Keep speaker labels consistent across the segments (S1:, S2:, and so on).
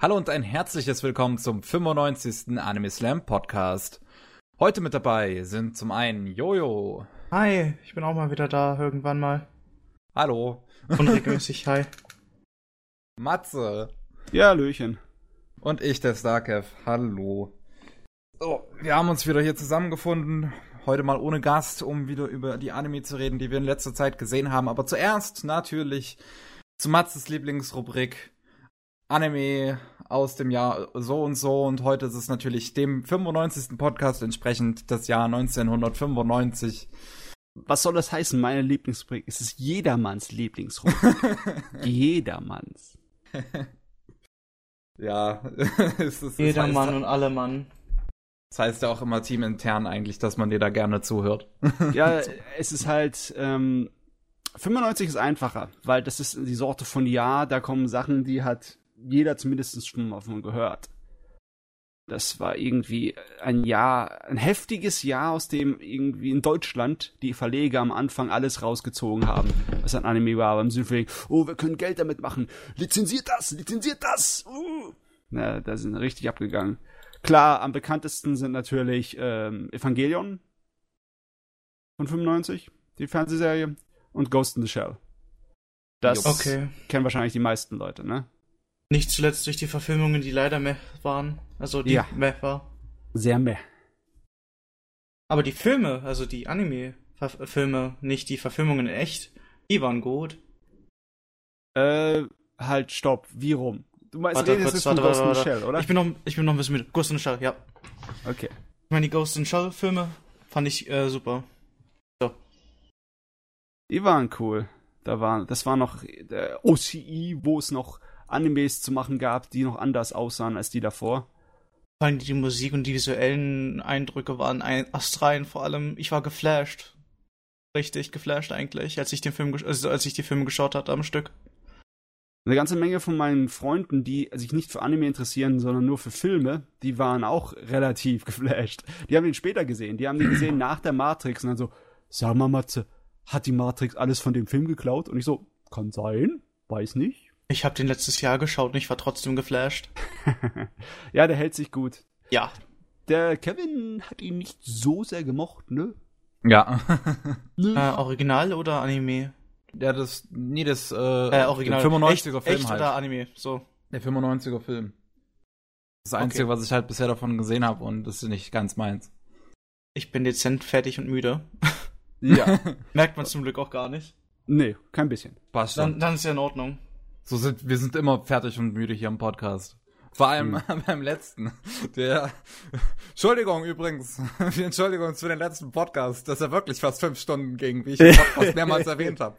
S1: Hallo und ein herzliches Willkommen zum 95. Anime Slam Podcast. Heute mit dabei sind zum einen Jojo.
S2: Hi, ich bin auch mal wieder da, irgendwann mal.
S1: Hallo.
S2: Unregelmäßig, hi.
S1: Matze.
S3: Ja, Löchen.
S1: Und ich, der Starkev. Hallo. So, wir haben uns wieder hier zusammengefunden. Heute mal ohne Gast, um wieder über die Anime zu reden, die wir in letzter Zeit gesehen haben. Aber zuerst natürlich zu Matzes Lieblingsrubrik Anime aus dem Jahr so und so. Und heute ist es natürlich dem 95. Podcast entsprechend das Jahr 1995.
S3: Was soll das heißen, meine Lieblingsrubrik? Es ist jedermanns Lieblingsrubrik. jedermanns.
S1: ja, es ist
S2: Jeder Mann und alle Mann.
S1: Das heißt ja auch immer teamintern eigentlich, dass man dir da gerne zuhört.
S3: ja, es ist halt, ähm, 95 ist einfacher, weil das ist die Sorte von Jahr, da kommen Sachen, die hat jeder zumindest schon mal von gehört. Das war irgendwie ein Jahr, ein heftiges Jahr, aus dem irgendwie in Deutschland die Verleger am Anfang alles rausgezogen haben, was ein Anime war, beim Sinne oh, wir können Geld damit machen, lizenziert das, lizenziert das, uh. Na, da sind richtig abgegangen. Klar, am bekanntesten sind natürlich ähm, Evangelion von 95, die Fernsehserie, und Ghost in the Shell. Das okay. kennen wahrscheinlich die meisten Leute, ne?
S2: Nicht zuletzt durch die Verfilmungen, die leider meh waren. Also die
S3: ja.
S2: meh war.
S3: Sehr meh.
S2: Aber die Filme, also die Anime-Filme, nicht die Verfilmungen in echt, die waren gut.
S3: Äh, halt, stopp. Wie rum? Du meinst, warte, redest kurz, warte, Ghost warte, in the Shell, oder?
S2: Ich bin, noch, ich bin noch ein bisschen müde. Ghost in the Shell, ja.
S3: Okay.
S2: Ich meine, die Ghost in the Shell-Filme fand ich äh, super. So.
S3: Die waren cool. Da war, das war noch der OCI, wo es noch Animes zu machen gab, die noch anders aussahen als die davor.
S2: Vor allem die Musik und die visuellen Eindrücke waren ein astrein, vor allem ich war geflasht. Richtig geflasht eigentlich, als ich den Film also als ich die Filme geschaut hatte am Stück.
S3: Eine ganze Menge von meinen Freunden, die sich nicht für Anime interessieren, sondern nur für Filme, die waren auch relativ geflasht. Die haben ihn später gesehen, die haben ihn gesehen nach der Matrix und dann so, sag mal Matze, hat die Matrix alles von dem Film geklaut? Und ich so, kann sein, weiß nicht.
S2: Ich habe den letztes Jahr geschaut und ich war trotzdem geflasht.
S3: ja, der hält sich gut.
S2: Ja.
S3: Der Kevin hat ihn nicht so sehr gemocht, ne?
S1: Ja.
S2: äh, Original oder Anime?
S1: Ja, das, nee, das, äh,
S2: äh Original.
S1: 95er
S2: echt,
S1: Film
S2: echt
S1: halt.
S2: oder Anime, so.
S1: Der 95er Film. Das Einzige, okay. was ich halt bisher davon gesehen habe und das ist nicht ganz meins.
S2: Ich bin dezent fertig und müde.
S3: Ja.
S2: Merkt man zum Glück auch gar nicht.
S3: Nee, kein bisschen.
S2: Passt schon. Dann, dann ist ja in Ordnung.
S1: So sind, wir sind immer fertig und müde hier im Podcast. Vor allem mhm. beim letzten. Der, Entschuldigung übrigens, Entschuldigung zu den letzten Podcast, dass er wirklich fast fünf Stunden ging, wie ich im Podcast mehrmals erwähnt habe.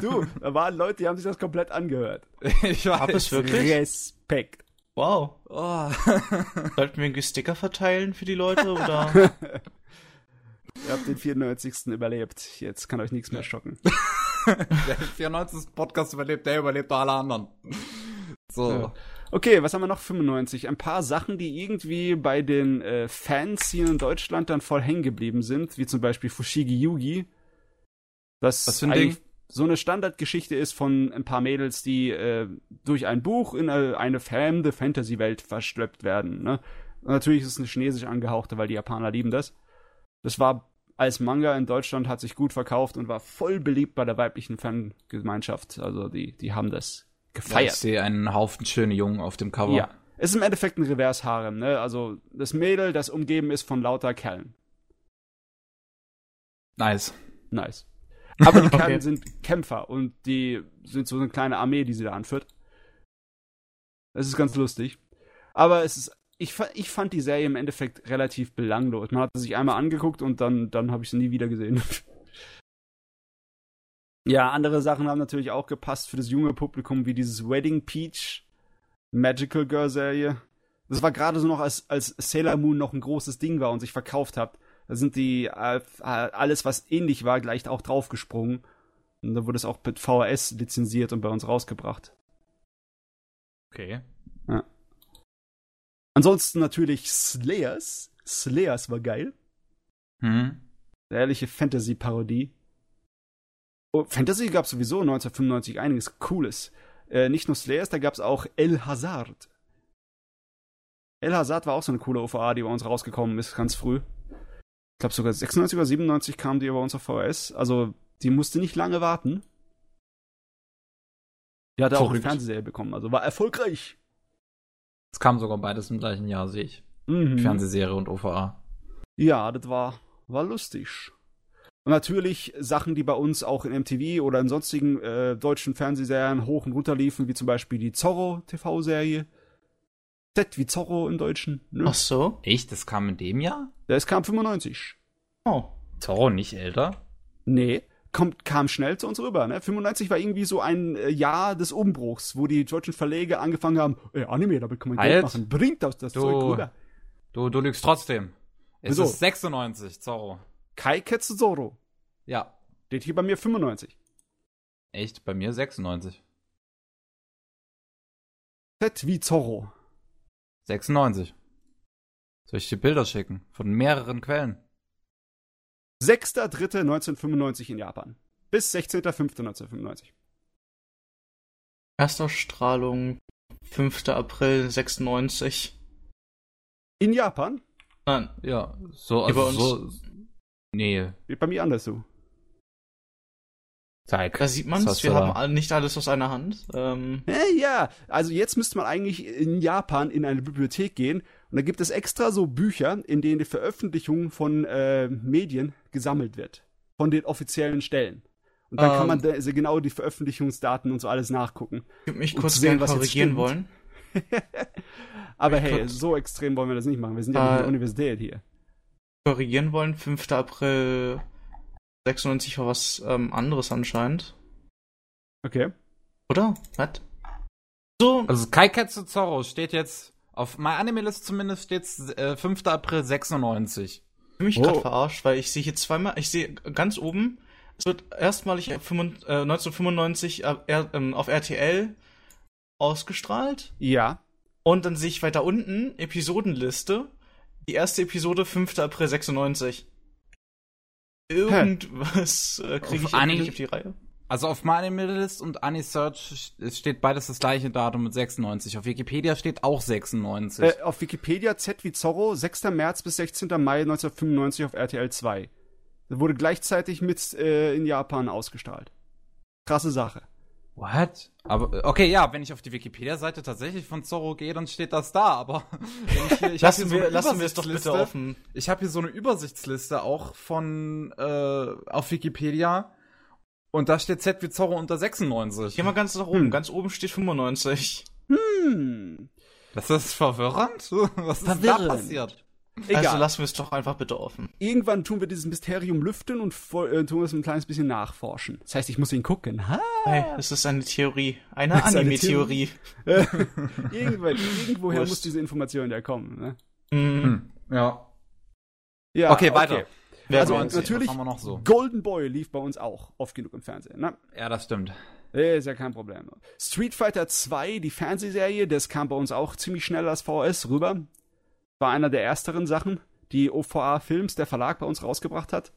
S3: Du, da waren Leute, die haben sich das komplett angehört.
S1: Ich weiß. Hab
S2: es wirklich?
S3: Respekt.
S2: Wow. Oh. Sollten wir einen Sticker verteilen für die Leute, oder?
S3: Ihr habt den 94. überlebt. Jetzt kann euch nichts mehr schocken.
S1: der 94. Podcast überlebt, der überlebt alle anderen. So. Ja.
S3: Okay, was haben wir noch? 95. Ein paar Sachen, die irgendwie bei den äh, Fans hier in Deutschland dann voll hängen geblieben sind, wie zum Beispiel Fushigi Yugi. Das
S1: was für ein Ding?
S3: so eine Standardgeschichte ist von ein paar Mädels, die äh, durch ein Buch in eine, eine fremde Fantasy-Welt verschleppt werden. Ne? natürlich ist es eine chinesisch angehauchte, weil die Japaner lieben das. Das war als Manga in Deutschland hat sich gut verkauft und war voll beliebt bei der weiblichen Fangemeinschaft. Also die, die haben das gefeiert. Ja, ich
S1: sehe einen Haufen schöne Jungen auf dem Cover. Ja.
S3: Es ist im Endeffekt ein Reverse-Harem, ne? Also das Mädel, das umgeben ist von lauter Kerlen.
S1: Nice.
S3: Nice. Aber die Kerlen okay. sind Kämpfer und die sind so eine kleine Armee, die sie da anführt. Das ist ganz lustig. Aber es ist ich, ich fand die Serie im Endeffekt relativ belanglos. Man hat sie sich einmal angeguckt und dann, dann habe ich sie nie wieder gesehen. ja, andere Sachen haben natürlich auch gepasst für das junge Publikum, wie dieses Wedding Peach Magical Girl Serie. Das war gerade so noch, als, als Sailor Moon noch ein großes Ding war und sich verkauft hat. Da sind die, äh, alles was ähnlich war, gleich auch draufgesprungen. Und da wurde es auch mit VHS lizenziert und bei uns rausgebracht.
S1: Okay.
S3: Ansonsten natürlich Slayers. Slayers war geil.
S1: Hm.
S3: Ehrliche Fantasy-Parodie. Oh, Fantasy gab sowieso 1995 einiges Cooles. Äh, nicht nur Slayers, da gab es auch El Hazard. El Hazard war auch so eine coole OVA, die bei uns rausgekommen ist, ganz früh. Ich glaube sogar 96 oder 97 kam die bei uns auf VHS. Also die musste nicht lange warten. Die hatte auch eine. Fernsehserie bekommen, also war erfolgreich.
S1: Es kam sogar beides im gleichen Jahr, sehe ich.
S3: Mhm.
S1: Fernsehserie und OVA.
S3: Ja, das war, war lustig. Und natürlich Sachen, die bei uns auch in MTV oder in sonstigen äh, deutschen Fernsehserien hoch und runter liefen, wie zum Beispiel die Zorro-TV-Serie. Z wie Zorro im Deutschen. Ne?
S2: Ach so.
S1: Echt? Das kam in dem Jahr?
S3: Das kam 95.
S2: Oh.
S1: Zorro nicht älter?
S3: Nee, kommt, kam schnell zu uns rüber. Ne? 95 war irgendwie so ein äh, Jahr des Umbruchs, wo die deutschen Verleger angefangen haben, ey, Anime, damit kann man Geld
S1: Halt.
S3: machen. Bringt das, das
S1: Du-
S3: Zeug rüber.
S1: Du, du lügst trotzdem. Es
S3: Wieso?
S1: ist 96, Zorro.
S3: Kai Ketsu Zoro.
S1: Ja.
S3: Steht hier bei mir 95.
S1: Echt? Bei mir 96.
S3: Z wie Zorro.
S1: 96. Soll ich dir Bilder schicken? Von mehreren Quellen.
S3: 6.3.1995 in Japan. Bis 16.05.1995.
S2: Erstausstrahlung 5. April 96.
S3: In Japan?
S2: Nein,
S1: Ja, so, also
S2: uns-
S1: so. Nee,
S3: Steht bei mir anders so.
S1: zeig.
S2: da sieht man's.
S1: hast
S2: Wir haben
S1: da?
S2: all- nicht alles aus einer Hand. Ähm,
S3: Äh, ja, also jetzt müsste man eigentlich in Japan in eine Bibliothek gehen und da gibt es extra so Bücher, in denen die Veröffentlichung von äh, Medien gesammelt wird. Von den offiziellen Stellen. Und dann kann
S2: Ähm.
S3: man da, also genau die Veröffentlichungsdaten und so alles nachgucken.
S2: ich würde mich kurz
S3: zu sehen, was
S2: korrigieren wollen.
S3: Aber
S2: Ich
S3: hey,
S2: kurz-
S3: so extrem wollen wir das nicht machen. Wir sind ja nicht in
S2: Äh,
S3: der Universität hier.
S2: Korrigieren wollen. 5. April 96 war was ähm, anderes anscheinend.
S3: Okay.
S2: Oder? Was? So,
S1: Also Kaiketsu Zorro steht jetzt, auf MyAnimeList zumindest steht's äh, 5. April 96.
S2: Ich bin mich
S3: Oh.
S2: gerade verarscht, weil ich sehe hier zweimal, ich sehe ganz oben, es wird erstmalig äh, 95, äh, 1995 äh, ähm, auf RTL ausgestrahlt
S3: Ja.
S2: und dann sehe ich weiter unten Episodenliste, die erste Episode 5. April 96. Irgendwas äh, kriege ich nicht auf die Reihe.
S1: Also auf MyAnimeList und AniSearch steht beides das gleiche Datum mit 96. Auf Wikipedia steht auch 96.
S3: Äh, auf Wikipedia Z wie Zorro, 6. März bis 16. Mai 1995 auf RTL 2. Das wurde gleichzeitig mit äh, in Japan ausgestrahlt. Krasse Sache.
S1: What? Aber äh, okay, ja, wenn ich auf die Wikipedia-Seite tatsächlich von Zorro gehe, dann steht das da. Aber hier, ich
S2: Lassen
S1: hier so
S2: wir, lassen wir es doch bitte offen.
S1: Ich habe hier so eine Übersichtsliste auch von äh, auf Wikipedia und da steht Z wie Zorro unter 96.
S2: Geh mal ganz nach oben.
S3: Hm.
S2: Ganz oben steht 95.
S3: Hm.
S1: Das ist verwirrend. Was ist da
S3: Verwirrend.
S1: passiert?
S3: Egal.
S2: Also lassen wir es doch einfach bitte offen.
S3: Irgendwann tun wir dieses Mysterium lüften und äh, tun es ein kleines bisschen nachforschen. Das heißt, ich muss ihn gucken. Ha?
S2: Hey, es ist eine Theorie. Eine Anime-Theorie.
S3: Irgendwann, irgendwoher
S2: Wurscht.
S3: muss diese Information ja kommen. Ne?
S2: Mhm.
S1: Hm. Ja.
S3: Ja,
S1: Okay, weiter.
S2: Wer
S3: Also natürlich,
S1: haben wir noch so?
S3: Golden Boy lief bei uns auch oft genug im Fernsehen. Ne?
S1: Ja, das stimmt.
S3: Ist ja kein Problem. Street Fighter 2, die Fernsehserie, das kam bei uns auch ziemlich schnell als VHS rüber. War einer der ersteren Sachen, die OVA Films, der Verlag bei uns rausgebracht hat.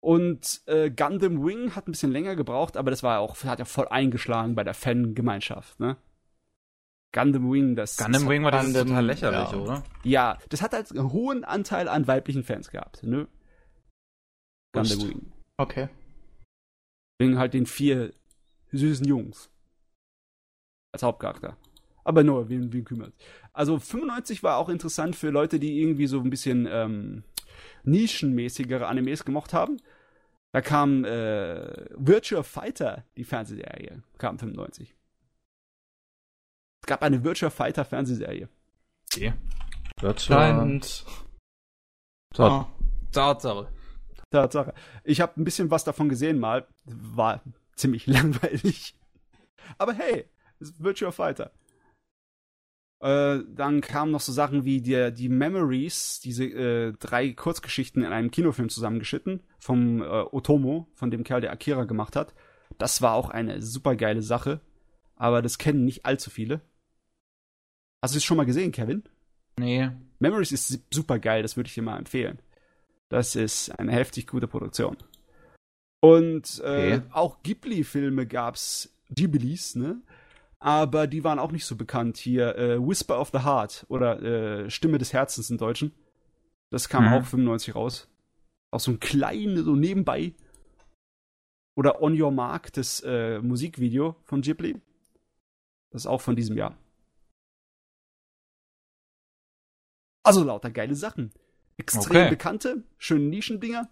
S3: Und äh, Gundam Wing hat ein bisschen länger gebraucht, aber das war auch, hat ja voll eingeschlagen bei der Fangemeinschaft, ne? Gundam Wing, das
S1: Gundam Wing war
S2: Gundam,
S1: total lächerlich,
S2: ja.
S1: oder?
S3: ja, das hat halt einen hohen Anteil an weiblichen Fans gehabt, ne? Wing.
S2: Okay.
S3: Wegen halt den vier süßen Jungs. Als Hauptcharakter. Aber nur, wen, wen kümmert. Also 95 war auch interessant für Leute, die irgendwie so ein bisschen ähm, nischenmäßigere Animes gemocht haben. Da kam äh, Virtua Fighter, die Fernsehserie, kam 95. Es gab eine Virtua Fighter Fernsehserie.
S1: Okay.
S2: Und.
S1: So,
S2: Ah.
S1: Tatsache.
S3: Tatsache. Ich habe ein bisschen was davon gesehen mal. War ziemlich langweilig. Aber hey, es ist Virtua Fighter. Äh, dann kamen noch so Sachen wie die, die Memories, diese äh, drei Kurzgeschichten in einem Kinofilm zusammengeschnitten vom äh, Otomo, von dem Kerl, der Akira gemacht hat. Das war auch eine super geile Sache, aber das kennen nicht allzu viele. Hast du es schon mal gesehen, Kevin?
S1: Nee.
S3: Memories ist super geil, das würde ich dir mal empfehlen. Das ist eine heftig gute Produktion. Und äh,
S1: Okay.
S3: auch Ghibli-Filme gab's, Ghiblis, ne? aber die waren auch nicht so bekannt. Hier äh, Whisper of the Heart oder äh, Stimme des Herzens im Deutschen. Das kam
S1: Mhm.
S3: auch 95 raus. Auch so ein kleines, so nebenbei. Oder On Your Mark, das äh, Musikvideo von Ghibli. Das ist auch von diesem Jahr. Also lauter geile Sachen. Extrem
S1: Okay.
S3: bekannte, schöne Nischendinger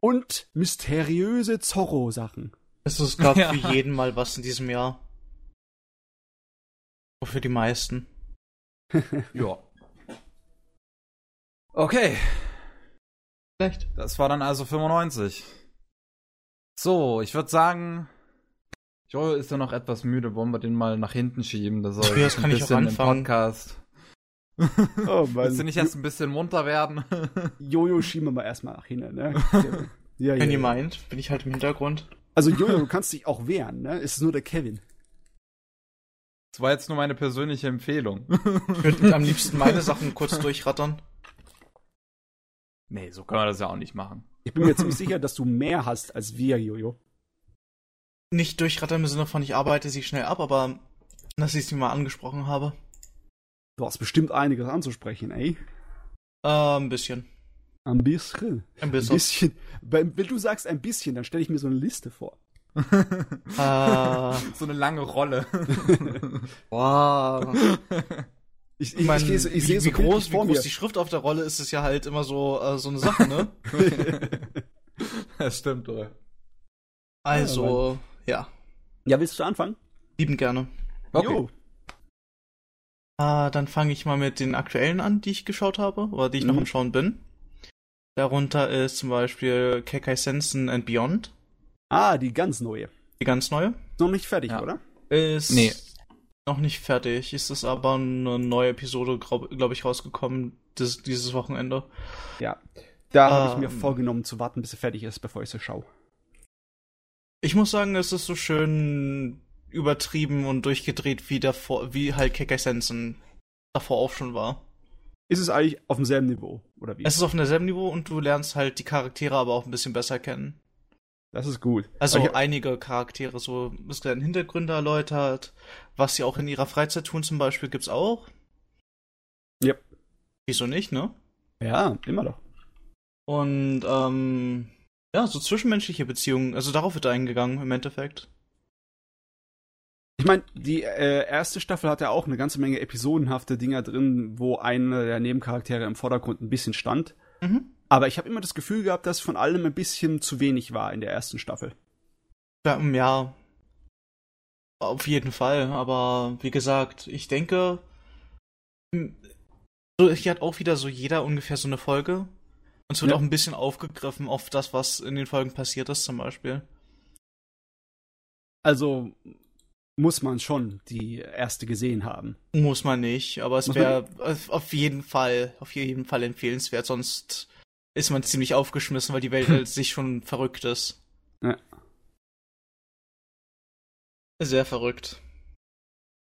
S3: und mysteriöse Zorro-Sachen.
S2: Es ist, gab
S1: Ja.
S2: für jeden mal was in diesem Jahr. Auch für die meisten.
S1: Ja. Okay,
S2: Vielleicht.
S1: das war dann also 95. So, ich würde sagen, Joel ist ja noch etwas müde, wollen wir den mal nach hinten schieben. Das soll
S2: Ja, das
S1: ein
S2: kann ich auch
S1: bisschen im
S2: anfangen.
S1: Podcast.
S3: Oh
S1: Willst du nicht erst ein bisschen munter werden?
S3: Jojo schieben wir mal erstmal nach hinten, ne? ja,
S2: Wenn ihr meint, bin ich halt im Hintergrund.
S3: Also Jojo, du kannst dich auch wehren, ne? Es ist nur der Kevin.
S1: Das war jetzt nur meine persönliche Empfehlung.
S2: Ich würde am liebsten meine Sachen kurz durchrattern.
S1: nee, so können wir das ja auch nicht machen.
S3: Ich bin mir ziemlich sicher, dass du mehr hast als wir, Jojo.
S2: Nicht durchrattern im Sinne von, ich arbeite sie schnell ab, aber dass ich sie mal angesprochen habe.
S3: Du hast bestimmt einiges anzusprechen, ey.
S2: Äh, ein bisschen.
S3: Ein bisschen.
S2: Ein
S3: Ein
S2: bisschen.
S3: bisschen. Wenn wenn du sagst ein bisschen, dann stelle ich mir so eine Liste vor.
S2: Äh,
S1: so eine lange Rolle.
S2: wow.
S3: Ich,
S2: Ich,
S3: ich,
S2: mein,
S3: ich, lese- ich
S2: wie,
S3: sehe so
S2: wie groß, wie
S3: vor
S2: groß
S3: mir.
S2: die Schrift auf der Rolle ist, ist ja halt immer so, äh, so eine Sache, ne?
S1: das stimmt, oder?
S2: Also, ja,
S3: ja, willst du anfangen?
S2: lieben gerne.
S1: Okay.
S3: Jo.
S2: Äh, dann fange ich mal mit den aktuellen an, die ich geschaut habe, oder die ich noch
S3: Mhm.
S2: am Schauen bin. Darunter ist zum Beispiel Kekai Sensen and Beyond,
S3: Ah, die ganz neue.
S2: die ganz neue.
S3: Noch nicht fertig,
S1: Ja.
S3: oder?
S2: Ist
S1: Nee.
S2: noch nicht fertig. Ist es aber eine neue Episode, glaube glaub ich, rausgekommen das, dieses Wochenende.
S3: Ja. Da habe ich mir
S2: Ähm.
S3: vorgenommen zu warten, bis sie fertig ist, bevor ich sie schaue.
S2: Ich muss sagen, es ist so schön übertrieben und durchgedreht, wie davor, wie halt Kekai Sensen davor auch schon war.
S3: Ist es eigentlich auf demselben Niveau, oder wie?
S2: Es ist auf demselben Niveau und du lernst halt die Charaktere aber auch ein bisschen besser kennen.
S3: das ist gut.
S2: Also
S3: ich-
S2: einige Charaktere, so es werden Hintergründe erläutert, was sie auch in ihrer Freizeit tun zum Beispiel, gibt's auch.
S3: Yep.
S2: Wieso nicht, ne?
S3: Ja, immer doch.
S2: Und ähm, ja, so zwischenmenschliche Beziehungen, also darauf wird eingegangen im Endeffekt.
S3: Ich meine, die äh, erste Staffel hat ja auch eine ganze Menge episodenhafte Dinger drin, wo einer der Nebencharaktere im Vordergrund ein bisschen stand.
S2: Mhm.
S3: Aber ich habe immer das Gefühl gehabt, dass von allem ein bisschen zu wenig war in der ersten Staffel.
S2: Ja, auf jeden Fall. Aber wie gesagt, ich denke, so hier hat auch wieder so jeder ungefähr so eine Folge. Und es wird
S3: Ja.
S2: auch ein bisschen aufgegriffen auf das, was in den Folgen passiert ist, zum Beispiel.
S3: Also muss man schon die erste gesehen haben.
S2: Muss man nicht, aber es wäre auf jeden Fall, auf jeden Fall empfehlenswert, sonst ist man ziemlich aufgeschmissen, weil die Welt halt sich schon verrückt ist.
S3: Ja.
S2: Sehr verrückt.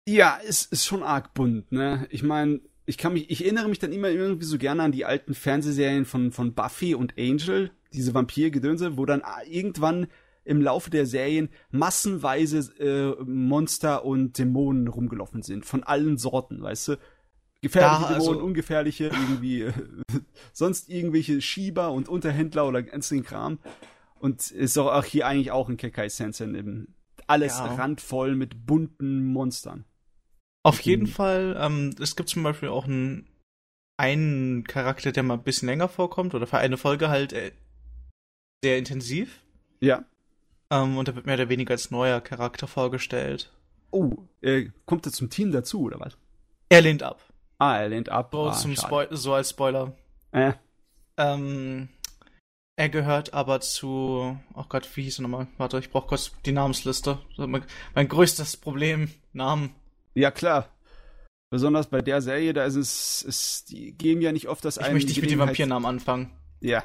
S3: Ja, es ist schon arg bunt, ne? Ich meine, ich kann mich, ich erinnere mich dann immer irgendwie so gerne an die alten Fernsehserien von, von Buffy und Angel, diese Vampirgedönse, wo dann irgendwann im Laufe der Serien massenweise äh, Monster und Dämonen rumgelaufen sind. Von allen Sorten, weißt du? Gefährliche
S2: Ja, also-
S3: Dämonen, ungefährliche, irgendwie, äh, sonst irgendwelche Schieber und Unterhändler oder ganz den Kram. Und ist auch, hier eigentlich auch ein Kekai Sensen eben. Alles
S2: Ja.
S3: randvoll mit bunten Monstern.
S2: Auf jeden
S3: Mhm.
S2: Fall, ähm, es gibt zum Beispiel auch einen, einen Charakter, der mal ein bisschen länger vorkommt, oder für eine Folge halt äh, sehr intensiv.
S3: Ja.
S2: Ähm, und da wird mehr oder weniger als neuer Charakter vorgestellt.
S3: Oh, äh, kommt er zum Team dazu, oder was?
S2: Er lehnt ab.
S3: Ah, er lehnt ab.
S2: So,
S3: ah,
S2: zum. Spoil so als Spoiler.
S3: Äh,
S2: Ähm, er gehört aber zu. Oh Gott, wie hieß er nochmal? Warte, ich brauche kurz die Namensliste. Mein, mein größtes Problem. Namen.
S3: ja, klar. Besonders bei der Serie, da ist es, es die geben ja nicht oft das
S2: Ich möchte nicht mit den
S3: Gelegenheit-
S2: Vampirnamen anfangen.
S3: Ja.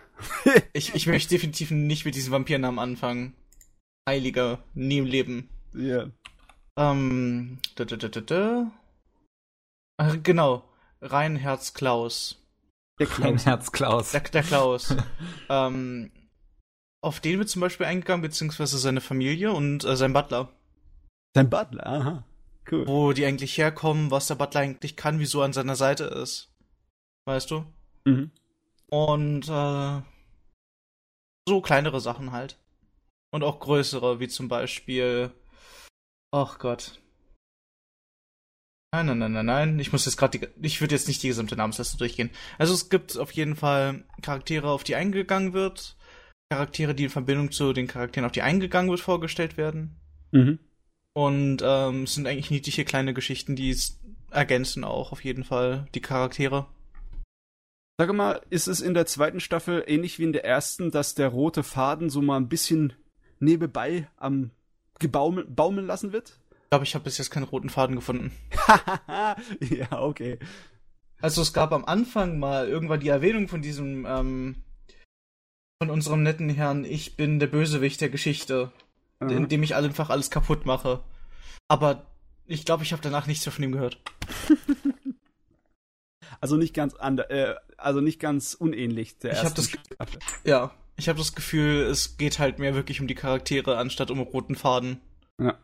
S2: Ich, ich möchte definitiv nicht mit diesen Vampirnamen anfangen. Heiliger, nie im Leben.
S3: ja.
S2: Ähm, da, da, da, da, da. Ach, genau. Reinherz Klaus.
S3: Der Klaus.
S1: Herz Klaus.
S2: Der, der Klaus. ähm, auf den wird zum Beispiel eingegangen, beziehungsweise seine Familie und äh, sein Butler.
S3: Sein Butler, aha. Cool.
S2: wo die eigentlich herkommen, was der Butler eigentlich kann, wieso er an seiner Seite ist. Weißt du?
S3: Mhm.
S2: Und äh, so kleinere Sachen halt. Und auch größere, wie zum Beispiel. Ach Gott. Nein, nein, nein, nein, nein. Ich muss jetzt gerade die. Ich würde jetzt nicht die gesamte Namensliste durchgehen. Also es gibt auf jeden Fall Charaktere, auf die eingegangen wird. Charaktere, die in Verbindung zu den Charakteren, auf die eingegangen wird, vorgestellt werden.
S3: Mhm.
S2: Und ähm, es sind eigentlich niedliche kleine Geschichten, die es ergänzen auch auf jeden Fall die Charaktere.
S3: Sag mal, ist es in der zweiten Staffel ähnlich wie in der ersten, dass der rote Faden so mal ein bisschen nebenbei am gebaumeln baumeln lassen wird?
S2: Ich glaube, ich habe bis jetzt keinen roten Faden gefunden.
S3: ja, okay.
S2: Also es gab am Anfang mal irgendwann die Erwähnung von diesem, ähm, von unserem netten Herrn, ich bin der Bösewicht der Geschichte,
S3: Aha.
S2: indem ich einfach alles kaputt mache. Aber ich glaube, ich habe danach nichts mehr von ihm gehört.
S3: Also nicht ganz ander, äh, also nicht ganz unähnlich der
S2: Ich
S3: ersten
S2: das-
S3: Staffel.
S2: Ja, ich habe das Gefühl, es geht halt mehr wirklich um die Charaktere anstatt um roten Faden.
S3: Ja.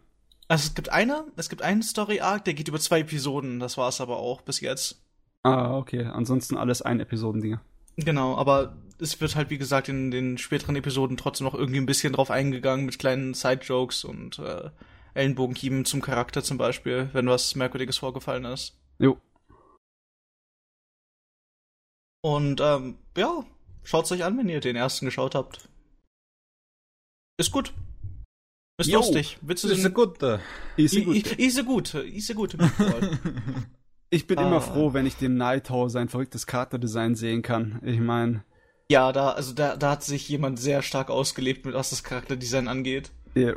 S2: Also es gibt eine, es gibt einen Story Arc, der geht über zwei Episoden, das war es aber auch bis jetzt.
S3: Ah, okay. Ansonsten alles ein Episodendinger.
S2: Genau, aber es wird halt wie gesagt in den späteren Episoden trotzdem noch irgendwie ein bisschen drauf eingegangen mit kleinen Side-Jokes und äh, Ellenbogenhieben zum Charakter zum Beispiel, wenn was Merkwürdiges vorgefallen ist.
S3: Jo.
S2: Und ähm, ja, schaut's euch an, wenn ihr den ersten geschaut habt. Ist gut. Ist
S3: Jo,
S2: lustig. Witze
S1: Das ist gut. äh.
S3: Ist gut.
S2: Ist gut, ist gut.
S3: Ich bin
S2: Ah.
S3: immer froh, wenn ich dem Naito sein verrücktes Charakterdesign sehen kann. Ich meine,
S2: ja, da, also da, da hat sich jemand sehr stark ausgelebt, mit was das Charakterdesign angeht.
S3: ja,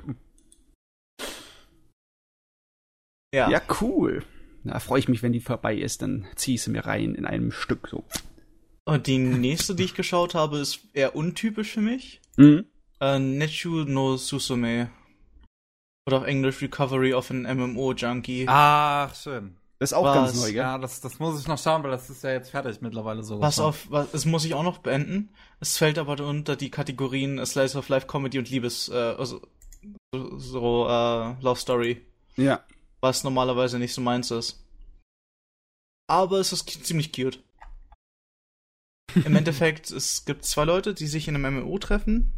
S2: Ja.
S3: ja, cool. Da freue ich mich, wenn die vorbei ist, dann zieh ich sie mir rein in einem Stück so.
S2: Und die nächste, die ich geschaut habe, ist eher untypisch für mich.
S3: Mhm.
S2: Äh, Nechu no Susume. Oder auf Englisch Recovery of an MMO Junkie.
S1: Ach, schön.
S3: Das ist auch
S2: Was?
S3: ganz neu, gell?
S1: Ja, das, das muss ich noch schauen, weil das ist ja jetzt fertig mittlerweile so.
S2: Pass auf, was, das muss ich auch noch beenden. Es fällt aber unter die Kategorien Slice of Life Comedy und Liebes, äh, also so, so äh, Love Story,
S3: Ja.
S2: was normalerweise nicht so meins ist. Aber es ist ziemlich cute. Im Endeffekt, es gibt zwei Leute, die sich in einem MMO treffen,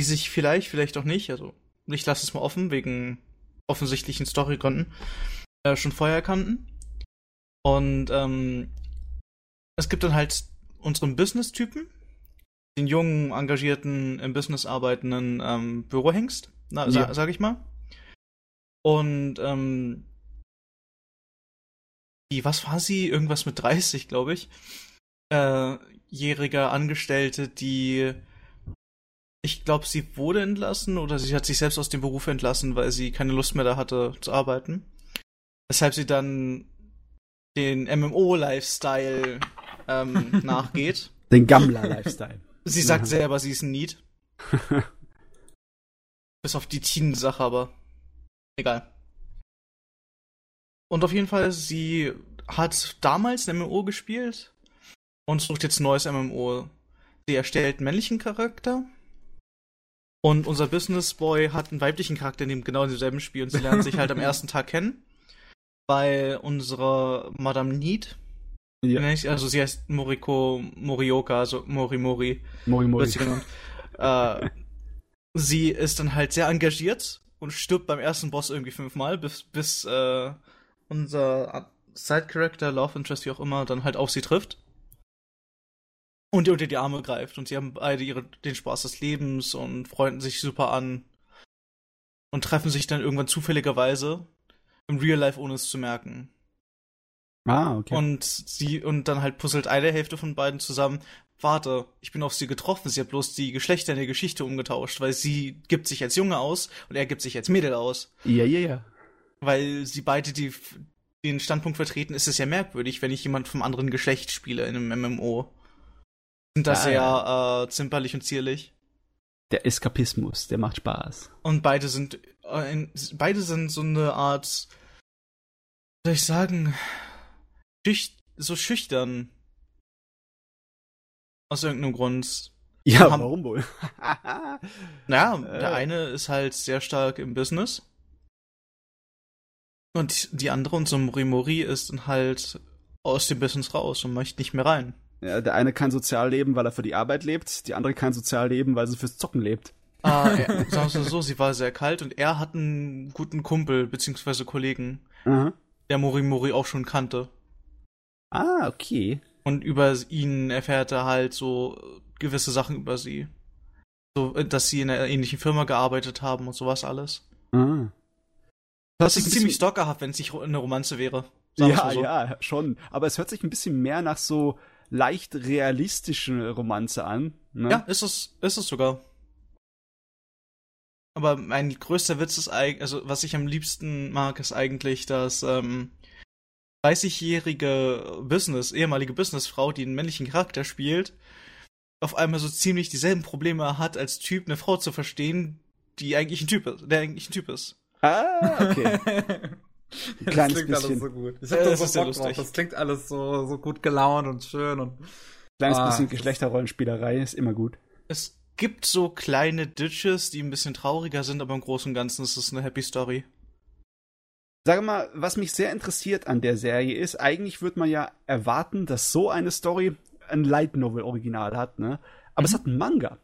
S2: die sich vielleicht, vielleicht auch nicht, also ich lasse es mal offen, wegen offensichtlichen Storygründen, äh, schon vorher kannten. Und ähm, es gibt dann halt unseren Business-Typen, den jungen, engagierten, im Business arbeitenden ähm, Bürohengst, na,
S3: Ja.
S2: sag ich mal. Und ähm, die, was war sie? Irgendwas mit 30, glaube ich. Äh, jährige Angestellte, die ich glaube, sie wurde entlassen oder sie hat sich selbst aus dem Beruf entlassen, weil sie keine Lust mehr da hatte zu arbeiten. Weshalb sie dann den MMO-Lifestyle ähm, nachgeht.
S3: Den Gammler-Lifestyle.
S2: Sie sagt
S3: Ja.
S2: selber, sie ist ein Need. Bis auf die Teen-Sache, aber egal. Und auf jeden Fall, sie hat damals ein MMO gespielt und sucht jetzt ein neues MMO. Sie erstellt einen männlichen Charakter und unser Business Boy hat einen weiblichen Charakter in dem genau demselben Spiel und sie lernen sich halt am ersten Tag kennen, weil unsere Madame Need,
S3: ja.
S2: also sie heißt Moriko Morioka, also Mori Mori,
S3: Mori Mori.
S2: wird sie genannt. äh, sie ist dann halt sehr engagiert und stirbt beim ersten Boss irgendwie fünfmal, bis, bis äh, unser Side-Character, Love Interest, wie auch immer, dann halt auf sie trifft. Und ihr unter die Arme greift. Und sie haben beide ihre, den Spaß des Lebens und freunden sich super an. Und treffen sich dann irgendwann zufälligerweise im Real Life, ohne es zu merken.
S3: Ah, okay.
S2: Und sie, und dann halt puzzelt eine Hälfte von beiden zusammen. Warte, ich bin auf sie getroffen, sie hat bloß die Geschlechter in der Geschichte umgetauscht, weil sie gibt sich als Junge aus und er gibt sich als Mädel aus.
S3: ja, ja, ja.
S2: Weil sie beide die, den Standpunkt vertreten, ist es ja merkwürdig, wenn ich jemand vom anderen Geschlecht spiele in einem MMO. Sind das
S3: Ah,
S2: sehr äh, zimperlich und zierlich.
S3: Der Eskapismus, der macht Spaß.
S2: Und beide sind, äh, in, beide sind so eine Art, soll ich sagen, schüch so schüchtern. Aus irgendeinem Grund.
S3: Ja,
S2: haben-
S3: warum wohl?
S2: Naja,
S3: Äh.
S2: der eine ist halt sehr stark im Business. Und die andere, unser Morimori, ist dann halt aus dem Business raus und möchte nicht mehr rein.
S3: Ja, der eine kann sozial leben, weil er für die Arbeit lebt, die andere kann sozial leben, weil sie fürs Zocken lebt.
S2: Ah, er, sagen wir so, sie war sehr kalt und er hat einen guten Kumpel beziehungsweise Kollegen,
S3: Aha.
S2: der Morimori auch schon kannte.
S3: Ah, okay.
S2: Und über ihn erfährt er halt so gewisse Sachen über sie. So, dass sie in einer ähnlichen Firma gearbeitet haben und sowas alles.
S3: Ah.
S2: Das ist ziemlich stalkerhaft, wenn es nicht eine Romanze wäre.
S3: Ja,
S2: so.
S3: ja, schon. Aber es hört sich ein bisschen mehr nach so leicht realistischen Romanze an. Ne?
S2: Ja, ist es, ist es sogar. Aber mein größter Witz ist eigentlich, also was ich am liebsten mag, ist eigentlich, dass ähm, 30-jährige Business, ehemalige Businessfrau, die einen männlichen Charakter spielt, auf einmal so ziemlich dieselben Probleme hat, als Typ eine Frau zu verstehen, die eigentlich ein Typ ist, der eigentlich ein Typ ist.
S3: Ah, okay.
S1: das
S3: kleines
S1: klingt
S3: bisschen.
S1: alles so gut. Ich hab da
S2: das
S1: so Bock drauf.
S2: lustig.
S1: Das klingt alles so, so gut gelaunt und schön und
S3: Kleines
S1: Ah,
S3: bisschen
S1: das ist-
S3: Geschlechterrollenspielerei ist immer gut.
S2: Es gibt so kleine Ditches, die ein bisschen trauriger sind, aber im Großen und Ganzen ist es eine Happy Story.
S3: Sag mal, was mich sehr interessiert an der Serie ist, eigentlich würde man ja erwarten, dass so eine Story ein Light Novel Original hat, ne? Aber es
S2: Mhm.
S3: hat einen Manga.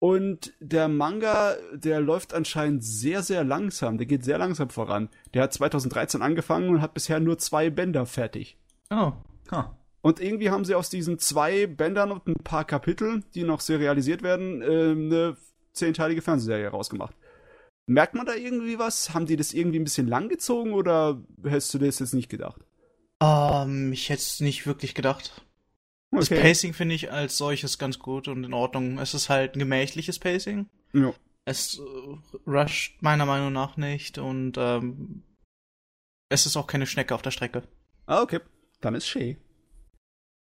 S3: Und der Manga, der läuft anscheinend sehr, sehr langsam. Der geht sehr langsam voran. Der hat 2013 angefangen und hat bisher nur zwei Bänder fertig.
S2: Oh.
S1: ha.
S3: Und irgendwie haben sie aus diesen zwei Bändern und ein paar Kapiteln, die noch serialisiert werden, äh, eine zehnteilige Fernsehserie rausgemacht. Merkt man da irgendwie was? Haben die das irgendwie ein bisschen langgezogen oder hättest du das jetzt nicht gedacht?
S2: Ähm, ich hätte es nicht wirklich gedacht. Das Pacing finde ich als solches ganz gut und in Ordnung. Es ist halt ein gemächliches Pacing.
S3: Ja.
S2: Es äh, rusht meiner Meinung nach nicht und ähm, es ist auch keine Schnecke auf der Strecke.
S3: Ah, okay. Dann ist schön.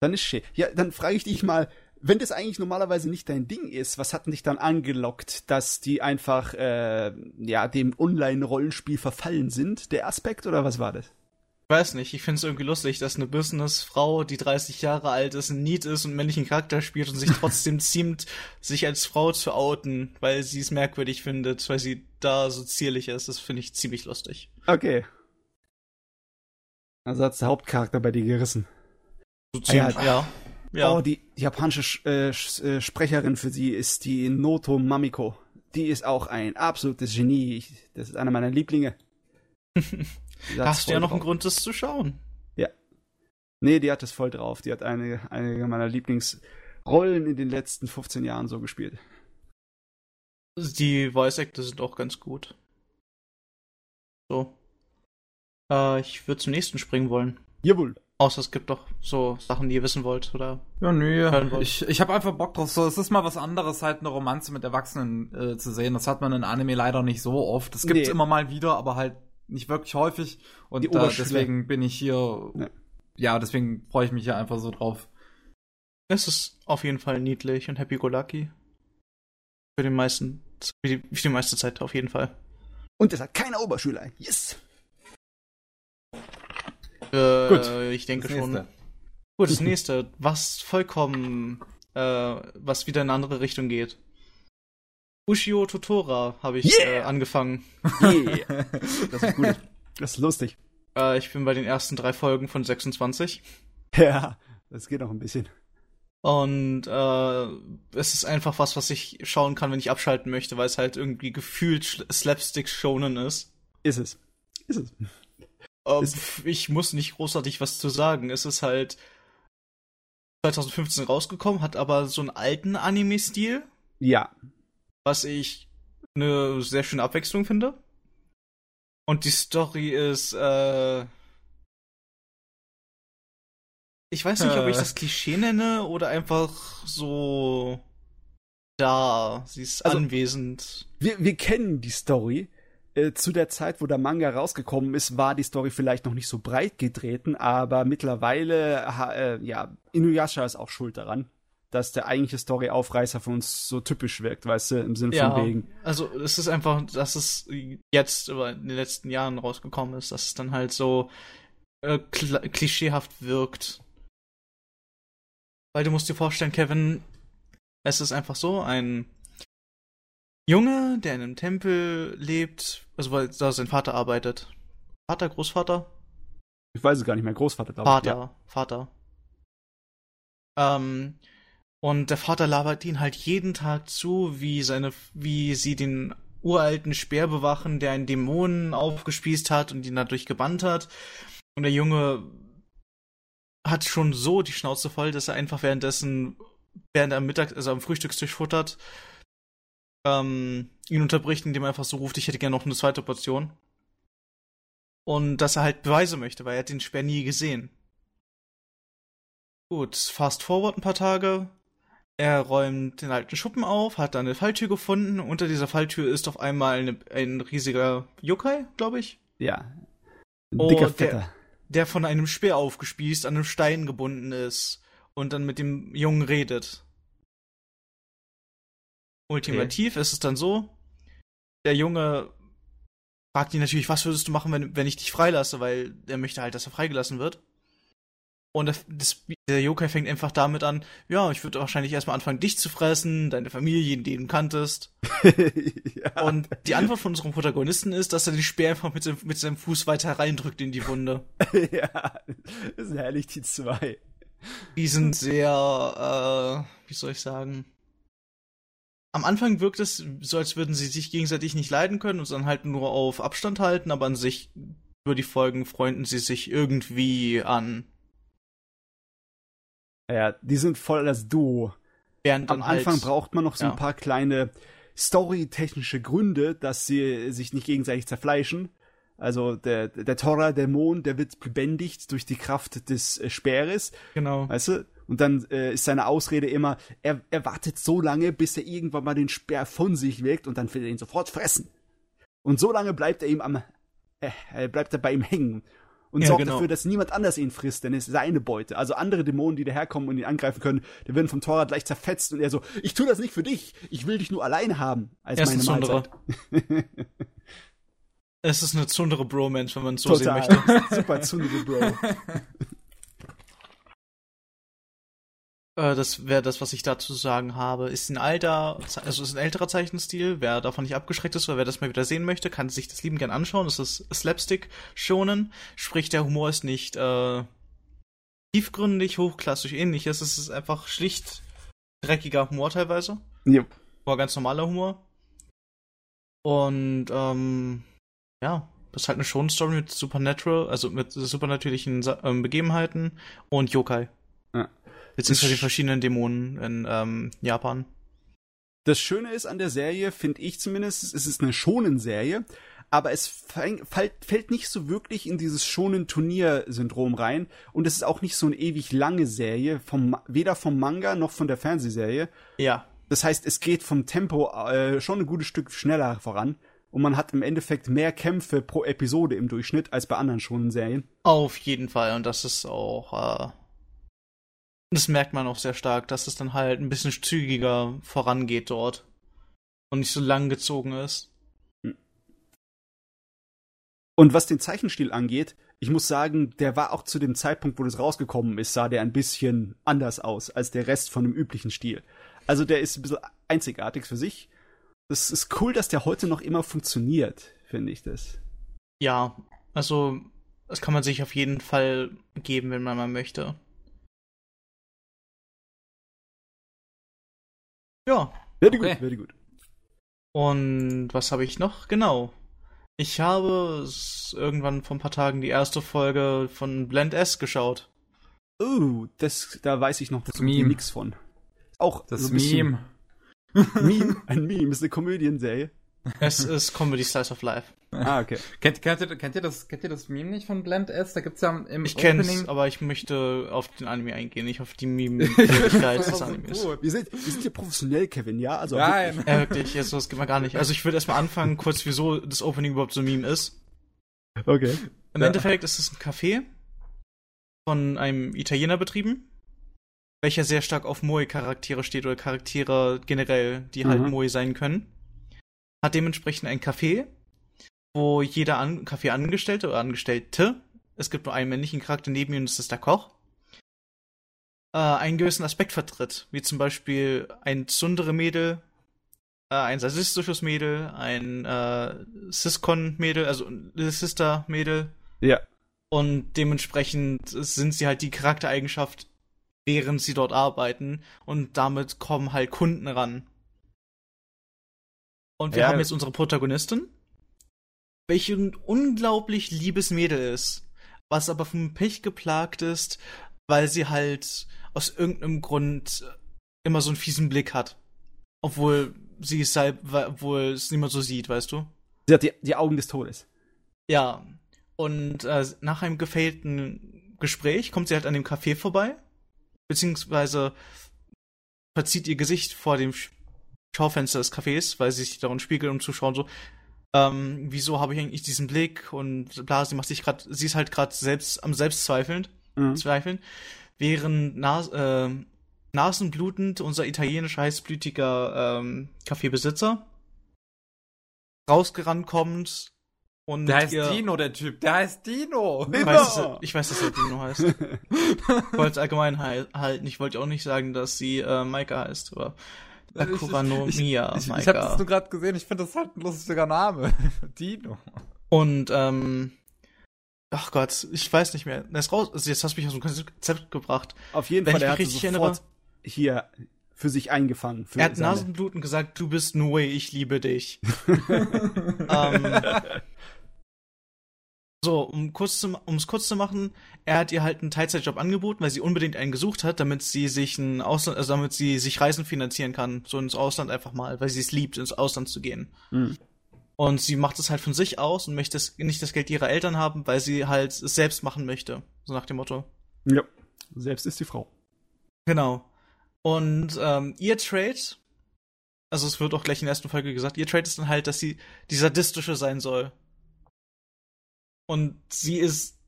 S3: Dann ist schön. Ja, dann frage ich dich mal, wenn das eigentlich normalerweise nicht dein Ding ist, was hat denn dich dann angelockt, dass die einfach äh, ja dem Online-Rollenspiel verfallen sind? Der Aspekt oder was war das?
S2: Ich weiß nicht, ich finde es irgendwie lustig, dass eine Businessfrau, die 30 Jahre alt ist, ein Need ist und männlichen Charakter spielt und sich trotzdem ziemt, sich als Frau zu outen, weil sie es merkwürdig findet, weil sie da so zierlich ist. Das finde ich ziemlich lustig.
S3: Okay. Also hat's der Hauptcharakter bei dir gerissen.
S2: So
S3: Ah, ja.
S2: ziemlich, ja. Ja.
S3: Oh, die, die japanische Sch- äh, Sch- äh, Sprecherin für sie ist die Noto Mamiko. Die ist auch ein absolutes Genie. Ich, das ist einer meiner Lieblinge.
S2: Hast du ja noch einen
S3: drauf.
S2: Grund, das zu schauen.
S3: Nee, die hat das voll drauf. Die hat eine, einige meiner Lieblingsrollen in den letzten 15 Jahren so gespielt.
S2: Die Voice Actor sind auch ganz gut. So. Äh, ich würde zum nächsten springen wollen.
S3: Jawohl.
S2: Außer es gibt doch so Sachen, die ihr wissen wollt, oder?
S1: Ja, nö.
S2: Hören wollt.
S1: Ich, ich habe einfach Bock drauf. So, es ist mal was anderes, halt eine Romanze mit Erwachsenen äh, zu sehen. Das hat man in Anime leider nicht so oft. Das gibt's
S3: Nee.
S1: immer mal wieder, aber halt nicht wirklich häufig. Und
S3: Oberschule.
S1: deswegen bin ich hier.
S3: Ja.
S1: Ja, deswegen freue ich mich hier einfach so drauf.
S2: Es ist auf jeden Fall niedlich und happy go lucky. Für den meisten, für die, für die meiste Zeit auf jeden Fall.
S3: Und es hat keine Oberschüler. Yes.
S2: Äh,
S1: Gut.
S2: Ich denke
S1: Das
S2: schon.
S1: nächste.
S2: Gut, das nächste, was vollkommen, äh, was wieder in eine andere Richtung geht. Ushio Totora habe ich
S3: Yeah!
S2: äh, angefangen.
S3: Yeah. Das ist gut. Das ist lustig.
S2: Äh, ich bin bei den ersten drei Folgen von 26.
S3: Ja, das geht noch ein bisschen.
S2: Und äh, es ist einfach was, was ich schauen kann, wenn ich abschalten möchte, weil es halt irgendwie gefühlt Sch- Slapstick-Shonen ist.
S3: Ist es. Ist es.
S2: Ähm,
S3: Ist-
S2: ich muss nicht großartig was zu sagen. Es ist halt 2015 rausgekommen, hat aber so einen alten Anime-Stil,
S3: Ja.
S2: Was ich eine sehr schöne Abwechslung finde. Und die Story ist, äh, ich weiß nicht, ob ich
S1: Äh.
S2: das Klischee nenne oder einfach so da. Sie ist
S3: Also-
S2: anwesend.
S3: Wir, wir kennen die Story. Äh, zu der Zeit, wo der Manga rausgekommen ist, war die Story vielleicht noch nicht so breit getreten, aber mittlerweile, äh, ja, Inuyasha ist auch schuld daran, dass der eigentliche Story-Aufreißer für uns so typisch wirkt, weißt du, im Sinne
S2: Ja,
S3: von wegen.
S2: also es ist einfach, dass es jetzt über in den letzten Jahren rausgekommen ist, dass es dann halt so äh, kl klischeehaft wirkt. Weil du musst dir vorstellen, Kevin, es ist einfach so, ein Junge, der in einem Tempel lebt, also weil da sein Vater arbeitet. Vater, Großvater?
S3: Ich weiß es gar nicht mehr. Großvater, glaube
S2: Vater,
S3: ich. Ja.
S2: Vater. Ähm, und der Vater labert ihn halt jeden Tag zu, wie seine, wie sie den uralten Speer bewachen, der einen Dämonen aufgespießt hat und ihn dadurch gebannt hat. Und der Junge hat schon so die Schnauze voll, dass er einfach währenddessen, während er am Mittag, also am Frühstückstisch futtert, ähm, ihn unterbricht, indem er einfach so ruft, ich hätte gerne noch eine zweite Portion. Und dass er halt Beweise möchte, weil er hat den Speer nie gesehen. Gut, fast forward ein paar Tage. Er räumt den alten Schuppen auf, hat dann eine Falltür gefunden. Unter dieser Falltür ist auf einmal eine, ein riesiger Yokai, glaube ich.
S3: Ja. Ein
S2: Oh,
S3: dicker
S2: der-
S3: Fetter.
S2: der von einem Speer aufgespießt, an einem Stein gebunden ist und dann mit dem Jungen redet. Ultimativ ist es dann so, der Junge fragt ihn natürlich, was würdest du machen, wenn, wenn ich dich freilasse, weil er möchte halt, dass er freigelassen wird. Und der, das, der Yokai fängt einfach damit an, ja, ich würde wahrscheinlich erstmal anfangen, dich zu fressen, deine Familie, die du kanntest.
S3: ja.
S2: Und die Antwort von unserem Protagonisten ist, dass er den Speer einfach mit seinem, mit seinem Fuß weiter reindrückt in die Wunde.
S3: ja. Das sind herrlich die zwei.
S2: Die sind sehr, äh, wie soll ich sagen? Am Anfang wirkt es so, als würden sie sich gegenseitig nicht leiden können und dann halt nur auf Abstand halten, aber an sich über die Folgen freunden sie sich irgendwie an.
S3: Ja, die sind voll das Duo.
S2: Während
S3: Am
S2: dann halt,
S3: Anfang braucht man noch so
S2: ja.
S3: ein paar kleine storytechnische Gründe, dass sie sich nicht gegenseitig zerfleischen. Also der, der Tora-Dämon, der wird lebendigt durch die Kraft des äh, Speeres,
S2: Genau.
S3: weißt du? Und dann äh, ist seine Ausrede immer, er, er wartet so lange, bis er irgendwann mal den Speer von sich legt und dann will er ihn sofort fressen. Und so lange bleibt er ihm am, äh, äh, bleibt er bei ihm hängen. Und
S2: Ja,
S3: sorgt
S2: genau.
S3: dafür, dass niemand anders ihn frisst, denn es ist seine Beute. Also andere Dämonen, die daherkommen und ihn angreifen können, die werden vom Torrad gleich zerfetzt und er so, ich tu das nicht für dich, ich will dich nur allein haben, als
S2: ist
S3: meine
S2: eine
S3: Mahlzeit.
S2: Es ist eine zundere Bromance, wenn man es so sehen
S3: Total.
S2: möchte.
S3: Super Zundere, Bro.
S2: Äh, das wäre das, was ich dazu zu sagen habe. Ist ein alter, also ist ein älterer Zeichenstil. Wer davon nicht abgeschreckt ist oder wer das mal wieder sehen möchte, kann sich das lieben gern anschauen. Es ist Slapstick schonen, sprich der Humor ist nicht äh, tiefgründig, hochklassisch ähnliches. Es ist einfach schlicht dreckiger Humor teilweise.
S3: Jupp.
S2: War ganz normaler Humor. Und ähm, ja, das ist halt eine schonen Story mit Supernatural, also mit supernatürlichen Sa- ähm, Begebenheiten und Yokai.
S3: Ja.
S2: Beziehungsweise die
S3: Sch-
S2: verschiedenen Dämonen in ähm, Japan.
S3: Das Schöne ist an der Serie, finde ich zumindest, es ist eine schonen Serie, aber es fällt, nicht so wirklich in dieses schonen Turnier-Syndrom rein und es ist auch nicht so eine ewig lange Serie, vom, weder vom Manga noch von der Fernsehserie.
S2: Ja.
S3: Das heißt, es geht vom Tempo äh, schon ein gutes Stück schneller voran und man hat im Endeffekt mehr Kämpfe pro Episode im Durchschnitt als bei anderen schonen Serien.
S2: Auf jeden Fall. Und das ist auch, äh, das merkt man auch sehr stark, dass es dann halt ein bisschen zügiger vorangeht dort. Und nicht so lang gezogen ist.
S3: Und was den Zeichenstil angeht, ich muss sagen, der war auch zu dem Zeitpunkt, wo das rausgekommen ist, sah der ein bisschen anders aus als der Rest von dem üblichen Stil. Also der ist ein bisschen einzigartig für sich. Das ist cool, dass der heute noch immer funktioniert, finde ich das.
S2: Ja, also, das kann man sich auf jeden Fall geben, wenn man mal möchte. Ja,
S3: Very
S1: Okay.
S3: gut, very gut.
S2: Und was habe ich noch? Genau. Ich habe irgendwann vor ein paar Tagen die erste Folge von Blend S geschaut.
S3: Oh, das, da weiß ich noch das
S1: Meme.
S3: nix von. Auch
S1: Das
S3: so
S1: Meme.
S3: Meme. Ein Meme, ist eine Komödienserie.
S2: Es ist Comedy Slice of Life.
S3: Ah, okay.
S1: Kennt, kennt, ihr, kennt, ihr das, kennt ihr das Meme nicht von Blend S? Da gibt's ja im
S2: Ich kenn's,
S1: Opening.
S2: aber ich möchte auf den Anime eingehen, nicht auf die Meme-Möglichkeit des Animes.
S3: Oh, wir, sind, wir sind hier professionell, Kevin, ja? Also
S1: Nein.
S2: Ja, wirklich, jetzt, das geht mal gar nicht. Also ich würde erstmal anfangen, kurz wieso das Opening überhaupt so ein Meme ist.
S3: Okay.
S2: Im
S1: Ja.
S2: Endeffekt ist es ein Café von einem Italiener betrieben, welcher sehr stark auf Moe-Charaktere steht oder Charaktere generell, die halt
S3: Mhm.
S2: Moe sein können. Hat dementsprechend ein Café, wo jeder An Kaffeeangestellte oder Angestellte, es gibt nur einen männlichen Charakter neben ihm, das ist der Koch, äh, einen gewissen Aspekt vertritt, wie zum Beispiel ein Tsundere-Mädel, äh, ein sadistisches Mädel, ein äh, Siskon-Mädel, also ein Sister-Mädel,
S3: Ja.
S2: Und dementsprechend sind sie halt die Charaktereigenschaft, während sie dort arbeiten. Und damit kommen halt Kunden ran. Und wir
S3: Ja.
S2: haben jetzt unsere Protagonistin, welche ein unglaublich liebes Mädel ist, was aber vom Pech geplagt ist, weil sie halt aus irgendeinem Grund immer so einen fiesen Blick hat. Obwohl sie es halt, obwohl es niemand so sieht, weißt du?
S3: Sie hat die, die Augen des Todes.
S2: Ja. Und äh, nach einem gefällten Gespräch kommt sie halt an dem Café vorbei, beziehungsweise verzieht ihr Gesicht vor dem Sch- Schaufenster des Cafés, weil sie sich darin spiegelt, um zu schauen, so, ähm, wieso habe ich eigentlich diesen Blick und bla, sie macht sich gerade, sie ist halt gerade selbst am Selbstzweifeln,
S3: Mhm.
S2: zweifeln, während Nas äh, nasenblutend unser italienischer heißblütiger ähm, Kaffeebesitzer rausgerannt kommt und
S1: Der heißt
S2: ihr,
S1: Dino, der Typ. Der heißt Dino.
S2: ich weiß, dass er, ich weiß, dass er Dino heißt. Ich wollte es allgemein halten. Ich wollte auch nicht sagen, dass sie äh, Maika heißt, aber Akura no
S1: ich, ich, ich, ich habe das nur gerade gesehen. Ich finde das halt ein lustiger Name. Dino.
S2: Und, ähm, ach Gott, ich weiß nicht mehr. Er ist raus, also jetzt hast du mich aus dem Konzept gebracht.
S3: Auf jeden
S2: Wenn
S3: Fall,
S2: ich
S3: er
S2: mich
S3: hat
S2: richtig
S3: sofort hier für sich eingefangen. Für
S2: Er hat
S3: seine-
S2: Nasenbluten gesagt, du bist Nue, ich liebe dich. ähm, so, um kurz zu, um's kurz zu machen, er hat ihr halt einen Teilzeitjob angeboten, weil sie unbedingt einen gesucht hat, damit sie sich ein Ausland, also damit sie sich Reisen finanzieren kann, so ins Ausland einfach mal, weil sie es liebt, ins Ausland zu gehen.
S3: Mhm.
S2: Und sie macht es halt von sich aus und möchte es, nicht das Geld ihrer Eltern haben, weil sie halt es selbst machen möchte. So nach dem Motto.
S3: Ja. Selbst ist die Frau.
S2: Genau. Und ähm, ihr Trade, also es wird auch gleich in der ersten Folge gesagt, ihr Trade ist dann halt, dass sie die sadistische sein soll. Und sie ist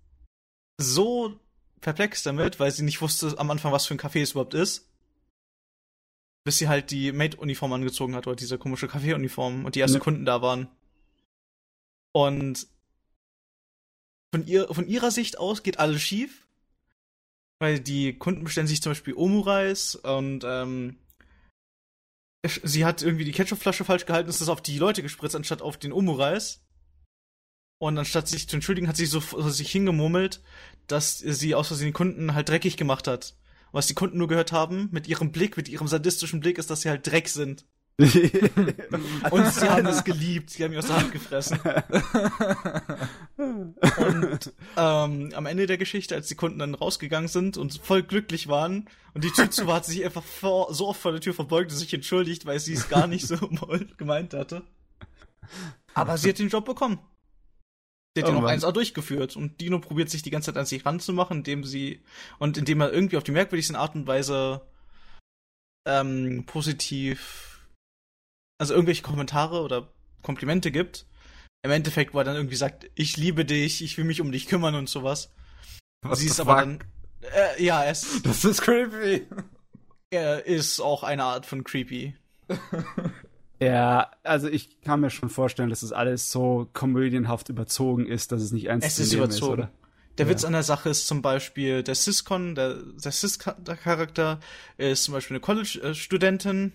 S2: so perplex damit, weil sie nicht wusste am Anfang, was für ein Café es überhaupt ist. Bis sie halt die Maid-Uniform angezogen hat, oder diese komische Café-Uniform und die ersten
S3: Ja.
S2: Kunden da waren. Und von, ihr, von ihrer Sicht aus geht alles schief. Weil die Kunden bestellen sich zum Beispiel Omurais und ähm, sie hat irgendwie die Ketchupflasche falsch gehalten, ist das auf die Leute gespritzt, anstatt auf den Omurais. Und anstatt sich zu entschuldigen, hat sie so vor sich hingemurmelt, dass sie aus Versehen die Kunden halt dreckig gemacht hat. Was die Kunden nur gehört haben, mit ihrem Blick, mit ihrem sadistischen Blick, ist, dass sie halt Dreck sind. Und sie haben es geliebt, sie haben ihn aus der Hand gefressen. Und ähm, am Ende der Geschichte, als die Kunden dann rausgegangen sind und voll glücklich waren und die Tür zu war, hat sie sich einfach vor, so oft vor der Tür verbeugt und sich entschuldigt, weil sie es gar nicht so gemeint hatte. Aber sie hat den Job bekommen. Sie hat
S3: Oh
S2: den auch
S3: Mann.
S2: 1A durchgeführt und Dino probiert sich die ganze Zeit an sich ranzumachen, indem sie und indem er irgendwie auf die merkwürdigsten Art und Weise ähm, positiv, also irgendwelche Kommentare oder Komplimente gibt. Im Endeffekt, wo er dann irgendwie sagt, ich liebe dich, ich will mich um dich kümmern und sowas.
S1: Was
S2: sie ist aber dann, äh, ja, ist,
S1: Das ist creepy.
S2: er ist auch eine Art von creepy.
S3: Ja, also ich kann mir schon vorstellen, dass das alles so komödienhaft überzogen ist, dass es nicht ernst
S2: Es ist überzogen.
S3: oder?
S2: Der
S3: Ja.
S2: Witz an der Sache ist zum Beispiel, der Siscon, der, der Sis-Charakter ist zum Beispiel eine College-Studentin,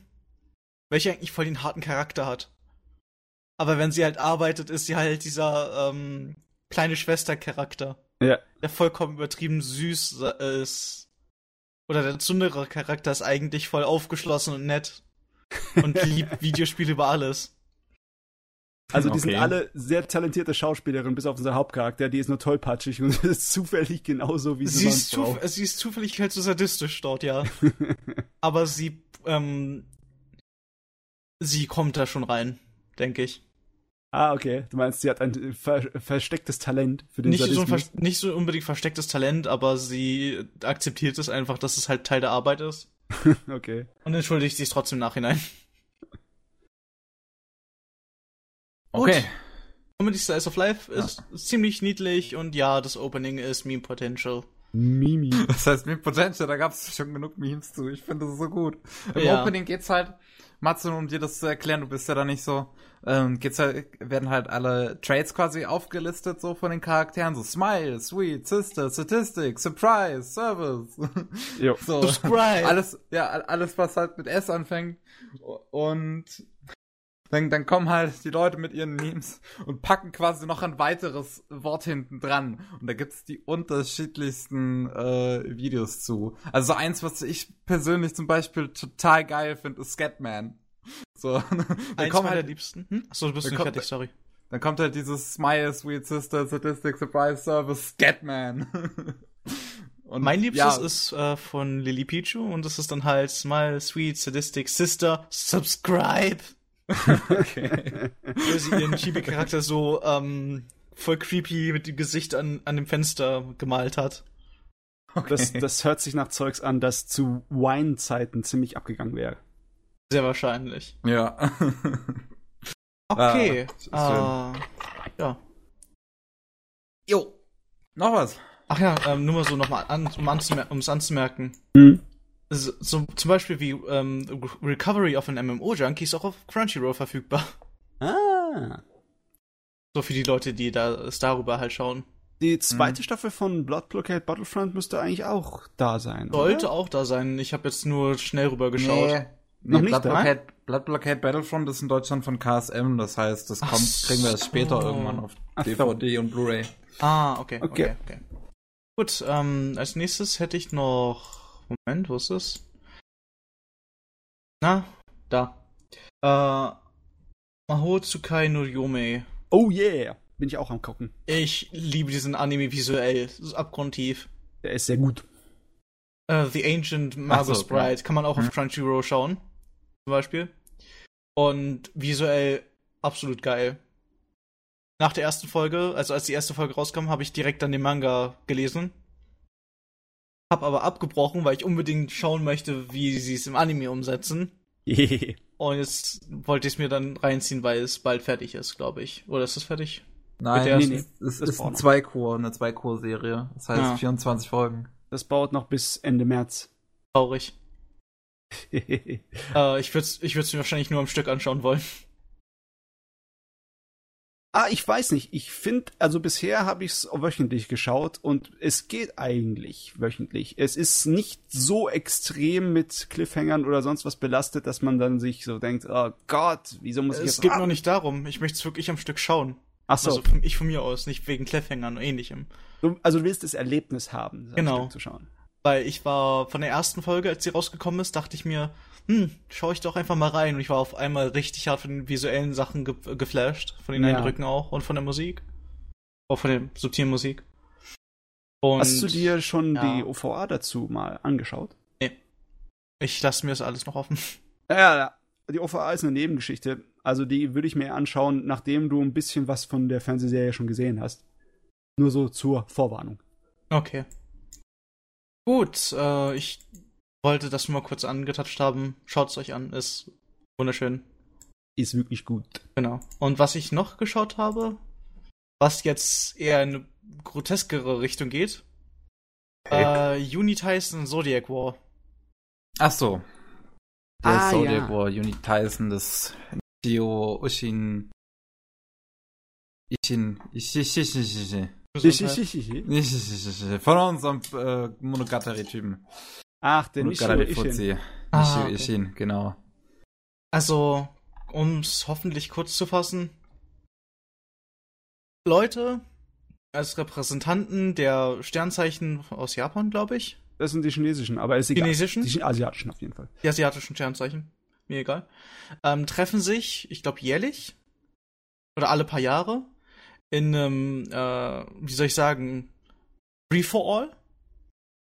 S2: welche eigentlich voll den harten Charakter hat. Aber wenn sie halt arbeitet, ist sie halt dieser ähm, kleine Schwester-Charakter,
S3: Ja.
S2: der vollkommen übertrieben süß ist. Oder der Tsundere Charakter ist eigentlich voll aufgeschlossen und nett. Und liebt Videospiele über alles.
S3: Also die sind
S1: Okay.
S3: alle sehr talentierte Schauspielerinnen, bis auf unser Hauptcharakter, die ist nur tollpatschig und ist zufällig genauso wie sie,
S2: Sie ist,
S3: auch.
S2: sie ist zufällig halt so sadistisch dort, ja. Aber sie, ähm, sie kommt da schon rein, denke ich.
S3: Ah, okay. Du meinst, sie hat ein ver verstecktes Talent für den
S2: Nicht so, ein
S3: Sadismus.
S2: vers- nicht so unbedingt verstecktes Talent, aber sie akzeptiert es einfach, dass es halt Teil der Arbeit ist.
S3: okay.
S2: Und entschuldigt sich trotzdem im Nachhinein.
S1: Okay.
S2: Comedy Slice of Life ist ziemlich niedlich und ja, das Opening ist Meme Potential.
S3: Mimi.
S1: Das heißt, mit Potential, da gab es schon genug Memes zu. Ich finde das so gut. Im
S2: Ja.
S1: Opening geht's halt, Matze, um dir das zu erklären, du bist ja da nicht so, ähm, geht's halt, werden halt alle Traits quasi aufgelistet, so von den Charakteren, so Smile, Sweet, Sister, Statistic, Surprise, Service.
S3: Jo.
S1: so.
S2: Subscribe.
S1: Alles, ja, alles, was halt mit S anfängt. Und dann, dann kommen halt die Leute mit ihren Memes und packen quasi noch ein weiteres Wort hinten dran. Und da gibt's die unterschiedlichsten äh, Videos zu. Also eins, was ich persönlich zum Beispiel total geil finde, ist Scatman. So, dann
S2: Eins
S1: kommen halt,
S2: liebsten. Hm? Achso, du bist nicht
S1: kommt-
S2: fertig, sorry.
S1: dann kommt halt dieses Smile, Sweet Sister, Sadistic Surprise Service, Scatman. Und
S2: Mein liebstes
S1: ja,
S2: ist äh, von Lily Pichu und das ist dann halt Smile, Sweet, Sadistic, Sister, Subscribe.
S1: okay.
S2: Wo sie ihren Chibi-Charakter so ähm, voll creepy mit dem Gesicht an, an dem Fenster gemalt hat.
S3: Das, das hört sich nach Zeugs an, das zu Wine-Zeiten ziemlich abgegangen wäre.
S2: Sehr wahrscheinlich.
S1: Ja.
S2: Okay.
S1: Ah,
S2: äh, ja.
S1: Jo. Noch was?
S2: Ach ja, ähm, nur mal so nochmal, an, um anzumer es anzumerken.
S3: Hm.
S2: So, so, zum Beispiel wie ähm, Recovery of an MMO-Junkie ist auch auf Crunchyroll verfügbar.
S3: Ah.
S2: So für die Leute, die da es darüber halt schauen.
S3: Die zweite Staffel von Blood Blockade Battlefront müsste eigentlich auch da sein.
S2: Sollte
S3: oder?
S2: auch da sein. Ich habe jetzt nur schnell rüber geschaut.
S1: Nee.
S3: Noch
S1: Nee,
S3: nicht,
S1: Blood
S3: ne?
S1: Blockade, Blood Blockade Battlefront ist in Deutschland von KSM, das heißt, das
S2: Ach
S1: kommt, kriegen wir erst später
S2: so.
S1: irgendwann auf
S3: Ach so.
S1: DVD und Blu-ray.
S2: Ah, okay, okay,
S3: Okay.
S2: okay. Gut, ähm, als nächstes hätte ich noch. Moment, wo ist es? Na, da. Äh, Maho Tsukai no Yome.
S3: Oh yeah. Bin ich auch am gucken.
S2: Ich liebe diesen Anime visuell. Das ist abgrundtief.
S3: Der ist sehr gut.
S2: Äh, The Ancient Magus
S1: so,
S2: Bride kann man auch auf
S1: Hm.
S2: Crunchyroll schauen. Zum Beispiel. Und visuell absolut geil. Nach der ersten Folge, also als die erste Folge rauskam, habe ich direkt dann den Manga gelesen. Hab aber abgebrochen, weil ich unbedingt schauen möchte, wie sie es im Anime umsetzen. Und jetzt wollte ich es mir dann reinziehen, weil es bald fertig ist, glaube ich. Oder ist es fertig?
S1: Nein,
S3: nee,
S1: ist, es
S3: das
S1: ist
S3: braucht
S1: ein. Zweikur, eine Zweikur-Serie. Das heißt
S2: Ja.
S1: 24 Folgen.
S3: Das baut noch bis Ende März.
S2: Traurig. Äh, ich würde es ich würd's mir wahrscheinlich nur am Stück anschauen wollen.
S3: Ah, ich weiß nicht. Ich finde, also bisher habe ich es wöchentlich geschaut und es geht eigentlich wöchentlich. Es ist nicht so extrem mit Cliffhangern oder sonst was belastet, dass man dann sich so denkt, oh Gott, wieso muss ich
S2: Es
S3: jetzt...
S2: geht noch nicht darum. Ich möchte es wirklich am Stück schauen.
S3: Ach so,
S2: Also von, ich von mir aus, nicht wegen Cliffhangern und ähnlichem.
S3: du, also du willst das Erlebnis haben, das
S2: Genau.
S3: Stück zu schauen.
S2: Weil ich war von der ersten Folge, als sie rausgekommen ist, dachte ich mir, hm, schau ich doch einfach mal rein. Und ich war auf einmal richtig hart von den visuellen Sachen ge geflasht. Von den
S3: Ja.
S2: Eindrücken auch und von der Musik. Auch von der subtilen Musik. Und
S3: Hast du dir schon
S2: ja.
S3: die OVA dazu mal angeschaut?
S2: ich lasse mir das alles noch offen.
S3: Ja, ja, die OVA ist eine Nebengeschichte. Also die würde ich mir anschauen, nachdem du ein bisschen was von der Fernsehserie schon gesehen hast. Nur so zur Vorwarnung.
S2: Okay. Gut, äh, ich wollte das nur mal kurz angetatscht haben. Schaut es euch an, ist wunderschön.
S3: Ist wirklich gut.
S2: Genau. Und was ich noch geschaut habe, was jetzt eher in eine groteskere Richtung geht, äh, Unitizen Zodiac War.
S1: Ach so. Der
S3: Ah,
S1: Zodiac
S3: ja.
S1: War, Unit Tyson, das Nishio Ushin. Ishin. Ishishishishi.
S3: Ach, der Nishio Ishin.
S2: Ah,
S1: Nishio
S2: okay.
S1: Ishin, genau.
S2: Also, um es hoffentlich kurz zu fassen. Leute, als Repräsentanten der Sternzeichen aus Japan, glaube ich,
S3: Das sind die chinesischen, aber ist egal.
S2: Chinesischen?
S3: Die asiatischen auf jeden Fall.
S2: die asiatischen Sternzeichen, mir egal, ähm, treffen sich, ich glaube, jährlich oder alle paar Jahre in einem, äh, wie soll ich sagen, Free for All,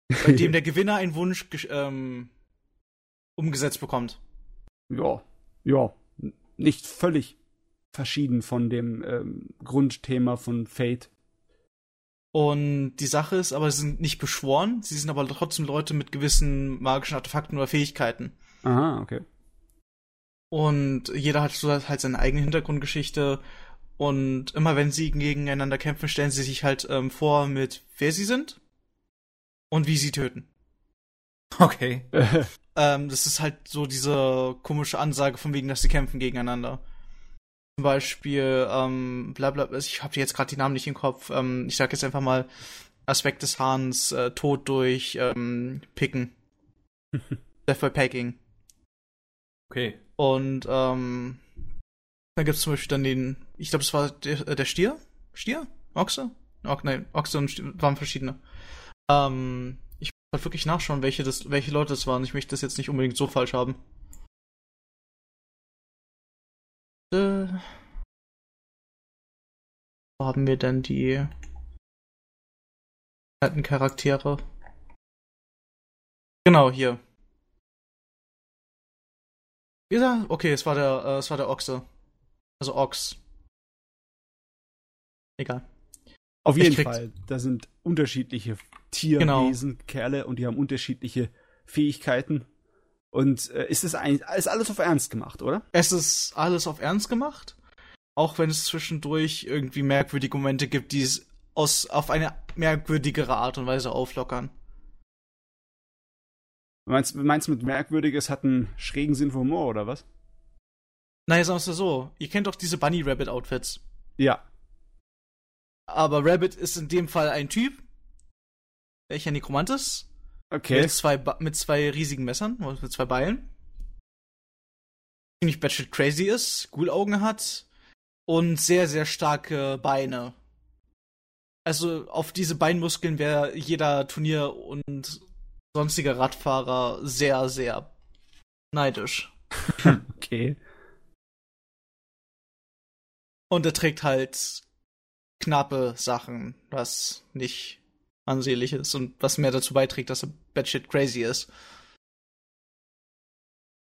S2: bei dem der Gewinner einen Wunsch ähm, umgesetzt bekommt.
S3: ja, ja, nicht völlig verschieden von dem ähm, Grundthema von Fate.
S2: Und die Sache ist aber, sie sind nicht beschworen, sie sind aber trotzdem Leute mit gewissen magischen Artefakten oder Fähigkeiten.
S3: Aha, okay.
S2: Und jeder hat so halt seine eigene Hintergrundgeschichte. Und immer wenn sie gegeneinander kämpfen, stellen sie sich halt ähm, vor mit wer sie sind und wie sie töten.
S1: Okay.
S2: Ähm, das ist halt so diese komische Ansage von wegen, dass sie kämpfen gegeneinander. Zum Beispiel, ähm, bla bla, ich habe jetzt gerade die Namen nicht im Kopf. Ähm, ich sag jetzt einfach mal Aspekt des Hahns, äh, Tod durch ähm, Picken. Death by Packing.
S1: Okay.
S2: Und ähm, Dann gibt's zum Beispiel dann den, ich glaube, es war der, äh, der Stier? Stier? Ochse? O nein, Ochse und Stier waren verschiedene. Ähm, ich muss halt wirklich nachschauen, welche, das, welche Leute das waren. Ich möchte das jetzt nicht unbedingt so falsch haben. Äh, wo haben wir denn die alten Charaktere? Genau, hier. Wie gesagt, okay, es war der, äh, es war der Ochse. Also Ochs. Egal.
S3: Auf jeden Fall. Da sind unterschiedliche Tierwesen, Kerle, und die haben unterschiedliche Fähigkeiten. Und äh, ist es eigentlich ist alles auf Ernst gemacht, oder?
S2: Es ist alles auf Ernst gemacht. Auch wenn es zwischendurch irgendwie merkwürdige Momente gibt, die es aus, auf eine merkwürdigere Art und Weise auflockern.
S3: Meinst, meinst du mit merkwürdig, es hat einen schrägen Sinn für Humor, oder was?
S2: Naja, sagen wir so. Ihr kennt doch diese Bunny Rabbit Outfits.
S3: Ja.
S2: Aber Rabbit ist in dem Fall ein Typ, welcher Nekromant ist.
S3: Okay.
S2: Mit zwei, Ba- mit zwei riesigen Messern, oder mit zwei Beilen. Ziemlich batshit crazy ist, Ghoul-Augen hat und sehr, sehr starke Beine. Also auf diese Beinmuskeln wäre jeder Turnier- und sonstiger Radfahrer sehr, sehr neidisch.
S3: Okay.
S2: Und er trägt halt knappe Sachen, was nicht ansehnlich ist und was mehr dazu beiträgt, dass er batshit crazy ist.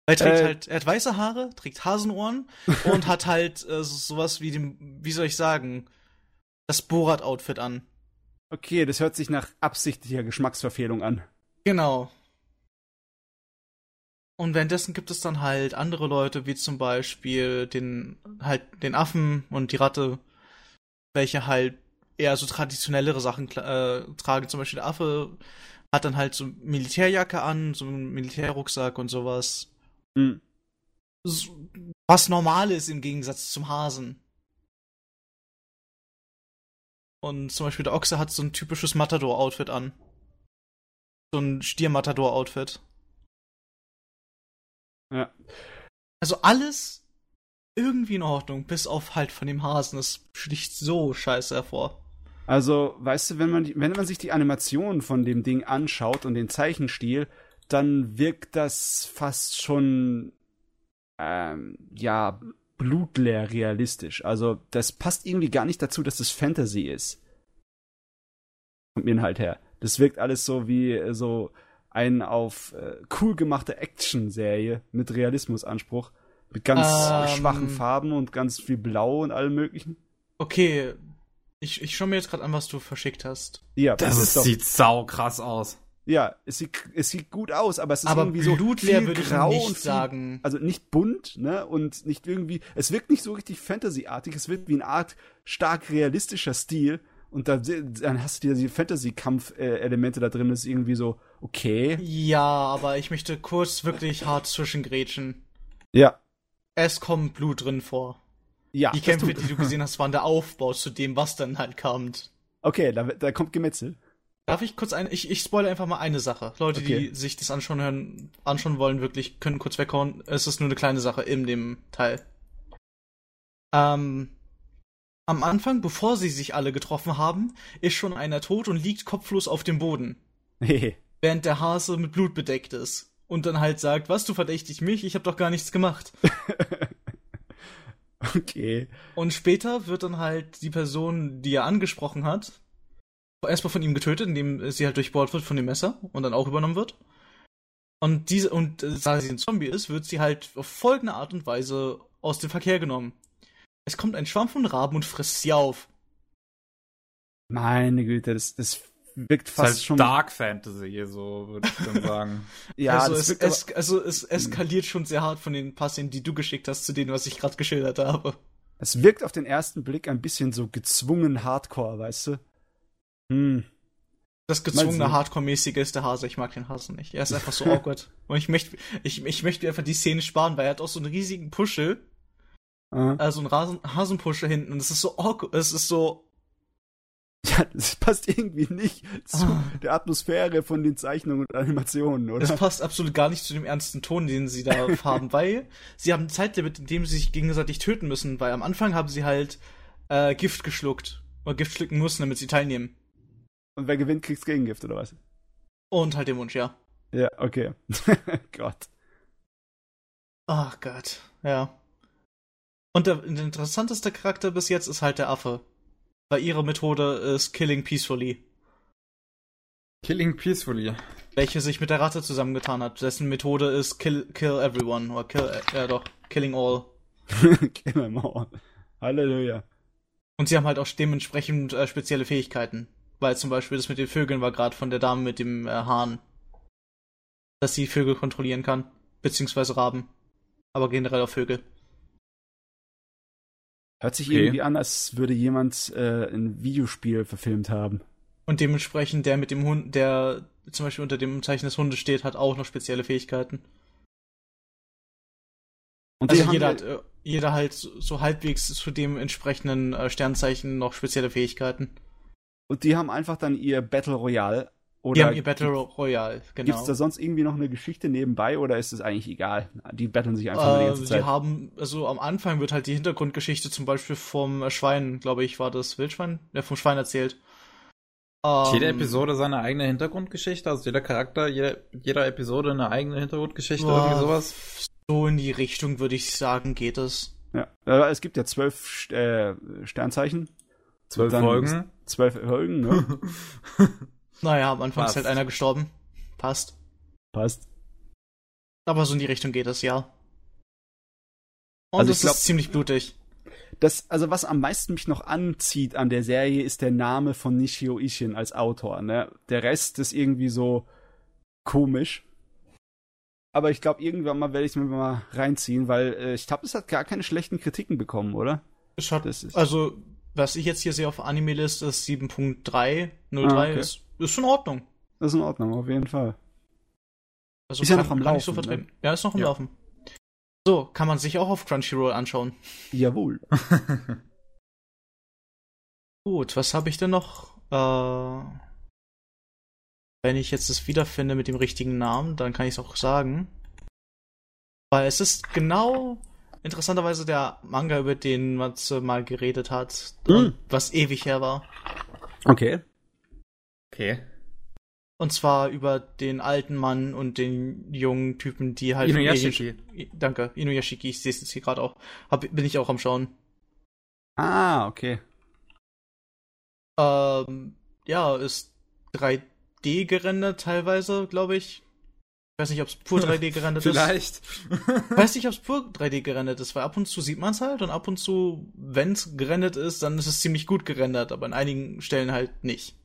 S2: Er trägt
S3: Äh.
S2: halt, er hat weiße Haare, trägt Hasenohren und hat halt äh, so- sowas wie dem, wie soll ich sagen, das Borat-Outfit an.
S3: Okay, das hört sich nach absichtlicher Geschmacksverfehlung an.
S2: Genau. Und währenddessen gibt es dann halt andere Leute, wie zum Beispiel den, halt den Affen und die Ratte, welche halt eher so traditionellere Sachen äh, tragen. Zum Beispiel der Affe hat dann halt so Militärjacke an, so einen Militärrucksack und sowas.
S3: Hm.
S2: So- Was normal ist im Gegensatz zum Hasen. Und zum Beispiel der Ochse hat so ein typisches Matador-Outfit an. So ein Stier-Matador-Outfit.
S3: Ja.
S2: Also alles irgendwie in Ordnung, bis auf halt von dem Hasen. Das sticht so scheiße hervor.
S3: Also, weißt du, wenn man, wenn man sich die Animation von dem Ding anschaut und den Zeichenstil, dann wirkt das fast schon, ähm, ja, blutleer realistisch. Also, das passt irgendwie gar nicht dazu, dass es Fantasy ist. Vom Inhalt her. Das wirkt alles so wie äh, so ein auf äh, cool gemachte Action-Serie mit Realismusanspruch. Mit ganz
S2: Ähm.
S3: schwachen Farben und ganz viel Blau und allem möglichen.
S2: Okay, ich, ich schaue mir jetzt gerade an, was du verschickt hast.
S3: Ja,
S1: Das,
S3: ist doch
S1: sieht sau krass aus.
S3: Ja, es sieht, es sieht gut aus, aber es ist
S2: Aber
S3: irgendwie so
S2: blutleer
S3: viel
S2: würde ich
S3: grau
S2: nicht
S3: und viel,
S2: sagen.
S3: Also nicht bunt, ne? Und nicht irgendwie. Es wirkt nicht so richtig Fantasy-artig, es wirkt wie eine Art stark realistischer Stil. Und da, dann hast du diese Fantasy-Kampf-Elemente da drin, das ist irgendwie so, okay.
S2: Ja, aber ich möchte kurz wirklich hart zwischengrätschen.
S3: Ja.
S2: Es kommt Blut drin vor.
S3: Ja.
S2: Die Kämpfe, die du gesehen hast, waren der Aufbau zu dem, was dann halt kommt.
S3: Okay, da, da kommt Gemetzel.
S2: Darf ich kurz ein, ich, ich spoilere einfach mal eine Sache. Leute,
S3: Okay.
S2: die sich das anschauen hören, anschauen wollen, wirklich, können kurz weghauen. Es ist nur eine kleine Sache in dem Teil. Ähm, am Anfang, bevor sie sich alle getroffen haben, ist schon einer tot und liegt kopflos auf dem Boden.
S3: Hehe.
S2: Während der Hase mit Blut bedeckt ist. Und dann halt sagt, was, du verdächtig mich? Ich hab doch gar nichts gemacht.
S3: okay.
S2: Und später wird dann halt die Person, die er angesprochen hat, erstmal von ihm getötet, indem sie halt durchbohrt wird von dem Messer und dann auch übernommen wird. Und diese, und äh, da sie ein Zombie ist, wird sie halt auf folgende Art und Weise aus dem Verkehr genommen. Es kommt ein Schwarm von Raben und frisst sie auf.
S3: Meine Güte, das, das wirkt
S1: Das ist
S3: fast
S1: halt
S3: schon.
S1: Dark Fantasy, so würde ich dann sagen.
S3: Ja,
S2: also, es, es, also es eskaliert schon sehr hart von den Passien, die du geschickt hast, zu denen, was ich gerade geschildert habe.
S3: Es wirkt auf den ersten Blick ein bisschen so gezwungen Hardcore, weißt du? Hm.
S2: Das gezwungene. Hardcore-mäßige ist der Hase. Ich mag den Hasen nicht. Er ist einfach so awkward. Und ich möchte, ich, ich möchte einfach die Szene sparen, weil er hat auch so einen riesigen Puschel,
S3: Äh,
S2: also einen Rasen, Hasenpuschel hinten. Und es ist so awkward, es ist so
S3: Ja, das passt irgendwie nicht zu
S2: Ah.
S3: der Atmosphäre von den Zeichnungen und Animationen, oder?
S2: Das passt absolut gar nicht zu dem ernsten Ton, den sie da haben, weil sie haben ein Zeitlimit, in dem sie sich gegenseitig töten müssen, weil am Anfang haben sie halt äh, Gift geschluckt. Oder Gift schlucken mussten, damit sie teilnehmen.
S3: Und wer gewinnt, kriegt's Gegengift, oder was?
S2: Und halt den Wunsch, ja.
S3: Ja, okay. Gott.
S2: Ach Gott, ja. Und der, der interessanteste Charakter bis jetzt ist halt der Affe. Weil ihre Methode ist Killing Peacefully.
S1: Killing Peacefully.
S2: Welche sich mit der Ratte zusammengetan hat. Dessen Methode ist Kill, kill Everyone. Oder Kill, äh, ja doch, Killing All.
S3: Kill my all. Halleluja.
S2: Und sie haben halt auch dementsprechend äh, spezielle Fähigkeiten. Weil zum Beispiel das mit den Vögeln war gerade von der Dame mit dem äh, Hahn. Dass sie Vögel kontrollieren kann. Beziehungsweise Raben. Aber generell auch Vögel.
S3: Hört sich
S1: Okay.
S3: irgendwie an, als würde jemand äh, ein Videospiel verfilmt haben.
S2: Und dementsprechend der mit dem Hund, der zum Beispiel unter dem Zeichen des Hundes steht, hat auch noch spezielle Fähigkeiten.
S3: Und
S2: Also jeder hat, äh, jeder halt so so halbwegs zu dem entsprechenden äh, Sternzeichen noch spezielle Fähigkeiten.
S3: Und die haben einfach dann ihr Battle Royale. Oder
S2: Die haben ihr Battle Royale, genau.
S3: Gibt es da sonst irgendwie noch eine Geschichte nebenbei oder ist es eigentlich egal? Die battlen sich einfach nur die
S2: Äh,
S3: ganze
S2: die
S3: Zeit.
S2: haben, also am Anfang wird halt die Hintergrundgeschichte zum Beispiel vom äh, Schwein, glaube ich, war das Wildschwein, ja, vom Schwein erzählt.
S1: Jede
S2: Ähm,
S1: Episode seine eigene Hintergrundgeschichte, also jeder Charakter, jeder, jeder Episode eine eigene Hintergrundgeschichte,
S2: boah,
S1: irgendwie sowas.
S2: So in die Richtung würde ich sagen, geht es.
S3: Ja. Äh, Es gibt ja zwölf äh, Sternzeichen.
S1: Zwölf Folgen.
S3: Zwölf Folgen, ne?
S2: Naja, am Anfang
S1: Passt.
S2: ist halt einer gestorben. Passt.
S3: Passt.
S2: Aber so in die Richtung geht es, ja. Und
S3: Also
S2: es
S3: ich glaub-
S2: ist ziemlich blutig.
S3: Das, also was am meisten mich noch anzieht an der Serie, ist der Name von Nishio Ishin als Autor. Ne? Der Rest ist irgendwie so komisch. Aber ich glaube, irgendwann mal werde ich es mir mal reinziehen, weil äh, ich glaube, es hat gar keine schlechten Kritiken bekommen, oder?
S2: Es hat,
S3: Das ist-
S2: also, was ich jetzt hier sehe auf Anime-List ist 7.303,
S3: Ah, okay.
S2: ist, ist in Ordnung.
S3: Das ist in Ordnung, auf jeden Fall.
S2: Also
S3: Ist ja noch am
S2: ich so
S3: Laufen, ne?
S2: Ja, ist noch am
S1: Ja.
S2: Laufen. So, kann man sich auch auf Crunchyroll anschauen.
S3: Jawohl.
S2: Gut, was habe ich denn noch? Äh, wenn ich jetzt es wiederfinde mit dem richtigen Namen, dann kann ich es auch sagen. Weil es ist genau interessanterweise der Manga, über den Matze mal geredet hat,
S3: Mhm.
S2: was ewig her war.
S3: Okay.
S1: Okay.
S2: Und zwar über den alten Mann und den jungen Typen, die halt.
S1: Inuyashiki.
S2: I- Danke, Inuyashiki, ich sehe es jetzt hier gerade auch. Hab, bin ich auch am Schauen.
S3: Ah, okay.
S2: Ähm, ja, ist 3D gerendert teilweise, glaube ich. Ich weiß nicht, ob es pur 3D gerendert ist.
S1: Vielleicht.
S2: Ich weiß nicht, ob es pur 3D gerendert ist, weil ab und zu sieht man es halt und ab und zu, wenn es gerendert ist, dann ist es ziemlich gut gerendert, aber in einigen Stellen halt nicht.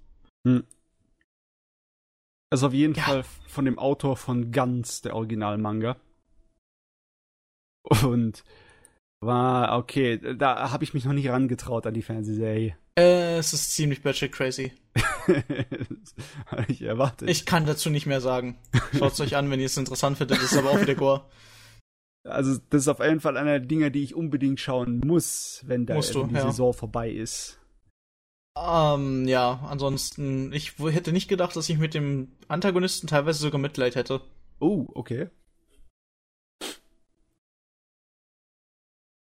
S3: Also auf jeden
S2: Ja.
S3: Fall von dem Autor von Guns, der Original-Manga. Und war, okay, da habe ich mich noch nicht rangetraut an die Fernsehserie.
S2: Äh, es ist ziemlich batshit crazy.
S3: Hab ich erwartet.
S2: Ich kann dazu nicht mehr sagen. Schaut's euch an, wenn ihr es interessant findet, das ist aber auch wieder Gore.
S3: also, das ist auf jeden Fall einer der Dinge, die ich unbedingt schauen muss, wenn da die
S2: ja.
S3: Saison vorbei ist.
S2: Ähm, ja, ansonsten, ich hätte nicht gedacht, dass ich mit dem Antagonisten teilweise sogar Mitleid hätte.
S3: Oh, okay.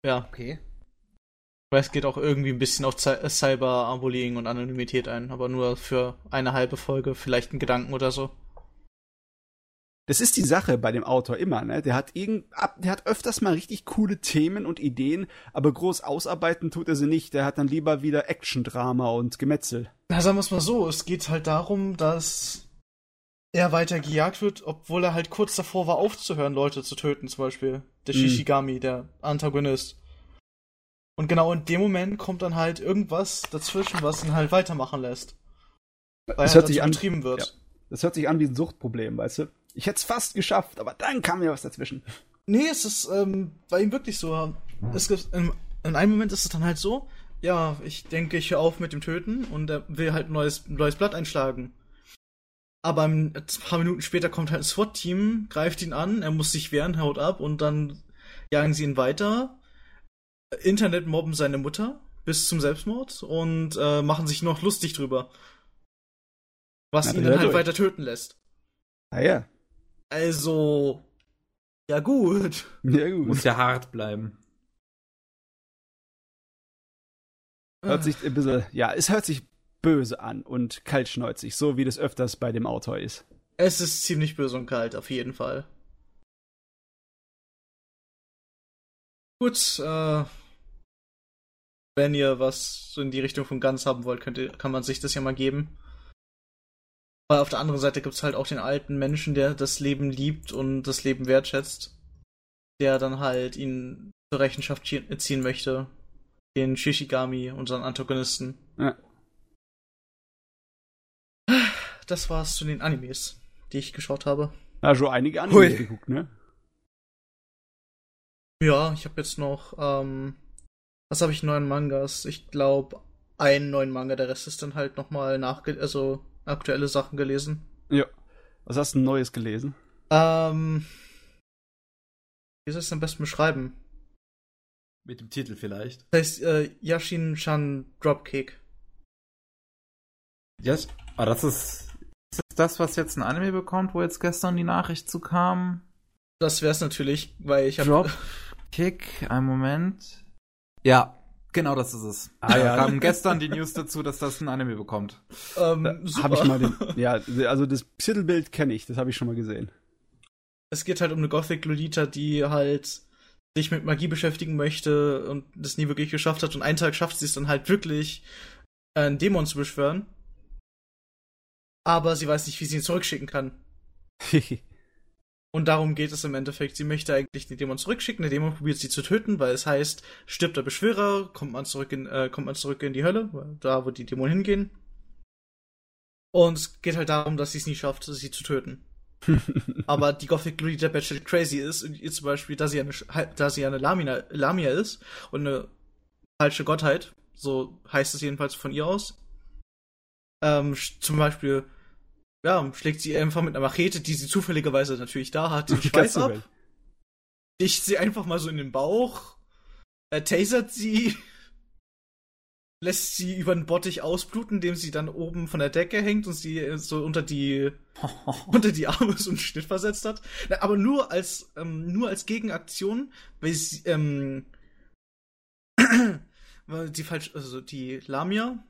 S2: Ja,
S1: Okay.
S2: weil es geht auch irgendwie ein bisschen auf Cy- Cyberbullying und Anonymität ein, aber nur für eine halbe Folge, vielleicht einen Gedanken oder so.
S3: Das ist die Sache bei dem Autor immer, ne? Der hat irgend, der hat öfters mal richtig coole Themen und Ideen, aber groß ausarbeiten tut er sie nicht. Der hat dann lieber wieder Action-Drama und Gemetzel.
S2: Na, sagen wir es mal so, es geht halt darum, dass er weiter gejagt wird, obwohl er halt kurz davor war, aufzuhören, Leute zu töten, zum Beispiel. Der
S3: Mhm.
S2: Shishigami, der Antagonist. Und genau in dem Moment kommt dann halt irgendwas dazwischen, was ihn halt weitermachen lässt. Weil
S3: Das
S2: er
S3: hört
S2: halt
S3: sich
S2: dazu
S3: an-
S2: wird.
S3: ja. Das hört sich an wie ein Suchtproblem, weißt du? Ich hätte es fast geschafft, aber dann kam mir was dazwischen.
S2: Nee, es ist ähm, bei ihm wirklich so. Es gibt, in, in einem Moment ist es dann halt so, ja, ich denke, ich höre auf mit dem Töten und er will halt ein neues, ein neues Blatt einschlagen. Aber ein paar Minuten später kommt halt ein SWAT-Team, greift ihn an, er muss sich wehren, haut ab und dann jagen sie ihn weiter. Internet mobben seine Mutter, bis zum Selbstmord und äh, machen sich noch lustig drüber. Was
S3: Na,
S2: ihn
S3: dann
S2: halt
S3: euch.
S2: weiter töten lässt.
S3: Ah ja.
S2: Also, ja gut.
S3: Ja, gut.
S1: Muss ja hart bleiben.
S3: Hört sich ein bisschen, ja, es hört sich böse an und kaltschnäuzig, so wie das öfters bei dem Autor ist.
S2: Es ist ziemlich böse und kalt, auf jeden Fall. Gut, äh, wenn ihr was so in die Richtung von Guns haben wollt, könnt ihr, kann man sich das ja mal geben. Weil auf der anderen Seite gibt's halt auch den alten Menschen, der das Leben liebt und das Leben wertschätzt, der dann halt ihn zur Rechenschaft zie- ziehen möchte. Den Shishigami, unseren Antagonisten.
S3: Ja.
S2: Das war's zu den Animes, die ich geschaut habe.
S3: Ja, schon einige
S1: Hui.
S3: andere geguckt, ne?
S2: Ja, ich habe jetzt noch, ähm, was habe ich neuen Mangas? Ich glaube, einen neuen Manga, der Rest ist dann halt nochmal nachge also aktuelle Sachen gelesen.
S3: Ja. Was hast du Neues gelesen?
S2: Ähm, wie soll ich es am besten beschreiben?
S1: Mit dem Titel vielleicht.
S2: Das heißt, äh, Yashin-chan Dropkick.
S1: Yes. Ah, das ist, ist das, das, was jetzt ein Anime bekommt, wo jetzt gestern die Nachricht zu kam?
S2: Das wär's natürlich, weil ich habe
S1: Dropkick, einen Moment. Ja, genau das ist es.
S3: Ah, ja.
S1: Da kam gestern die News dazu, dass das ein Anime bekommt.
S2: ähm, super.
S3: Habe ich mal den, ja, also das Titelbild kenne ich, das habe ich schon mal gesehen.
S2: Es geht halt um eine Gothic Lolita, die halt sich mit Magie beschäftigen möchte und das nie wirklich geschafft hat. Und einen Tag schafft sie es dann halt wirklich, äh, einen Dämon zu beschwören. Aber sie weiß nicht, wie sie ihn zurückschicken kann. Und darum geht es im Endeffekt. Sie möchte eigentlich den Dämon zurückschicken. Der Dämon probiert sie zu töten, weil es heißt, stirbt der Beschwörer, kommt man zurück in, äh, kommt man zurück in die Hölle, da wo die Dämonen hingehen. Und es geht halt darum, dass sie es nie schafft, sie zu töten. Aber die Gothic Lolita Batshit crazy ist, und ihr zum Beispiel, da sie eine, Sch- da sie eine Lamina, Lamia ist und eine falsche Gottheit, so heißt es jedenfalls von ihr aus, ähm, zum Beispiel, ja, schlägt sie einfach mit einer Machete, die sie zufälligerweise natürlich da hat, den Schweiß ab, sticht sie einfach mal so in den Bauch, äh, tasert sie, lässt sie über den Bottich ausbluten, indem sie dann oben von der Decke hängt und sie äh, so unter die unter die Arme so einen Schnitt versetzt hat. Aber nur als ähm, nur als Gegenaktion, weil sie ähm, die falsch also die Lamia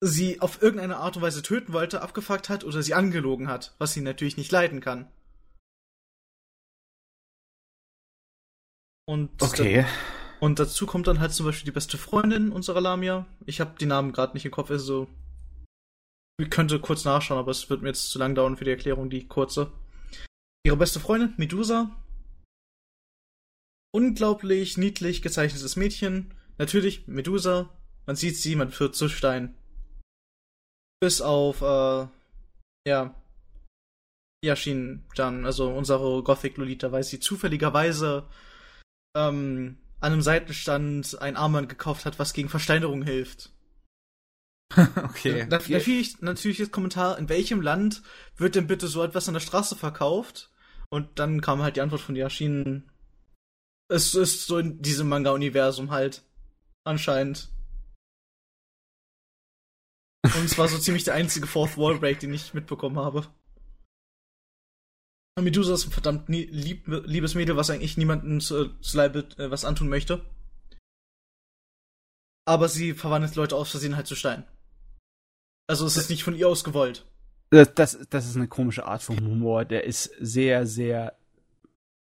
S2: sie auf irgendeine Art und Weise töten wollte, abgefuckt hat oder sie angelogen hat, was sie natürlich nicht leiden kann. Und und dazu kommt dann halt zum Beispiel die beste Freundin unserer Lamia. Ich habe die Namen gerade nicht im Kopf, also ich könnte kurz nachschauen, aber es wird mir jetzt zu lang dauern für die Erklärung, die kurze. Ihre beste Freundin, Medusa. Unglaublich niedlich gezeichnetes Mädchen. Natürlich, Medusa. Man sieht sie, man wird zu Stein. Bis auf, äh, ja, Yashin dann, also unsere Gothic Lolita, weil sie zufälligerweise ähm, an einem Seitenstand ein Armband gekauft hat, was gegen Versteinerung hilft.
S1: okay.
S2: Da, da fiel ich natürlich das Kommentar, in welchem Land wird denn bitte so etwas an der Straße verkauft? Und dann kam halt die Antwort von Yashin. Es ist so in diesem Manga-Universum halt. Anscheinend. Und es war so ziemlich der einzige Fourth Wall Break, den ich mitbekommen habe. Medusa ist ein verdammt lieb, liebes Mädel, was eigentlich niemandem zu, zu Leibe äh, was antun möchte. Aber sie verwandelt Leute aus Versehen halt zu Stein. Also es ist nicht von ihr aus gewollt.
S3: Das, das, das ist eine komische Art von Humor, der ist sehr, sehr.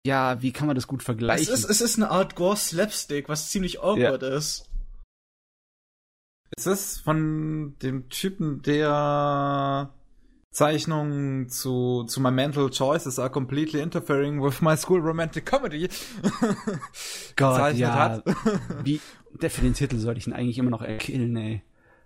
S3: Ja, wie kann man das gut
S2: Es
S3: vergleichen?
S2: ist, es ist eine Art Gore-Slapstick, was ziemlich awkward ist.
S1: Ist das von dem Typen, der Zeichnungen zu, zu My Mental Choices are completely interfering with my school romantic comedy
S3: Gott,
S1: gezeichnet
S3: ja.
S1: hat?
S3: Wie, der für den Titel sollte ich ihn eigentlich immer noch erkillen, ey.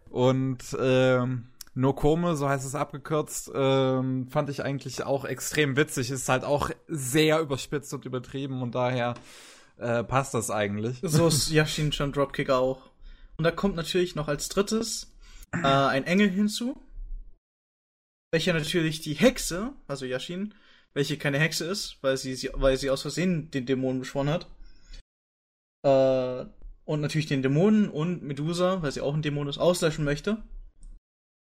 S1: Und ähm, Nokome, so heißt es abgekürzt, ähm, fand ich eigentlich auch extrem witzig. Ist halt auch sehr überspitzt und übertrieben und daher äh, passt das eigentlich.
S2: So ist Yashin schon Dropkick auch. Und da kommt natürlich noch als drittes äh, ein Engel hinzu, welcher natürlich die Hexe, also Yashin, welche keine Hexe ist, weil sie, sie weil sie aus Versehen den Dämonen beschworen hat, äh, und natürlich den Dämonen und Medusa, weil sie auch ein Dämon ist, auslöschen möchte.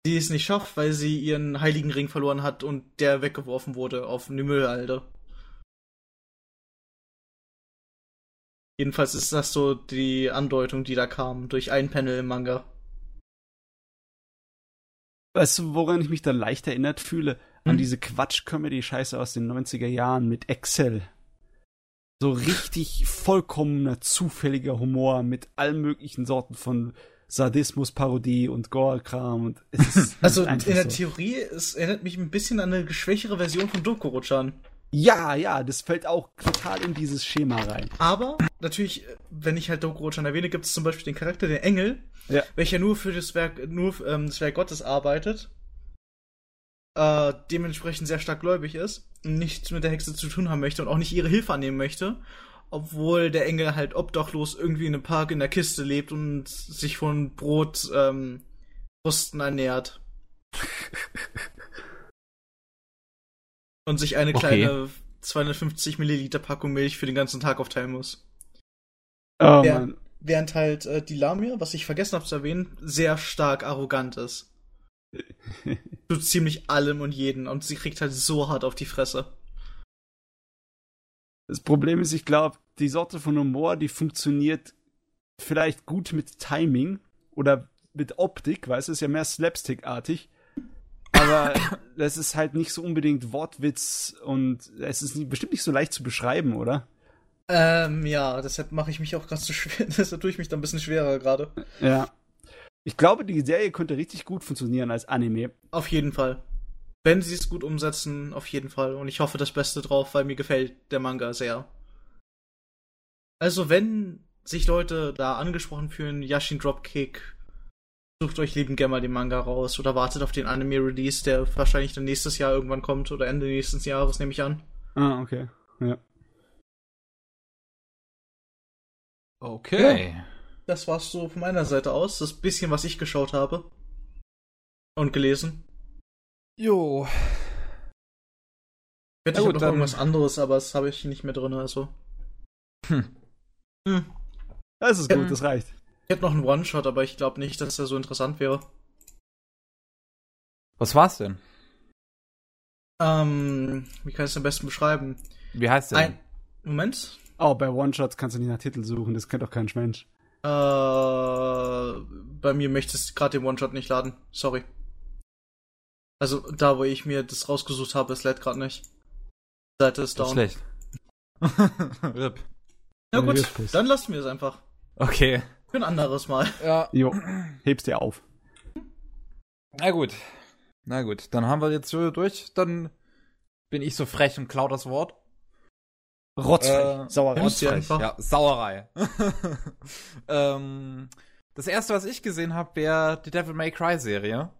S2: Sie es nicht schafft, weil sie ihren heiligen Ring verloren hat und der weggeworfen wurde auf eine Müllhalde. Jedenfalls ist das so die Andeutung, die da kam, durch ein Panel im Manga.
S3: Weißt du, woran ich mich da leicht erinnert fühle? An hm? diese Quatsch-Comedy-Scheiße aus den 90er Jahren mit Excel. So richtig vollkommener, zufälliger Humor mit allen möglichen Sorten von Sadismus, Parodie und Gore-Kram.
S2: also in der so. Theorie, es erinnert mich ein bisschen an eine schwächere Version von Dokuro-chan.
S3: Ja, ja, das fällt auch total in dieses Schema rein.
S2: Aber natürlich, wenn ich halt Dokuro-chan erwähne, gibt es zum Beispiel den Charakter der Engel, ja. welcher nur für das Werk, nur ähm, das Werk Gottes arbeitet, äh, dementsprechend sehr stark gläubig ist, nichts mit der Hexe zu tun haben möchte und auch nicht ihre Hilfe annehmen möchte, obwohl der Engel halt obdachlos irgendwie in einem Park in der Kiste lebt und sich von Brot ähm, Rusten ernährt. und sich eine kleine okay. 250 Milliliter Packung Milch für den ganzen Tag aufteilen muss. Oh, während, während halt äh, die Lamia, was ich vergessen habe zu erwähnen, sehr stark arrogant ist. Zu ziemlich allem und jeden und sie kriegt halt so hart auf die Fresse.
S3: Das Problem ist, ich glaube, die Sorte von Humor, die funktioniert vielleicht gut mit Timing oder mit Optik, weil es ist ja mehr Slapstick-artig. Aber das ist halt nicht so unbedingt Wortwitz und es ist nicht, bestimmt nicht so leicht zu beschreiben, oder?
S2: Ähm, ja, deshalb mache ich mich auch gerade so schwer, deshalb tue ich mich da ein bisschen schwerer gerade.
S3: Ja. Ich glaube, die Serie könnte richtig gut funktionieren als Anime.
S2: Auf jeden Fall. Wenn sie es gut umsetzen, auf jeden Fall. Und ich hoffe das Beste drauf, weil mir gefällt der Manga sehr. Also, wenn sich Leute da angesprochen fühlen, Yashin Dropkick, sucht euch lieben gerne mal den Manga raus oder wartet auf den Anime-Release, der wahrscheinlich dann nächstes Jahr irgendwann kommt oder Ende nächsten Jahres, nehme ich an.
S3: Ah, okay. Ja.
S1: Okay. Ja
S2: das war's so von meiner Seite aus. Das bisschen, was ich geschaut habe. Und gelesen.
S1: Jo.
S2: Ich hätte ja, noch irgendwas anderes, aber das habe ich nicht mehr drin, also.
S3: Hm. Hm. Das ist gut, das reicht.
S2: Ich hätte noch einen One-Shot, aber ich glaube nicht, dass der so interessant wäre.
S1: Was war's denn?
S2: Ähm, wie kann ich es am besten beschreiben?
S1: Wie heißt der? Ein
S2: Moment.
S3: Oh, bei One-Shots kannst du nicht nach Titel suchen, das kennt doch kein Mensch.
S2: Äh, bei mir möchte es gerade den One-Shot nicht laden. Sorry. Also da, wo ich mir das rausgesucht habe, es lädt gerade nicht. Die Seite ist down.
S1: Ist schlecht.
S2: Rip. Na gut, dann lassen wir es einfach.
S1: Okay.
S2: Für ein anderes Mal.
S3: Ja. Jo, hebst dir auf.
S1: Na gut. Na gut, dann haben wir jetzt so durch. Dann bin ich so frech und klau das Wort.
S3: Rotzfrech. Äh, Sauerei.
S1: Rotzfrech, ja, Sauerei. ähm, das erste, was ich gesehen habe, wäre die Devil May Cry Serie.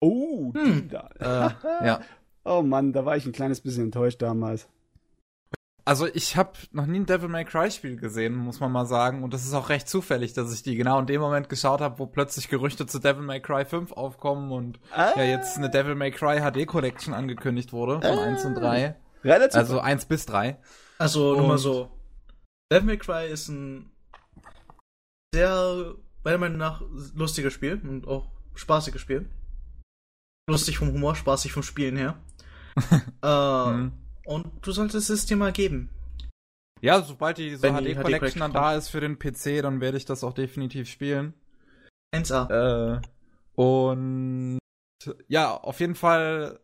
S3: Oh, hm. da.
S1: Äh, ja.
S3: Oh Mann, da war ich ein kleines bisschen enttäuscht damals.
S1: Also ich habe noch nie ein Devil May Cry Spiel gesehen, muss man mal sagen. Und das ist auch recht zufällig, dass ich die genau in dem Moment geschaut habe, wo plötzlich Gerüchte zu Devil May Cry 5 aufkommen und ah. ja jetzt eine Devil May Cry HD Collection angekündigt wurde von ah. 1 und 3. Relativ. Also 1 bis 3.
S2: Also, nur mal so. Devil May Cry ist ein sehr, meiner Meinung nach, lustiges Spiel und auch spaßiges Spiel. Lustig vom Humor, spaßig vom Spielen her. äh, mhm. Und du solltest es dir mal geben.
S1: Ja, sobald die so HD, HD Collection dann da ist für den PC, dann werde ich das auch definitiv spielen.
S2: 1A.
S1: Äh, und ja, auf jeden Fall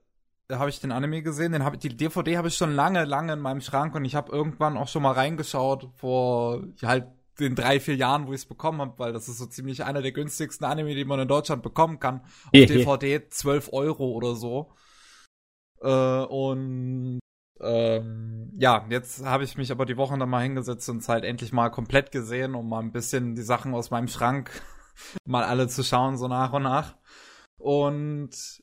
S1: habe ich den Anime gesehen, den habe die DVD habe ich schon lange, lange in meinem Schrank und ich habe irgendwann auch schon mal reingeschaut vor halt den drei, vier Jahren, wo ich es bekommen habe, weil das ist so ziemlich einer der günstigsten Anime, die man in Deutschland bekommen kann. Auf DVD 12 Euro oder so. Äh, und ähm, ja, jetzt habe ich mich aber die Wochen dann mal hingesetzt und es halt endlich mal komplett gesehen, um mal ein bisschen die Sachen aus meinem Schrank mal alle zu schauen, so nach und nach. Und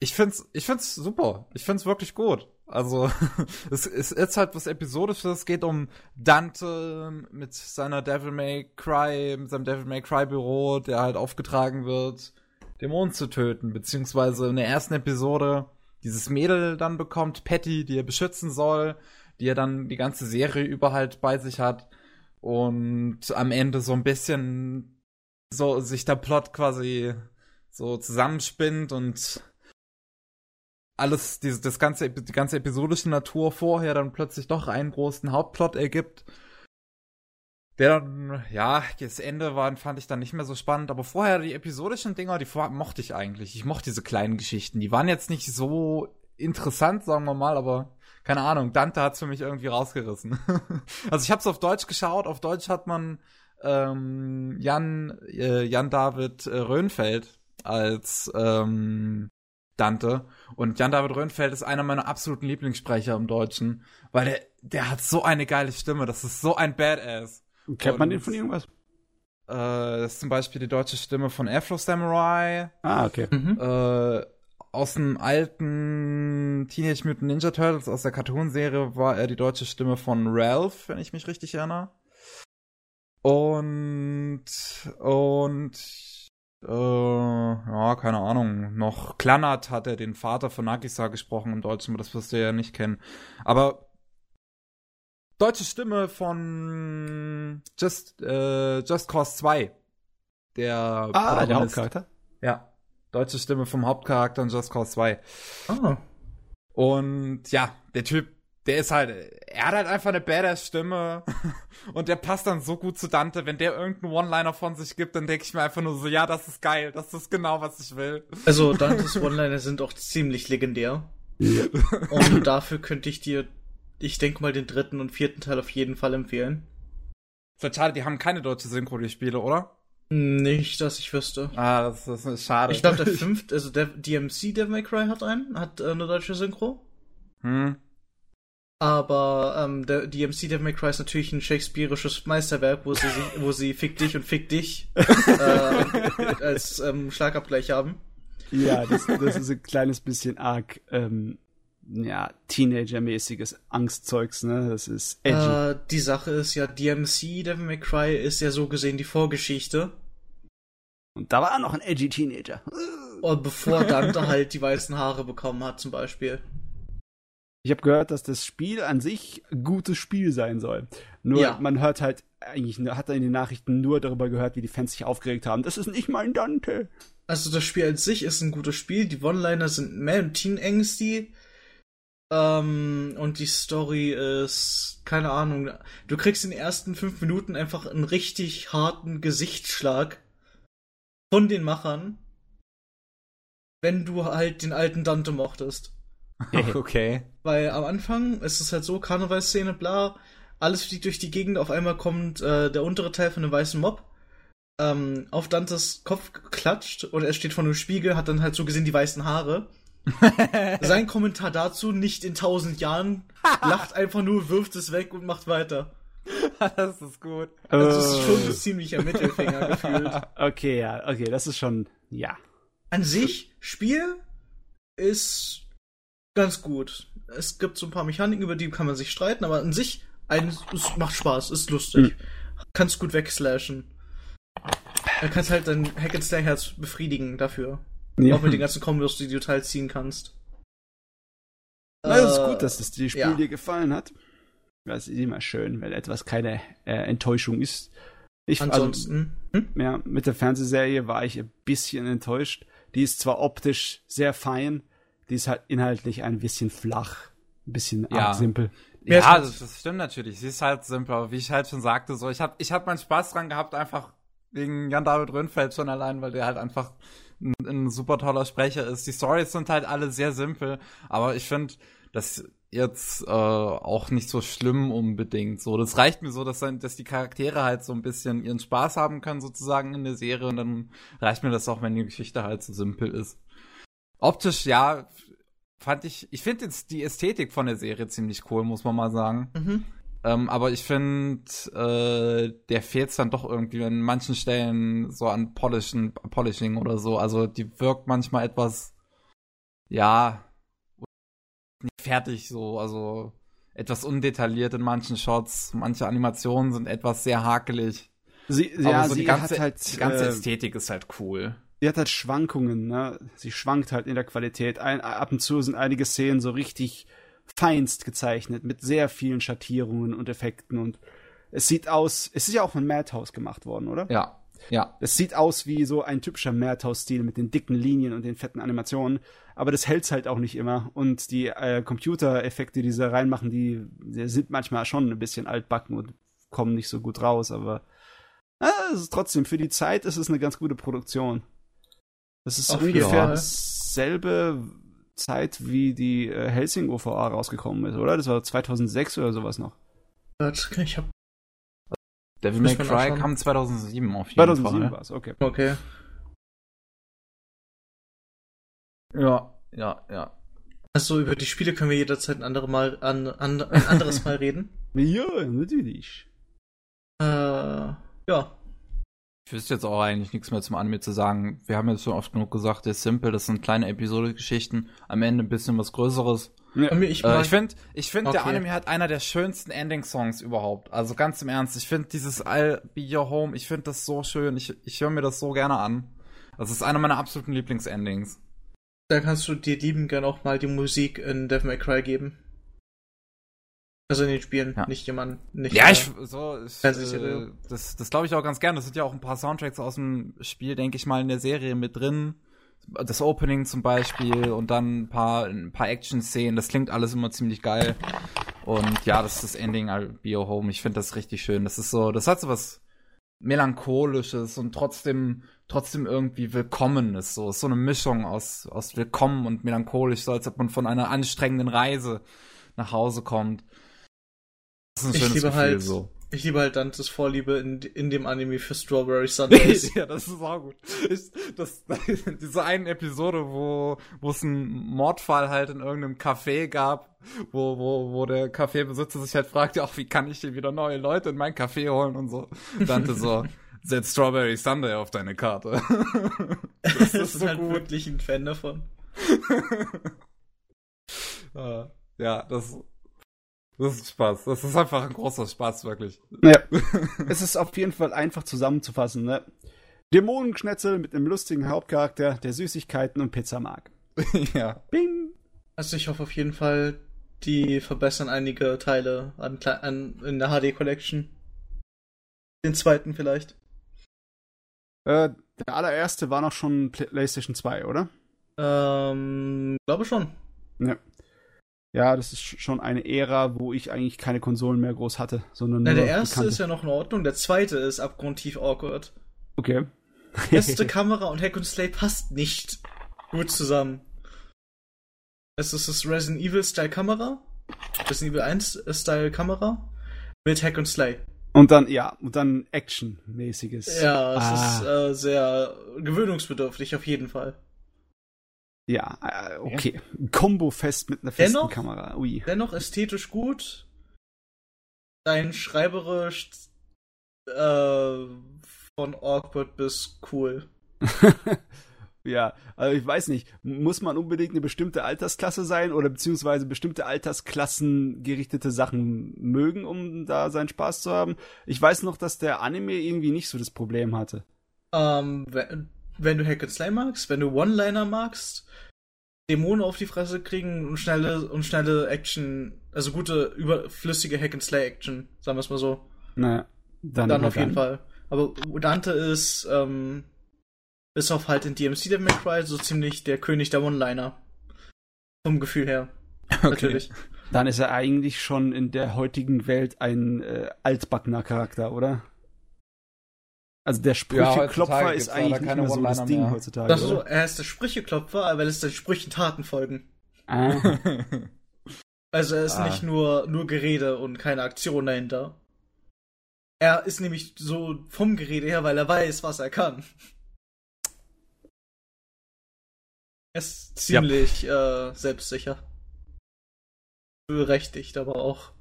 S1: ich find's, ich find's super. Ich find's wirklich gut. Also, es ist jetzt halt was Episodisches. Es geht um Dante mit seiner Devil May Cry, mit seinem Devil May Cry Büro, der halt aufgetragen wird, Dämonen zu töten. Beziehungsweise in der ersten Episode dieses Mädel dann bekommt, Patty, die er beschützen soll, die er dann die ganze Serie über halt bei sich hat. und am Ende so ein bisschen so sich der Plot quasi so zusammenspinnt und alles, diese, das ganze, die ganze episodische Natur vorher dann plötzlich doch einen großen Hauptplot ergibt. Der dann, ja, das Ende war, fand ich dann nicht mehr so spannend, aber vorher die episodischen Dinger, die mochte ich eigentlich. Ich mochte diese kleinen Geschichten. Die waren jetzt nicht so interessant, sagen wir mal, aber keine Ahnung, Dante hat's für mich irgendwie rausgerissen. also ich habe es auf Deutsch geschaut, auf Deutsch hat man ähm, Jan, äh, Jan David äh, Röhnfeld als ähm, Dante. Und Jan-David Röhnfeld ist einer meiner absoluten Lieblingssprecher im Deutschen, weil der, der hat so eine geile Stimme, das ist so ein Badass.
S3: Kennt man den von irgendwas?
S1: Äh, das ist zum Beispiel die deutsche Stimme von Afro Samurai.
S3: Ah, okay.
S1: Mhm. Äh, aus dem alten Teenage Mutant Ninja Turtles, aus der Cartoon-Serie, war er die deutsche Stimme von Ralph, wenn ich mich richtig erinnere. Und, und äh, ja, keine Ahnung. Noch Klannert hat er den Vater von Nagisa gesprochen im Deutschen, aber das wirst du ja nicht kennen. Aber deutsche Stimme von Just, äh, Just Cause 2. Der,
S3: ah, der Hauptcharakter?
S1: Ja. Deutsche Stimme vom Hauptcharakter in Just Cause 2.
S2: Ah.
S1: Und ja, der Typ der ist halt, er hat halt einfach eine badass Stimme und der passt dann so gut zu Dante. Wenn der irgendeinen One-Liner von sich gibt, dann denke ich mir einfach nur so, ja, das ist geil, das ist genau, was ich will.
S2: Also Dantes One-Liner sind auch ziemlich legendär. und dafür könnte ich dir, ich denke mal, den dritten und vierten Teil auf jeden Fall empfehlen.
S1: Ist schade, die haben keine deutsche Synchro, die Spiele, oder?
S2: Nicht, dass ich wüsste.
S1: Ah, das, das ist schade.
S2: Ich glaube, der fünfte, also der DMC Devil May Cry hat einen, hat äh, eine deutsche Synchro.
S1: Hm.
S2: Aber ähm, der, die MC Devil May Cry ist natürlich ein shakespearisches Meisterwerk, wo sie, wo sie Fick dich und Fick dich äh, als ähm, Schlagabgleich haben.
S3: Ja, das, das ist ein kleines bisschen arg, ähm, ja, Teenager-mäßiges Angstzeugs, ne? Das ist
S2: edgy. Äh, die Sache ist ja, DMC Devil May Cry ist ja so gesehen die Vorgeschichte.
S3: Und da war noch ein edgy Teenager.
S2: Und bevor Dante halt die weißen Haare bekommen hat, zum Beispiel.
S3: Ich habe gehört, dass das Spiel an sich gutes Spiel sein soll. Nur ja. man hört halt eigentlich hat er in den Nachrichten nur darüber gehört, wie die Fans sich aufgeregt haben. Das ist nicht mein Dante.
S2: Also das Spiel an sich ist ein gutes Spiel. Die One-Liner sind mehr Teen-Angsty. Ähm, und die Story ist, keine Ahnung, du kriegst in den ersten fünf Minuten einfach einen richtig harten Gesichtsschlag von den Machern, wenn du halt den alten Dante mochtest.
S1: okay.
S2: Weil am Anfang ist es halt so, Karnevalsszene, bla, alles fliegt durch die Gegend, auf einmal kommt äh, der untere Teil von einem weißen Mob ähm, auf Dantes Kopf klatscht und er steht vor einem Spiegel, hat dann halt so gesehen die weißen Haare. Sein Kommentar dazu, nicht in tausend Jahren, lacht einfach nur, wirft es weg und macht weiter.
S1: das ist gut.
S2: Das ist schon ein ziemlicher Mittelfinger gefühlt.
S3: Okay, ja, okay, das ist schon, ja.
S2: An sich, Spiel ist ganz gut. Es gibt so ein paar Mechaniken, über die kann man sich streiten, aber an sich ein, es macht Spaß, ist lustig. Mhm. Kannst gut wegslashen. Du kannst halt dein Hack and Slay Herz befriedigen dafür. Ja. Auch mit den ganzen Kombos, die du teilziehen kannst.
S3: Na, das ist gut, dass das Spiel ja. dir gefallen hat. Das ist immer schön, wenn etwas keine äh, Enttäuschung ist. Ich, also, Ansonsten. Also, hm? Ja, mit der Fernsehserie war ich ein bisschen enttäuscht. Die ist zwar optisch sehr fein, die ist halt inhaltlich ein bisschen flach, ein bisschen ja. simpel.
S1: Ja, das, das, stimmt natürlich. Sie ist halt simpel, aber wie ich halt schon sagte, so ich hab ich hab meinen Spaß dran gehabt, einfach wegen Jan David Röhnfeld schon allein, weil der halt einfach ein, ein super toller Sprecher ist. Die Stories sind halt alle sehr simpel, aber ich finde, das jetzt äh, auch nicht so schlimm unbedingt. So, das reicht mir so, dass, dass die Charaktere halt so ein bisschen ihren Spaß haben können sozusagen in der Serie und dann reicht mir das auch, wenn die Geschichte halt so simpel ist. Optisch, ja, fand ich, ich finde jetzt die Ästhetik von der Serie ziemlich cool, muss man mal sagen. Mhm. Ähm, aber ich finde, äh, der fehlt dann doch irgendwie an manchen Stellen so an Polischen, Polishing oder so. Also die wirkt manchmal etwas, ja, nicht fertig so, also etwas undetailliert in manchen Shots. Manche Animationen sind etwas sehr hakelig.
S3: Sie, ja, so sie die ganze, hat halt,
S1: die ganze äh, Ästhetik ist halt cool
S3: sie hat halt Schwankungen, ne? Sie schwankt halt in der Qualität. Ein, ab und zu sind einige Szenen so richtig feinst gezeichnet, mit sehr vielen Schattierungen und Effekten und Es sieht aus, es ist ja auch von Madhouse gemacht worden, oder?
S1: Ja, ja.
S3: Es sieht aus wie so ein typischer Madhouse-Stil mit den dicken Linien und den fetten Animationen, aber das hält's halt auch nicht immer. Und die äh, Computereffekte, die sie reinmachen, die, die sind manchmal schon ein bisschen altbacken und kommen nicht so gut raus, aber äh, es ist trotzdem, für die Zeit ist es eine ganz gute Produktion. Das ist
S2: Auf
S3: ungefähr
S2: Fall.
S3: dasselbe Zeit, wie die äh, Helsing OVA rausgekommen ist, oder? Das war 2006 oder sowas noch.
S2: Ich hab.
S1: Devil May Cry kam 2007 auf jeden
S3: 2007
S1: Fall.
S3: war es, okay.
S2: Okay.
S1: Ja, ja, ja.
S2: Also über die Spiele können wir jederzeit ein, andere Mal, an, an, ein anderes Mal reden.
S3: Ja, natürlich.
S2: Äh, ja.
S1: Ich wüsste jetzt auch eigentlich nichts mehr zum Anime zu sagen. Wir haben jetzt schon oft genug gesagt, der ist simpel, das sind kleine Episode-Geschichten, am Ende ein bisschen was Größeres.
S2: Mir- Ich,
S1: Äh, ich finde, ich find, der
S2: Okay.
S1: Anime hat einer der schönsten Ending-Songs überhaupt. Also ganz im Ernst, ich finde dieses I'll Be Your Home, ich finde das so schön. Ich, ich höre mir das so gerne an. Das ist einer meiner absoluten Lieblingsendings.
S2: da kannst du dir lieben gern auch mal die Musik in Devil May Cry geben. Also in den Spielen,
S1: Ja.
S2: nicht jemand, nicht.
S1: Ja,
S2: äh,
S1: ich, so, ich, äh, das, das glaube ich auch ganz gern. Das sind ja auch ein paar Soundtracks aus dem Spiel, denke ich mal, in der Serie mit drin. Das Opening zum Beispiel und dann ein paar, ein paar Action-Szenen. Das klingt alles immer ziemlich geil. Und ja, das ist das Ending I'll Be Your Home. Ich finde das richtig schön. Das ist so, das hat so was melancholisches und trotzdem, trotzdem irgendwie willkommenes. So, ist so eine Mischung aus, aus willkommen und melancholisch, so als ob man von einer anstrengenden Reise nach Hause kommt. Das ist ein
S2: Ich
S1: schönes
S2: liebe
S1: Gefühl,
S2: halt-
S1: so.
S2: Ich liebe halt Dantes Vorliebe in, in dem Anime für Strawberry Sundays.
S1: ja, das ist auch gut. Ich, das, diese eine Episode, wo wo es einen Mordfall halt in irgendeinem Café gab, wo, wo, wo der Kaffeebesitzer sich halt fragt, ja, auch wie kann ich hier wieder neue Leute in mein Café holen und so. Dante so, setz Strawberry Sunday auf deine Karte.
S2: das
S1: ist
S2: ist
S1: so
S2: halt
S1: gut.
S2: wirklich ein Fan davon.
S1: Äh, ja, das, das ist Spaß. Das ist einfach ein großer Spaß, wirklich.
S3: Ja. es ist auf jeden Fall einfach zusammenzufassen, ne? Dämonenschnetzel mit einem lustigen Hauptcharakter, der Süßigkeiten und Pizza mag.
S1: ja.
S3: Bing!
S2: Also ich hoffe auf jeden Fall, die verbessern einige Teile an, an in der HD Collection. Den zweiten vielleicht.
S3: Äh, der allererste war noch schon Pla- PlayStation 2, oder?
S2: Ähm, glaube schon.
S3: Ja. Ja, das ist sch- schon eine Ära, wo ich eigentlich keine Konsolen mehr groß hatte, sondern
S2: Na, der erste
S3: bekannte.
S2: ist ja noch in Ordnung, der zweite ist abgrundtief awkward.
S3: Okay.
S2: Beste Kamera und Hack und Slay passt nicht gut zusammen. Es ist das Resident Evil Style Kamera, Resident Evil 1 Style Kamera mit Hack und Slay.
S3: Und dann, ja, und dann Action-mäßiges.
S2: Ja, es
S3: Ah.
S2: ist äh, sehr gewöhnungsbedürftig auf jeden Fall.
S3: Ja, äh, okay. Combo-fest mit einer festen
S2: Dennoch-
S3: Kamera. Ui.
S2: Dennoch ästhetisch gut. Dein schreiberisch äh, von awkward bis cool.
S3: ja, also ich weiß nicht, muss man unbedingt eine bestimmte Altersklasse sein oder beziehungsweise bestimmte Altersklassen gerichtete Sachen mögen, um da seinen Spaß zu haben? Ich weiß noch, dass der Anime irgendwie nicht so das Problem hatte.
S2: Ähm, wenn, wenn du Hack and Slay magst, wenn du One-Liner magst, Dämonen auf die Fresse kriegen und schnelle und schnelle Action, also gute überflüssige Hack and Slay Action, sagen wir es mal so,
S3: Naja, dann,
S2: dann auf jeden
S3: dann.
S2: Fall. Aber Dante ist ähm, bis auf halt in DMC May Cry so ziemlich der König der One-Liner. Vom Gefühl her. Natürlich.
S3: Dann ist er eigentlich schon in der heutigen Welt ein äh, altbackener Charakter, oder? Also der Sprücheklopfer ist
S1: gibt's
S3: eigentlich nicht
S1: keine
S3: mehr so das Ding
S1: mehr.
S3: heutzutage.
S2: Das ist so, er ist der Sprücheklopfer, weil es den Sprüchen Taten folgen.
S3: Ah,
S2: Also er ist
S1: Ah.
S2: nicht nur, nur Gerede und keine Aktion dahinter. Er ist nämlich so vom Gerede her, weil er weiß, was er kann. Er ist ziemlich äh, selbstsicher. Berechtigt, aber auch.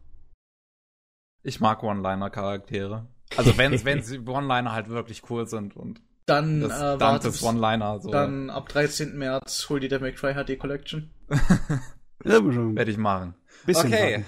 S1: Ich mag One-Liner-Charaktere. Also wenn, wenn sie One-Liner halt wirklich cool sind und
S2: Dann,
S1: das
S2: äh,
S1: Dantes One-Liner so
S2: dann ab 13. März hol die der May Cry HD Collection.
S1: werde ich machen.
S3: bisschen
S1: okay,
S3: warten.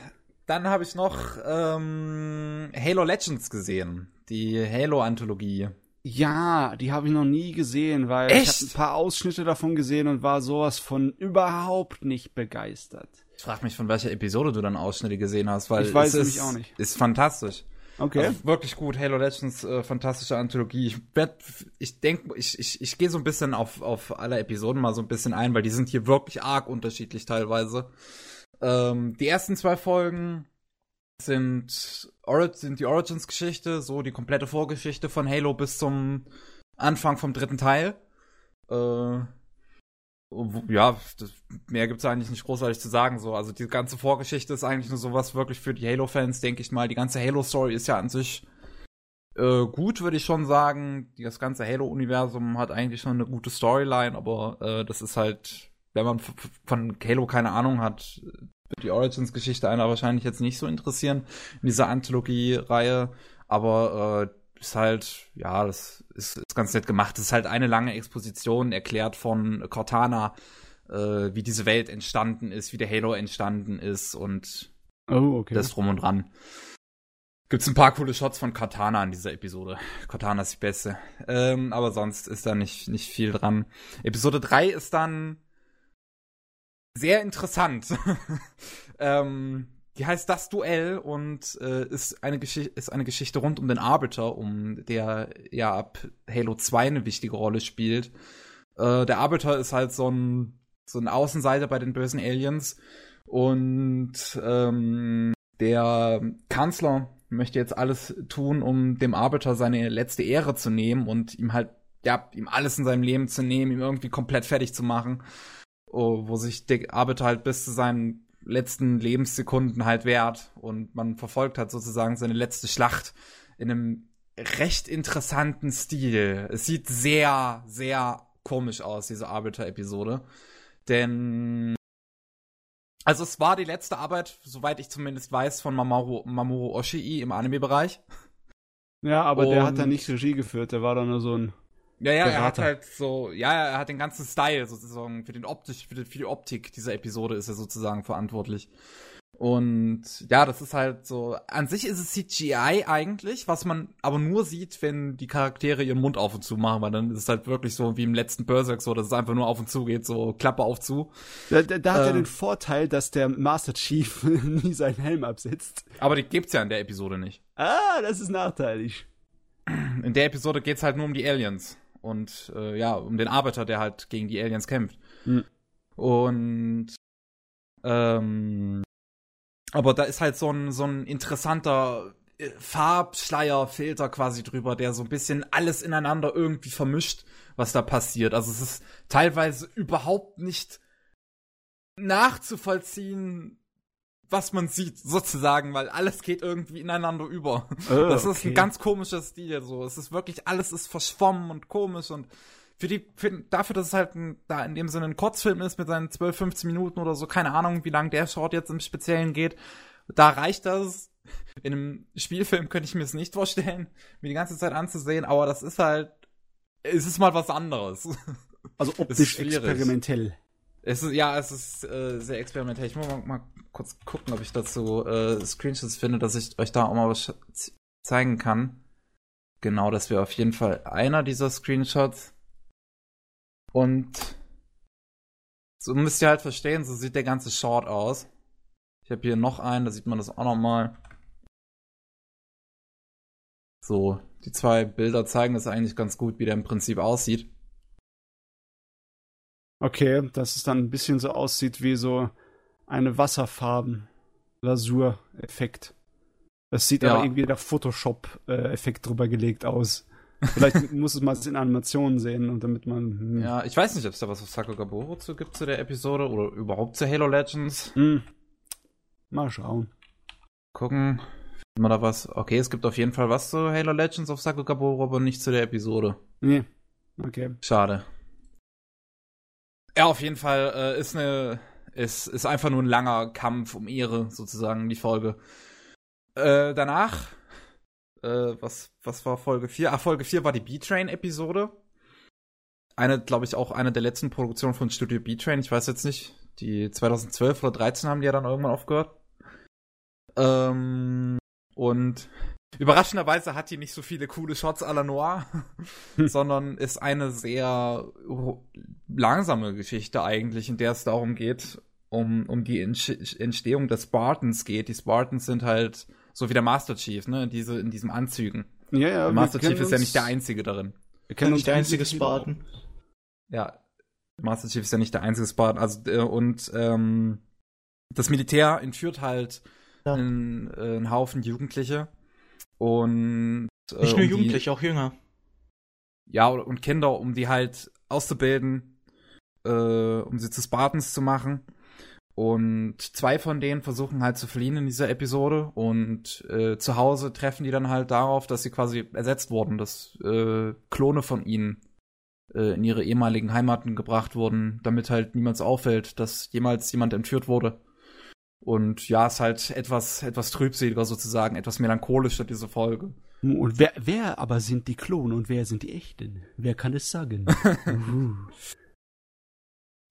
S1: dann habe ich noch ähm, Halo Legends gesehen, die Halo-Anthologie.
S3: Ja, die habe ich noch nie gesehen, weil
S1: Echt?
S3: ich habe ein paar Ausschnitte davon gesehen und war sowas von überhaupt nicht begeistert.
S1: Ich frage mich, von welcher Episode du dann Ausschnitte gesehen hast, weil
S3: Ich weiß
S1: es
S3: nämlich
S1: ist,
S3: auch nicht.
S1: Ist fantastisch.
S3: Okay.
S1: Also wirklich gut. Halo Legends, äh, fantastische Anthologie. Ich werd, ich denke, ich, ich, ich gehe so ein bisschen auf, auf alle Episoden mal so ein bisschen ein, weil die sind hier wirklich arg unterschiedlich teilweise. Ähm, die ersten zwei Folgen sind, sind die Origins-Geschichte, so die komplette Vorgeschichte von Halo bis zum Anfang vom dritten Teil. Äh, ja, das, mehr gibt's eigentlich nicht großartig zu sagen. So, also die ganze Vorgeschichte ist eigentlich nur sowas wirklich für die Halo-Fans, denke ich mal. Die ganze Halo-Story ist ja an sich äh, gut, würde ich schon sagen. Das ganze Halo-Universum hat eigentlich schon eine gute Storyline, aber äh, das ist halt, wenn man von Halo keine Ahnung hat, wird die Origins-Geschichte einer wahrscheinlich jetzt nicht so interessieren in dieser Anthologie-Reihe. Aber äh, ist halt, ja, das ist, ist ganz nett gemacht. Das ist halt eine lange Exposition, erklärt von Cortana, äh, wie diese Welt entstanden ist, wie der Halo entstanden ist und
S3: oh, okay.
S1: das drum und dran. Gibt's ein paar coole Shots von Cortana in dieser Episode. Cortana ist die beste. Ähm, aber sonst ist da nicht, nicht viel dran. Episode 3 ist dann sehr interessant. ähm, die heißt Das Duell und äh, ist, eine ist eine Geschichte rund um den Arbiter, um der ja ab Halo 2 eine wichtige Rolle spielt. Äh, der Arbiter ist halt so ein, so ein Außenseiter bei den bösen Aliens und ähm, der Kanzler möchte jetzt alles tun, um dem Arbiter seine letzte Ehre zu nehmen und ihm halt, ja, ihm alles in seinem Leben zu nehmen, ihm irgendwie komplett fertig zu machen. Oh, wo sich der Arbiter halt bis zu seinen letzten Lebenssekunden halt wert und man verfolgt halt sozusagen seine letzte Schlacht in einem recht interessanten Stil. Es sieht sehr, sehr komisch aus, diese Arbiter-Episode. Denn also es war die letzte Arbeit, soweit ich zumindest weiß, von Mamoru, Mamoru Oshii im Anime-Bereich.
S3: Ja, aber und der hat da nicht Regie geführt, der war da nur so ein
S1: ja, ja, Berater. er hat halt so, ja, er hat den ganzen Style sozusagen für den optisch, für die, für die Optik dieser Episode ist er sozusagen verantwortlich. Und ja, das ist halt so, an sich ist es CGI eigentlich, was man aber nur sieht, wenn die Charaktere ihren Mund auf und zu machen, weil dann ist es halt wirklich so wie im letzten Berserk so, dass es einfach nur auf und zu geht, so Klappe auf zu.
S3: Da, da, da hat ähm, er den Vorteil, dass der Master Chief nie seinen Helm absetzt.
S1: Aber die gibt's ja in der Episode nicht.
S3: Ah, das ist nachteilig.
S1: In der Episode geht's halt nur um die Aliens und äh, ja, um den Arbeiter, der halt gegen die Aliens kämpft. Mhm. Und ähm, aber da ist halt so ein, so ein interessanter äh, Farbschleierfilter quasi drüber, der so ein bisschen alles ineinander irgendwie vermischt, was da passiert. Also es ist teilweise überhaupt nicht nachzuvollziehen, was man sieht, sozusagen, weil alles geht irgendwie ineinander über. Oh, das ist ein ganz komischer Stil, so. Es ist wirklich, alles ist verschwommen und komisch und für die, für, dafür, dass es halt ein, da in dem Sinne ein Kurzfilm ist mit seinen 12, 15 Minuten oder so, keine Ahnung, wie lang der Short jetzt im Speziellen geht, da reicht das. In einem Spielfilm könnte ich mir es nicht vorstellen, mir die ganze Zeit anzusehen, aber das ist halt, es ist mal was anderes.
S3: Also optisch experimentell.
S1: Es ist, ja, es ist äh, sehr experimentell. Ich muss mal, mal, kurz gucken, ob ich dazu äh, Screenshots finde, dass ich euch da auch mal was zeigen kann. Genau, das wäre auf jeden Fall einer dieser Screenshots. Und so müsst ihr halt verstehen, so sieht der ganze Short aus. Ich habe hier noch einen, da sieht man das auch noch mal. So, die zwei Bilder zeigen das eigentlich ganz gut, wie der im Prinzip aussieht.
S3: Okay, dass es dann ein bisschen so aussieht wie so eine Wasserfarben-Lasur-Effekt. Das sieht ja. aber irgendwie der Photoshop-Effekt drüber gelegt aus. Vielleicht muss es mal in Animationen sehen und damit man.
S1: Hm. Ja, ich weiß nicht, ob es da was auf Sakugaboro zu gibt zu der Episode oder überhaupt zu Halo Legends.
S3: Hm. Mal schauen.
S1: Gucken. Finden wir da was? Okay, es gibt auf jeden Fall was zu Halo Legends auf Sakugaboro, aber nicht zu der Episode.
S3: Nee. Okay.
S1: Schade. Ja, auf jeden Fall äh, ist eine ist ist einfach nur ein langer Kampf um Ehre sozusagen die Folge. Äh, danach äh, was was war Folge 4? Ah, Folge 4 war die B-Train Episode. Eine, glaube ich, auch eine der letzten Produktionen von Studio B-Train. Ich weiß jetzt nicht. Die 2012 oder 13 haben die ja dann irgendwann aufgehört. Ähm, und Überraschenderweise hat die nicht so viele coole Shots à la Noir, sondern ist eine sehr langsame Geschichte eigentlich, in der es darum geht, um, um die Entstehung des Spartans geht. Die Spartans sind halt So wie der Master Chief, ne? Diese, in diesen Anzügen.
S3: Ja, ja.
S1: Der Master Chief ist ja nicht der Einzige darin.
S3: Wir kennen
S2: nicht der
S3: uns
S2: einzige Spartan.
S1: Ja. Master Chief ist ja nicht der einzige Spartan. Also, äh, und ähm, das Militär entführt halt
S2: Ja.
S1: einen, äh, einen Haufen Jugendliche. Und äh,
S2: Nicht nur
S1: um die-
S2: Jugendliche, auch jünger.
S1: ja, und Kinder, um die halt auszubilden, äh, um sie zu Spartans zu machen. Und zwei von denen versuchen halt zu fliehen in dieser Episode und äh, zu Hause treffen die dann halt darauf, dass sie quasi ersetzt wurden, dass äh, Klone von ihnen äh, in ihre ehemaligen Heimaten gebracht wurden, damit halt niemals auffällt, dass jemals jemand entführt wurde. Und ja, ist halt etwas, etwas trübseliger sozusagen, etwas melancholischer, diese Folge.
S3: Und wer, wer aber sind die Klone und wer sind die echten? Wer kann es sagen?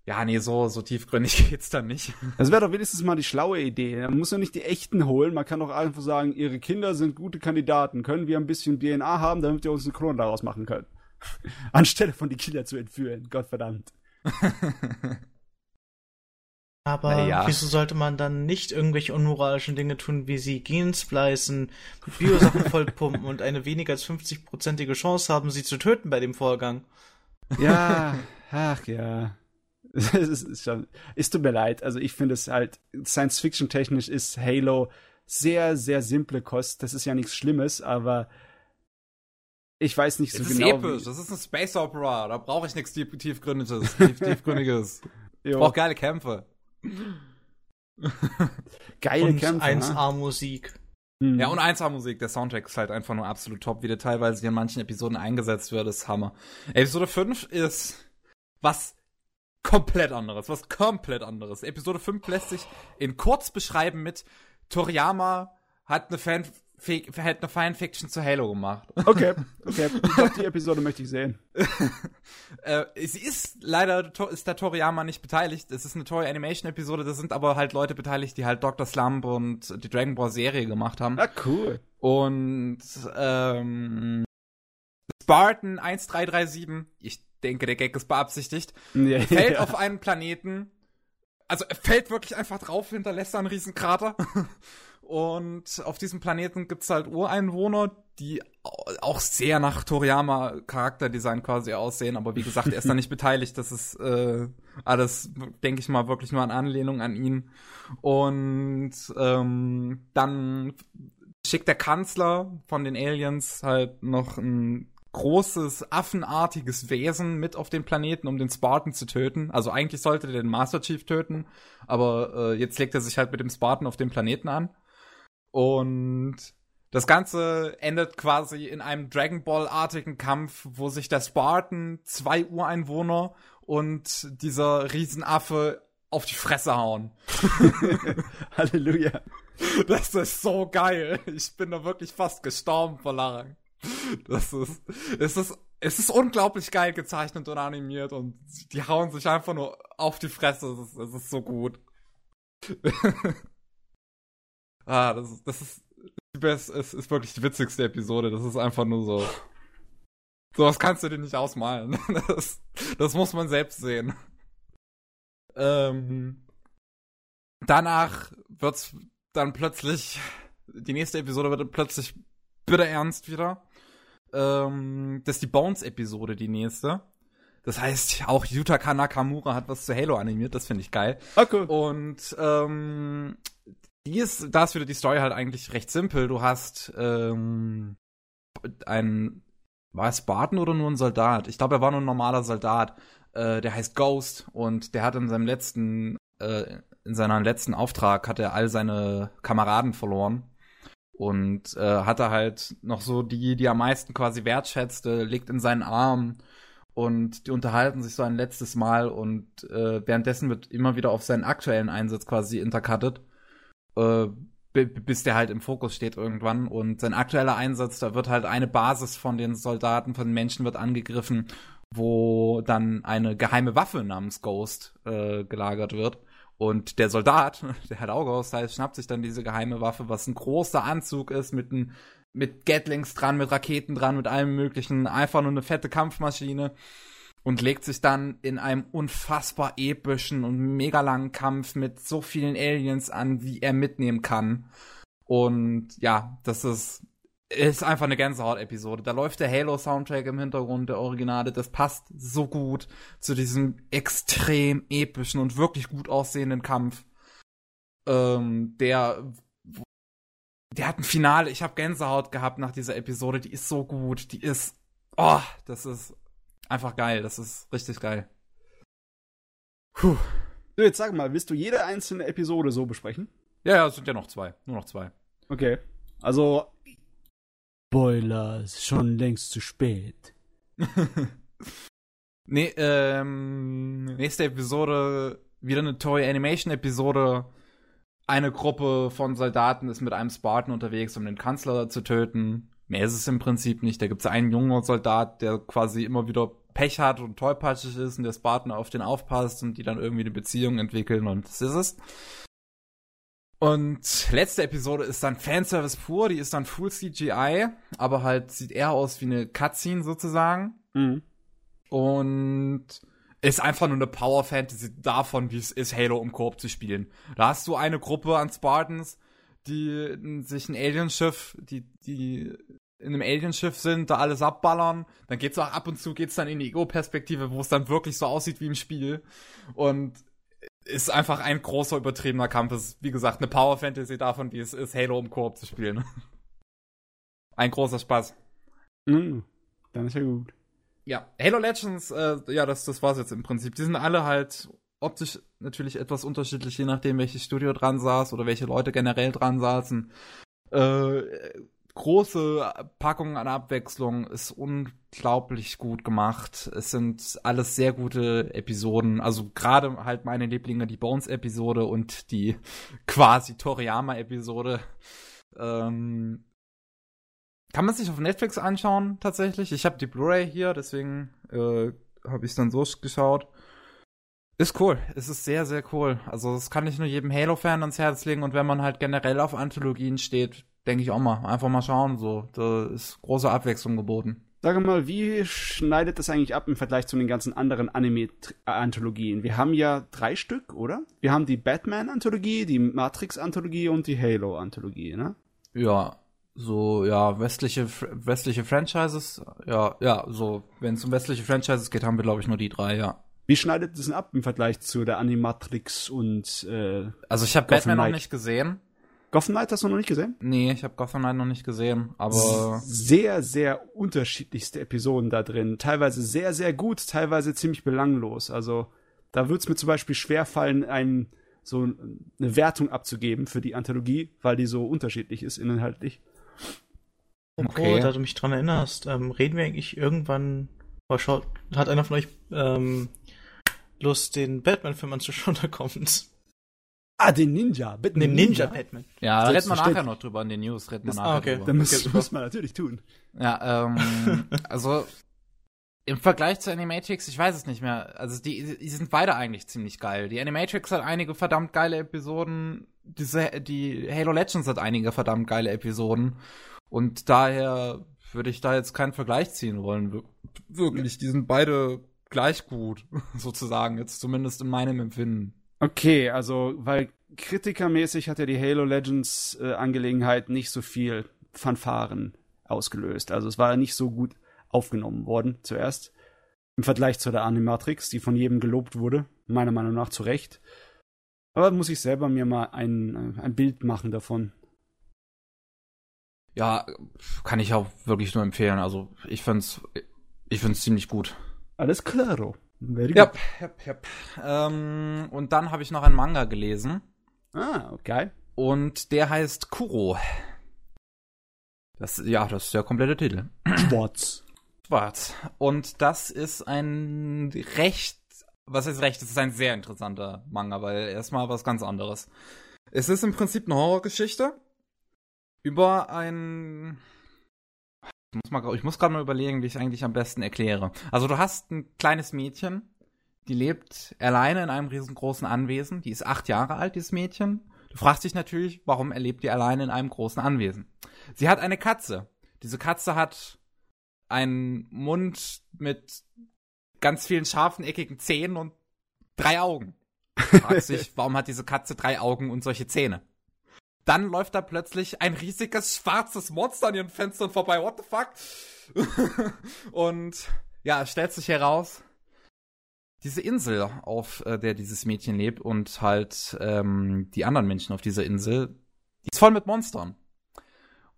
S1: Ja, nee, so, so tiefgründig geht's dann nicht.
S3: Das wäre doch wenigstens mal die schlaue Idee. Man muss ja nicht die echten holen. Man kann doch einfach sagen, ihre Kinder sind gute Kandidaten. Können wir ein bisschen DNA haben, damit wir uns einen Klon daraus machen können? Anstelle von die Kinder zu entführen. Gottverdammt.
S2: Aber
S1: Naja.
S2: wieso sollte man dann nicht irgendwelche unmoralischen Dinge tun, wie sie Gensplicen, Biosachen vollpumpen und eine weniger als 50-prozentige Chance haben, sie zu töten bei dem Vorgang?
S3: Ja, ach ja. Es ist, ist schon, es tut mir leid. Also ich finde es halt, Science-Fiction-technisch ist Halo sehr, sehr simple Kost. Das ist ja nichts Schlimmes, aber ich weiß nicht so
S1: Das ist
S3: genau.
S1: episch, das ist eine Space Opera, da brauche ich nichts tief, tiefgründiges, tief, tiefgründiges. Ich brauche geile Kämpfe.
S3: geile
S2: und
S3: Kämpfe. ne?
S2: 1A-Musik.
S3: Hm.
S1: Ja, und 1A-Musik, der Soundtrack ist halt einfach nur absolut top, wie der teilweise hier in manchen Episoden eingesetzt wird, ist Hammer. Episode 5 ist was komplett anderes, was komplett anderes. Episode 5 lässt sich in kurz beschreiben mit Toriyama hat eine Fan hat eine Fanfiction zu Halo gemacht.
S3: Okay, okay. Ich glaub, die Episode möchte ich sehen.
S1: äh, sie ist leider ist der Toriyama nicht beteiligt. Es ist eine Toy Animation Episode, da sind aber halt Leute beteiligt, die halt Dr. Slump und die Dragon Ball Serie gemacht haben.
S3: Ah, cool.
S1: Und ähm, Spartan 1337, ich denke, der Gag ist beabsichtigt,
S3: Ja,
S1: fällt
S3: ja.
S1: auf einen Planeten. Also er fällt wirklich einfach drauf, hinterlässt da einen riesen Krater. Und auf diesem Planeten gibt's halt Ureinwohner, die au- auch sehr nach Toriyama Charakterdesign quasi aussehen, aber wie gesagt, er ist da nicht beteiligt. Das ist äh, alles, denke ich mal, wirklich nur an Anlehnung an ihn. Und ähm, dann schickt der Kanzler von den Aliens halt noch ein großes, affenartiges Wesen mit auf den Planeten, um den Spartan zu töten. Also eigentlich sollte der den Master Chief töten, aber äh, jetzt legt er sich halt mit dem Spartan auf den Planeten an. Und das Ganze endet quasi in einem Dragon Ball-artigen Kampf, wo sich der Spartan, zwei Ureinwohner und dieser Riesenaffe auf die Fresse hauen.
S3: Halleluja.
S1: Das ist so geil. Ich bin da wirklich fast gestorben vor Lachen. Das ist, es ist, es ist unglaublich geil gezeichnet und animiert und die hauen sich einfach nur auf die Fresse. Es ist, es ist so gut. ah, das ist, das ist, die best, es ist wirklich die witzigste Episode. Das ist einfach nur so. Sowas kannst du dir nicht ausmalen. Das, das muss man selbst sehen. Ähm, danach wird's dann plötzlich, die nächste Episode wird plötzlich bitter ernst wieder. Ähm, das ist die Bones-Episode, die nächste. Das heißt, auch Yutaka Nakamura hat was zu Halo animiert, das finde ich geil.
S3: Ah, cool.
S1: Und ähm, die ist, da ist wieder die Story halt eigentlich recht simpel. Du hast ähm, ein, war es Spartan oder nur ein Soldat? Ich glaube, er war nur ein normaler Soldat. Äh, der heißt Ghost und der hat in seinem letzten, äh, in seinem letzten Auftrag hat er all seine Kameraden verloren und äh, hat er halt noch so die, die am meisten quasi wertschätzte, liegt in seinen Arm und die unterhalten sich so ein letztes Mal und äh, währenddessen wird immer wieder auf seinen aktuellen Einsatz quasi intercuttet, äh, bi- bis der halt im Fokus steht irgendwann. Und sein aktueller Einsatz, da wird halt eine Basis von den Soldaten, von den Menschen wird angegriffen, wo dann eine geheime Waffe namens Ghost äh, gelagert wird. Und der Soldat, der auch Ghost heißt, schnappt sich dann diese geheime Waffe, was ein großer Anzug ist mit ein, mit Gatlings dran, mit Raketen dran, mit allem möglichen, einfach nur eine fette Kampfmaschine und legt sich dann in einem unfassbar epischen und mega langen Kampf mit so vielen Aliens an, wie er mitnehmen kann. Und ja, das ist, ist einfach eine Gänsehaut-Episode. Da läuft der Halo-Soundtrack im Hintergrund, der Originale. Das passt so gut zu diesem extrem epischen und wirklich gut aussehenden Kampf. Ähm, der, der hat ein Finale. Ich habe Gänsehaut gehabt nach dieser Episode. Die ist so gut. Die ist, oh, das ist einfach geil. Das ist richtig geil.
S3: Puh. So, jetzt sag mal, willst du jede einzelne Episode so besprechen?
S1: Ja, ja, es sind ja noch zwei. Nur noch zwei.
S3: Okay. Also. Spoilers, schon längst zu spät.
S1: nee, ähm, nächste Episode, wieder eine Toy Animation Episode. Eine Gruppe von Soldaten ist mit einem Spartan unterwegs, um den Kanzler zu töten. Mehr ist es im Prinzip nicht. Da gibt es einen jungen Soldat, der quasi immer wieder Pech hat und tollpatschig ist und der Spartan auf den aufpasst und die dann irgendwie eine Beziehung entwickeln und das ist es. Und letzte Episode ist dann Fanservice pur, die ist dann Full CGI, aber halt sieht eher aus wie eine Cutscene sozusagen. Mhm. Und ist einfach nur eine Power Fantasy davon, wie es ist, Halo im Koop zu spielen. Da hast du eine Gruppe an Spartans, die sich ein Alienschiff, die, die in einem Alienschiff sind, da alles abballern. Dann geht's auch ab und zu geht's dann in die Ego-Perspektive, wo es dann wirklich so aussieht wie im Spiel. Und ist einfach ein großer übertriebener Kampf. Ist, wie gesagt, eine Power Fantasy davon, wie es ist, Halo im Koop zu spielen. ein großer Spaß.
S3: Mhm. Dann ist ja gut.
S1: Ja, Halo Legends, äh, ja, das, das war's jetzt im Prinzip. Die sind alle halt optisch natürlich etwas unterschiedlich, je nachdem, welches Studio dran saß oder welche Leute generell dran saßen. Äh, große Packung an Abwechslung, ist unglaublich gut gemacht. Es sind alles sehr gute Episoden. Also gerade halt meine Lieblinge, die Bones-Episode und die quasi Toriyama-Episode. Ähm, kann man sich auf Netflix anschauen, tatsächlich. Ich habe die Blu-ray hier, deswegen äh, habe ich es dann so geschaut. Ist cool. Es ist sehr, sehr cool. Also, das kann ich nur jedem Halo-Fan ans Herz legen. Und wenn man halt generell auf Anthologien steht, denke ich auch mal. Einfach mal schauen, so. Da ist große Abwechslung geboten.
S3: Sag mal, wie schneidet das eigentlich ab im Vergleich zu den ganzen anderen Anime-Anthologien? Wir haben ja drei Stück, oder? Wir haben die Batman-Anthologie, die Matrix-Anthologie und die Halo-Anthologie, ne?
S1: Ja, so, ja, westliche, westliche Franchises, ja, ja, so, wenn es um westliche Franchises geht, haben wir, glaube ich, nur die drei, ja.
S3: Wie schneidet das denn ab im Vergleich zu der Animatrix und, äh,
S1: Also ich habe Batman noch nicht gesehen.
S3: Gotham Knight hast du noch nicht gesehen?
S1: Nee, ich habe Gotham Knight noch nicht gesehen, aber.
S3: Sehr, sehr unterschiedlichste Episoden da drin. Teilweise sehr, sehr gut, teilweise ziemlich belanglos. Also, da würde es mir zum Beispiel schwerfallen, ein, so eine Wertung abzugeben für die Anthologie, weil die so unterschiedlich ist inhaltlich.
S2: Okay. Oh, da du mich dran erinnerst, ähm, reden wir eigentlich irgendwann. Oh, schaut, hat einer von euch ähm, Lust, den Batman-Film anzuschauen? Da kommt.
S3: Ah, den Ninja.
S2: Batman den Ninja, Ninja Batman.
S1: Ja, da reden wir nachher noch drüber in den News. Reden wir nachher ah,
S3: okay.
S1: drüber.
S3: Dann muss, okay, muss man natürlich tun.
S1: Ja, ähm, also im Vergleich zu Animatrix, ich weiß es nicht mehr. Also die, die sind beide eigentlich ziemlich geil. Die Animatrix hat einige verdammt geile Episoden. Diese, die Halo Legends hat einige verdammt geile Episoden. Und daher würde ich da jetzt keinen Vergleich ziehen wollen. Wirklich, die sind beide gleich gut, sozusagen, jetzt zumindest in meinem Empfinden.
S3: Okay, also, weil kritikermäßig hat ja die Halo Legends äh, Angelegenheit nicht so viel Fanfaren ausgelöst. Also es war ja nicht so gut aufgenommen worden zuerst. Im Vergleich zu der Animatrix, die von jedem gelobt wurde, meiner Meinung nach zu Recht. Aber muss ich selber mir mal ein, ein Bild machen davon.
S1: Ja, kann ich auch wirklich nur empfehlen. Also ich find's, ich find's ziemlich gut.
S3: Alles klaro.
S1: Very yep, yep, yep. Ähm, und dann habe ich noch einen Manga gelesen.
S3: Ah, okay.
S1: Und der heißt Kuro. Das, ja, das ist der komplette Titel.
S3: Schwarz.
S1: Schwarz. Und das ist ein recht, was heißt recht? Es ist ein sehr interessanter Manga, weil erstmal was ganz anderes. Es ist im Prinzip eine Horrorgeschichte über ein muss, mal, ich muss gerade mal überlegen, wie ich es eigentlich am besten erkläre. Also du hast ein kleines Mädchen, die lebt alleine in einem riesengroßen Anwesen. Die ist acht Jahre alt, dieses Mädchen. Du fragst dich natürlich, warum erlebt die alleine in einem großen Anwesen? Sie hat eine Katze. Diese Katze hat einen Mund mit ganz vielen scharfen, eckigen Zähnen und drei Augen. Du fragst dich, warum hat diese Katze drei Augen und solche Zähne? Dann läuft da plötzlich ein riesiges schwarzes Monster an ihren Fenstern vorbei. What the fuck? und ja, es stellt sich heraus, diese Insel, auf äh, der dieses Mädchen lebt und halt ähm, die anderen Menschen auf dieser Insel, die ist voll mit Monstern.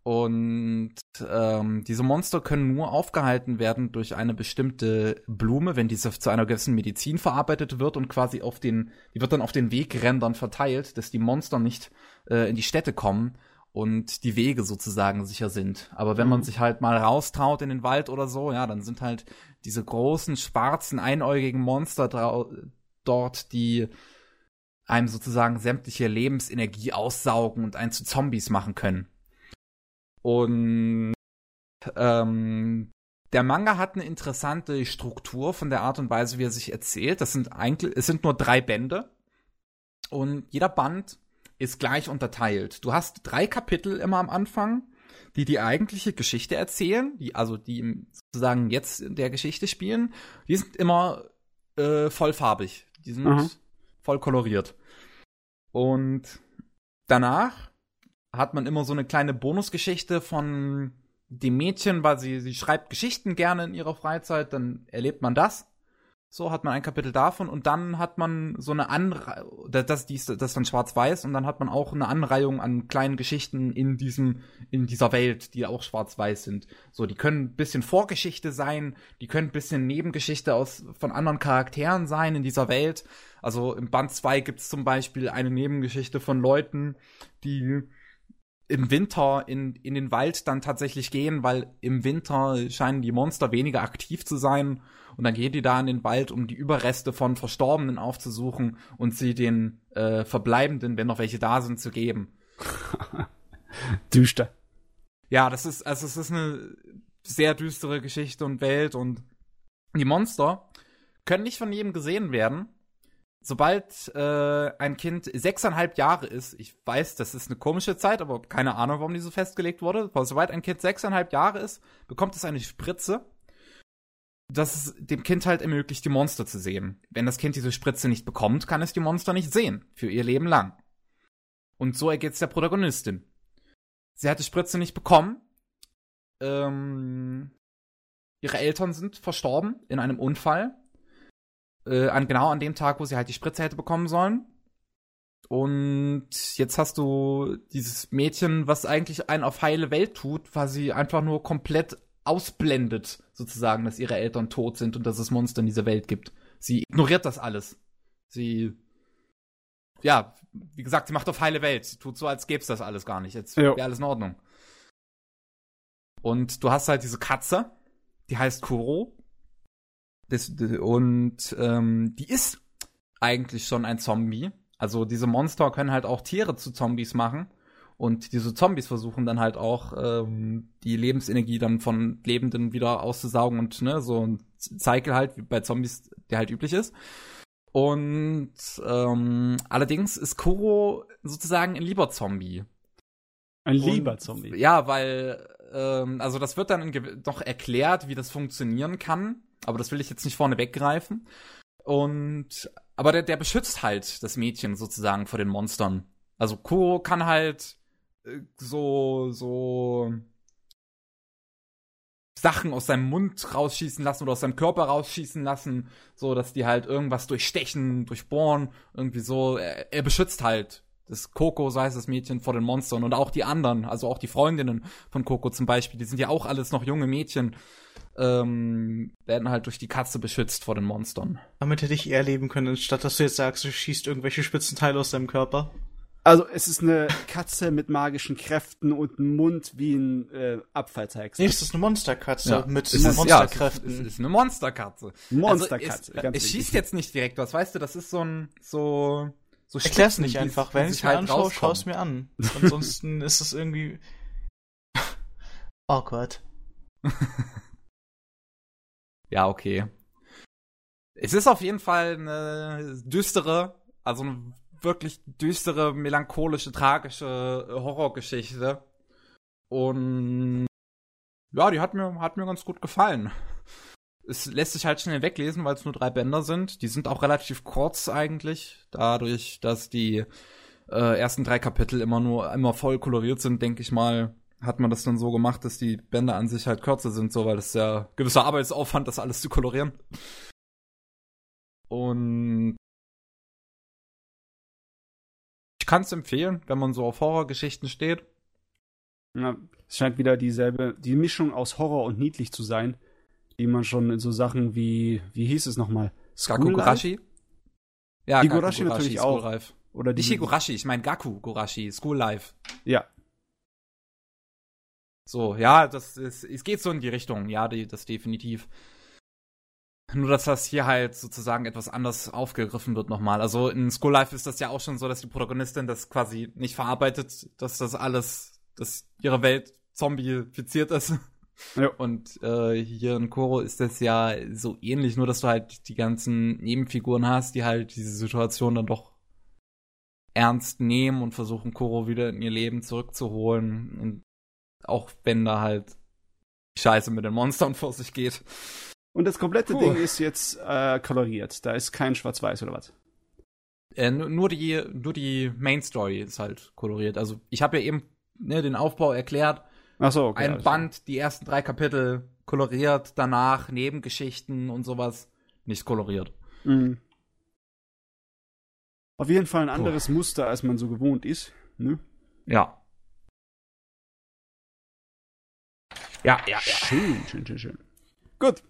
S1: Und ähm, diese Monster können nur aufgehalten werden durch eine bestimmte Blume, wenn diese zu einer gewissen Medizin verarbeitet wird und quasi auf den, die wird dann auf den Wegrändern verteilt, dass die Monster nicht äh, in die Städte kommen und die Wege sozusagen sicher sind. Aber wenn man mhm. sich halt mal raustraut in den Wald oder so, ja, dann sind halt diese großen, schwarzen, einäugigen Monster dort, die einem sozusagen sämtliche Lebensenergie aussaugen und einen zu Zombies machen können. Und ähm, der Manga hat eine interessante Struktur von der Art und Weise, wie er sich erzählt. Das sind eigentlich, es sind nur drei Bände. Und jeder Band ist gleich unterteilt. Du hast drei Kapitel immer am Anfang, die die eigentliche Geschichte erzählen, die also die sozusagen jetzt in der Geschichte spielen. Die sind immer äh, vollfarbig, die sind mhm. voll koloriert. Und danach hat man immer so eine kleine Bonusgeschichte von dem Mädchen, weil sie, sie schreibt Geschichten gerne in ihrer Freizeit, dann erlebt man das. So hat man ein Kapitel davon und dann hat man so eine Anreihung, das, das, das dann schwarz-weiß und dann hat man auch eine Anreihung an kleinen Geschichten in diesem, in dieser Welt, die auch schwarz-weiß sind. So, die können ein bisschen Vorgeschichte sein, die können ein bisschen Nebengeschichte aus, von anderen Charakteren sein in dieser Welt. Also im Band 2 gibt es zum Beispiel eine Nebengeschichte von Leuten, die im Winter in, in den Wald dann tatsächlich gehen, weil im Winter scheinen die Monster weniger aktiv zu sein. Und dann gehen die da in den Wald, um die Überreste von Verstorbenen aufzusuchen und sie den äh, Verbleibenden, wenn noch welche da sind, zu geben.
S3: Düster.
S1: Ja, das ist, also es ist eine sehr düstere Geschichte und Welt und die Monster können nicht von jedem gesehen werden, sobald äh, ein Kind sechseinhalb Jahre ist, ich weiß, das ist eine komische Zeit, aber keine Ahnung, warum die so festgelegt wurde, aber sobald ein Kind sechseinhalb Jahre ist, bekommt es eine Spritze, das es dem Kind halt ermöglicht, die Monster zu sehen. Wenn das Kind diese Spritze nicht bekommt, kann es die Monster nicht sehen, für ihr Leben lang. Und so ergeht's der Protagonistin. Sie hat die Spritze nicht bekommen, ähm, ihre Eltern sind verstorben in einem Unfall äh, an, genau an dem Tag, wo sie halt die Spritze hätte bekommen sollen. Und jetzt hast du dieses Mädchen, was eigentlich einen auf heile Welt tut, weil sie einfach nur komplett ausblendet, sozusagen, dass ihre Eltern tot sind und dass es Monster in dieser Welt gibt. Sie ignoriert das alles. Sie, ja, wie gesagt, sie macht auf heile Welt. Sie tut so, als gäbe es das alles gar nicht. Jetzt wäre alles in Ordnung. Und du hast halt diese Katze, die heißt Kuro. Und ähm, die ist eigentlich schon ein Zombie. Also diese Monster können halt auch Tiere zu Zombies machen. Und diese Zombies versuchen dann halt auch ähm, die Lebensenergie dann von Lebenden wieder auszusaugen und ne, so ein Cycle halt, wie bei Zombies, der halt üblich ist. Und ähm, allerdings ist Kuro sozusagen ein lieber Zombie.
S3: Ein lieber Zombie.
S1: Ja, weil ähm, also das wird dann noch erklärt, wie das funktionieren kann. Aber das will ich jetzt nicht vorne weggreifen. Und, aber der, der beschützt halt das Mädchen sozusagen vor den Monstern. Also Kuro kann halt äh, so, so Sachen aus seinem Mund rausschießen lassen oder aus seinem Körper rausschießen lassen, so dass die halt irgendwas durchstechen, durchbohren, irgendwie so. Er, er beschützt halt das Coco, so heißt das Mädchen, vor den Monstern und auch die anderen, also auch die Freundinnen von Coco zum Beispiel, die sind ja auch alles noch junge Mädchen ähm, werden halt durch die Katze beschützt vor den Monstern.
S2: Damit hätte ich eher leben können, statt dass du jetzt sagst, du schießt irgendwelche Spitzenteile aus deinem Körper.
S3: Also es ist eine Katze mit magischen Kräften und einem Mund wie ein äh, Abfallteig.
S2: Nee, es ist eine Monsterkatze
S1: ja.
S2: mit
S1: es ist, Monsterkräften. Ja, es, ist, es ist eine Monsterkatze.
S3: Monsterkatze.
S1: Also es, es schießt jetzt nicht direkt was, weißt du, das ist so ein so so
S2: Erklär's nicht einfach, wenn ich mir halt anschaue, schau es mir an. Ansonsten ist es irgendwie awkward.
S1: Ja, okay. Es ist auf jeden Fall eine düstere, also eine wirklich düstere, melancholische, tragische Horrorgeschichte. Und ja, die hat mir, hat mir ganz gut gefallen. Es lässt sich halt schnell weglesen, weil es nur drei Bänder sind. Die sind auch relativ kurz eigentlich, dadurch, dass die äh, ersten drei Kapitel immer nur immer voll koloriert sind, denke ich mal, hat man das dann so gemacht, dass die Bände an sich halt kürzer sind, so weil das ja gewisser Arbeitsaufwand, das alles zu kolorieren. Und ich kann es empfehlen, wenn man so auf Horrorgeschichten steht.
S3: Ja, es scheint wieder dieselbe, die Mischung aus Horror und niedlich zu sein, die man schon in so Sachen wie, wie hieß es nochmal?
S1: Gakugurashi?
S3: Ja, Higurashi natürlich auch.
S1: Life.
S3: Oder
S1: Nicht Higurashi, ich meine Gaku Gurashi, School Life.
S3: Ja.
S1: So, ja, das ist, es geht so in die Richtung, ja, die, das definitiv. Nur, dass das hier halt sozusagen etwas anders aufgegriffen wird nochmal. Also in School Life ist das ja auch schon so, dass die Protagonistin das quasi nicht verarbeitet, dass das alles, dass ihre Welt zombifiziert ist.
S3: Ja.
S1: Und äh, hier in Koro ist das ja so ähnlich, nur dass du halt die ganzen Nebenfiguren hast, die halt diese Situation dann doch ernst nehmen und versuchen, Koro wieder in ihr Leben zurückzuholen. Auch wenn da halt Scheiße mit den Monstern vor sich geht.
S3: Und das komplette
S1: Puh.
S3: Ding ist jetzt äh, koloriert. Da ist kein Schwarz-Weiß oder was.
S1: Äh, nu- nur die, nur die Main Story ist halt koloriert. Also ich habe ja eben ne, den Aufbau erklärt.
S3: Ach so, okay.
S1: Ein
S3: klar.
S1: Band, die ersten drei Kapitel koloriert, danach Nebengeschichten und sowas nicht koloriert.
S3: Mhm. Auf jeden Fall ein anderes Muster, als man so gewohnt ist. Ne?
S1: Ja. Ja, ja, ja.
S3: Schön, schön, schön, schön. Gut.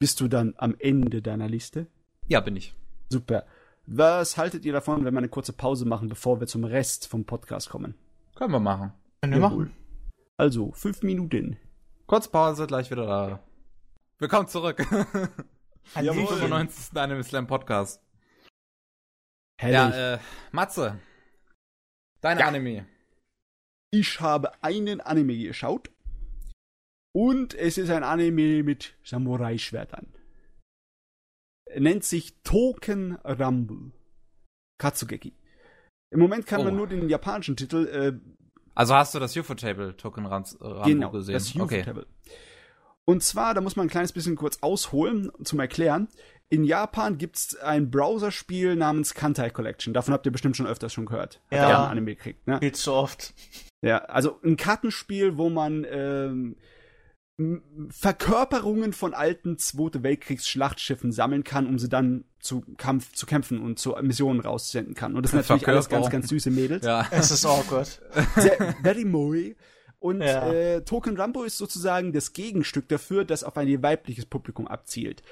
S3: Bist du dann am Ende deiner Liste?
S1: Ja, bin ich.
S3: Super. Was haltet ihr davon, wenn wir eine kurze Pause machen, bevor wir zum Rest vom Podcast kommen?
S1: Können wir machen.
S2: Können wir machen.
S3: Also, fünf Minuten.
S1: Kurz Pause, gleich wieder da. Willkommen zurück. An
S3: Jawohl.
S1: dem 95. Anime Slam Podcast.
S3: Herrlich.
S1: Ja, äh, Matze. Dein
S3: Ja.
S1: Anime.
S3: Ich habe einen Anime geschaut. Und es ist ein Anime mit Samurai-Schwertern. Er nennt sich Token Rumble. Katsugeki. Im Moment kann man
S1: Oh.
S3: nur den japanischen Titel, äh,
S1: Also hast du das UFO-Table Token Rams, äh, Rambo
S3: genau,
S1: gesehen?
S3: das
S1: okay.
S3: Ufo-Tablet. Und zwar, da muss man ein kleines bisschen kurz ausholen, zum Erklären. In Japan gibt's ein Browserspiel namens Kantai Collection. Davon habt ihr bestimmt schon öfters schon gehört. Hat
S2: Ja.
S3: ja ein Anime gekriegt, ne?
S2: Viel zu oft.
S3: Ja, also ein Kartenspiel, wo man ähm, Verkörperungen von alten Zweite Weltkriegs-Schlachtschiffen sammeln kann, um sie dann zu Kampf zu kämpfen und zu Missionen raussenden kann. Und das sind natürlich alles ganz, ganz süße Mädels.
S1: Ja.
S2: Es ist awkward.
S3: Sehr, very moe. Und
S2: Ja.
S3: äh, Token Rambo ist sozusagen das Gegenstück dafür, das auf ein weibliches Publikum abzielt.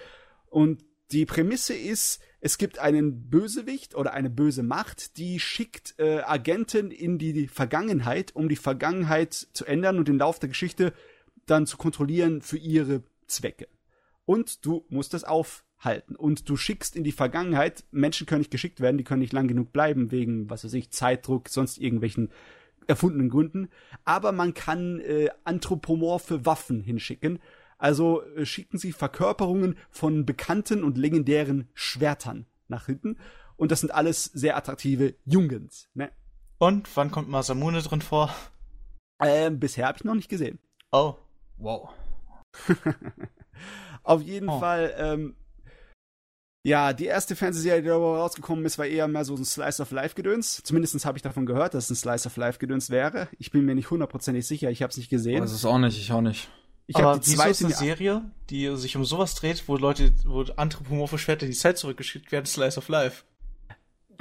S3: Und die Prämisse ist, es gibt einen Bösewicht oder eine böse Macht, die schickt äh, Agenten in die Vergangenheit, um die Vergangenheit zu ändern und den Lauf der Geschichte dann zu kontrollieren für ihre Zwecke. Und du musst das aufhalten. Und du schickst in die Vergangenheit, Menschen können nicht geschickt werden, die können nicht lang genug bleiben, wegen, was weiß ich, Zeitdruck, sonst irgendwelchen erfundenen Gründen. Aber man kann äh, anthropomorphe Waffen hinschicken. Also äh, schicken sie Verkörperungen von bekannten und legendären Schwertern nach hinten. Und das sind alles sehr attraktive Jungens. Ne?
S2: Und wann kommt Masamune drin vor?
S3: Ähm, bisher habe ich noch nicht gesehen.
S2: Oh.
S1: Wow.
S3: Auf jeden
S2: Oh.
S3: Fall, ähm, ja, die erste Fernsehserie, die darüber rausgekommen ist, war eher mehr so ein Slice of Life-Gedöns. Zumindest habe ich davon gehört, dass es ein Slice of Life-Gedöns wäre. Ich bin mir nicht hundertprozentig sicher, ich habe es nicht gesehen.
S1: Das ist auch nicht, ich auch nicht.
S3: ich
S2: Aber
S3: habe die
S2: wieso ist
S3: zweite
S2: eine Serie, die sich um sowas dreht, wo Leute, wo anthropomorphe Schwerter die Zeit zurückgeschickt werden, Slice of Life?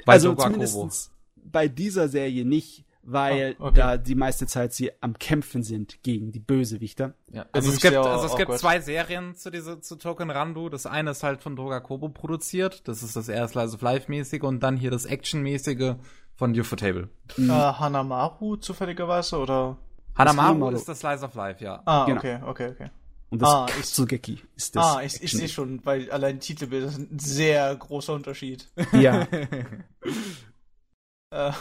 S1: Bei
S3: also zumindest bei dieser Serie nicht, weil
S2: Oh, okay.
S3: da die meiste Zeit sie am Kämpfen sind gegen die Bösewichter.
S1: Ja.
S2: Also
S1: Also es
S2: ist
S1: gibt, also es gibt zwei Serien zu diese zu Token Randu. Das eine ist halt von Droga Kobo produziert. Das ist das eher Slice of Life mäßige und dann hier das Action-mäßige von Ufotable.
S3: Mhm.
S2: Äh, Hanamaru zufälligerweise oder?
S1: Hanamaru ist das Slice of Life, ja.
S2: Ah,
S3: Genau.
S2: okay, okay, okay.
S3: Und das
S2: Ah, ich-
S3: Katsugeki ist das.
S2: ah, ich, ich sehe schon, weil allein Titelbilder sind ein sehr großer Unterschied.
S3: Ja,
S2: Äh,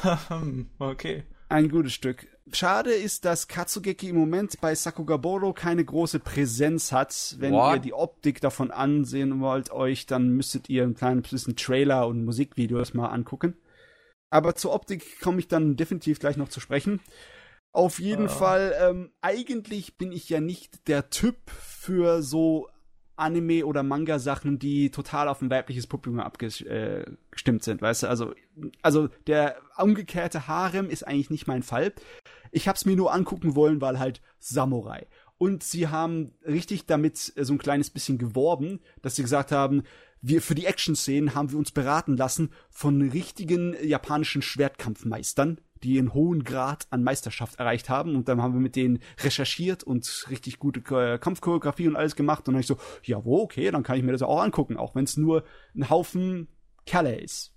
S2: okay.
S3: ein gutes Stück. Schade ist, dass Katsugeki im Moment bei Sakugaboro keine große Präsenz hat. Wenn
S1: What?
S3: ihr die Optik davon ansehen wollt, euch, dann müsstet ihr ein kleines bisschen Trailer und Musikvideos mal angucken. Aber zur Optik komme ich dann definitiv gleich noch zu sprechen. Auf jeden
S2: Ah.
S3: Fall, ähm, eigentlich bin ich ja nicht der Typ für so Anime- oder Manga-Sachen, die total auf ein weibliches Publikum abgestimmt äh, sind, weißt du? Also, also der umgekehrte Harem ist eigentlich nicht mein Fall. Ich hab's mir nur angucken wollen, weil halt Samurai. Und sie haben richtig damit äh, so ein kleines bisschen geworben, dass sie gesagt haben, wir für die Action-Szenen haben wir uns beraten lassen von richtigen japanischen Schwertkampfmeistern, die einen hohen Grad an Meisterschaft erreicht haben. Und dann haben wir mit denen recherchiert und richtig gute äh, Kampfchoreografie und alles gemacht. Und dann ich so, ja, wo, okay, dann kann ich mir das auch angucken, auch wenn es nur ein Haufen Kerle ist.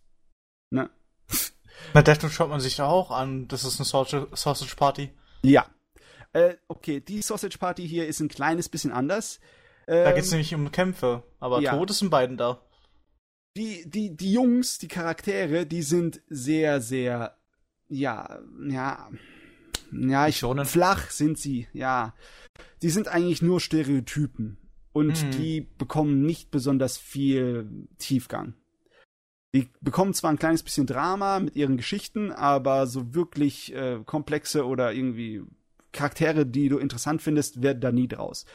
S2: Ne? Na, Deathloop schaut man sich da auch an. Das ist eine Sausage Party.
S3: Ja. Äh, okay, die Sausage Party hier ist ein kleines bisschen anders.
S2: Ähm, da geht es nämlich um Kämpfe, aber ja. Tod ist in beiden da.
S3: Die, die, die Jungs, die Charaktere, die sind sehr, sehr, ja, ja, ja, ich, schon flach sind sie, ja. Die sind eigentlich nur Stereotypen und mhm. die bekommen nicht besonders viel Tiefgang. Die bekommen zwar ein kleines bisschen Drama mit ihren Geschichten, aber so wirklich äh, komplexe oder irgendwie Charaktere, die du interessant findest, werden da nie draus.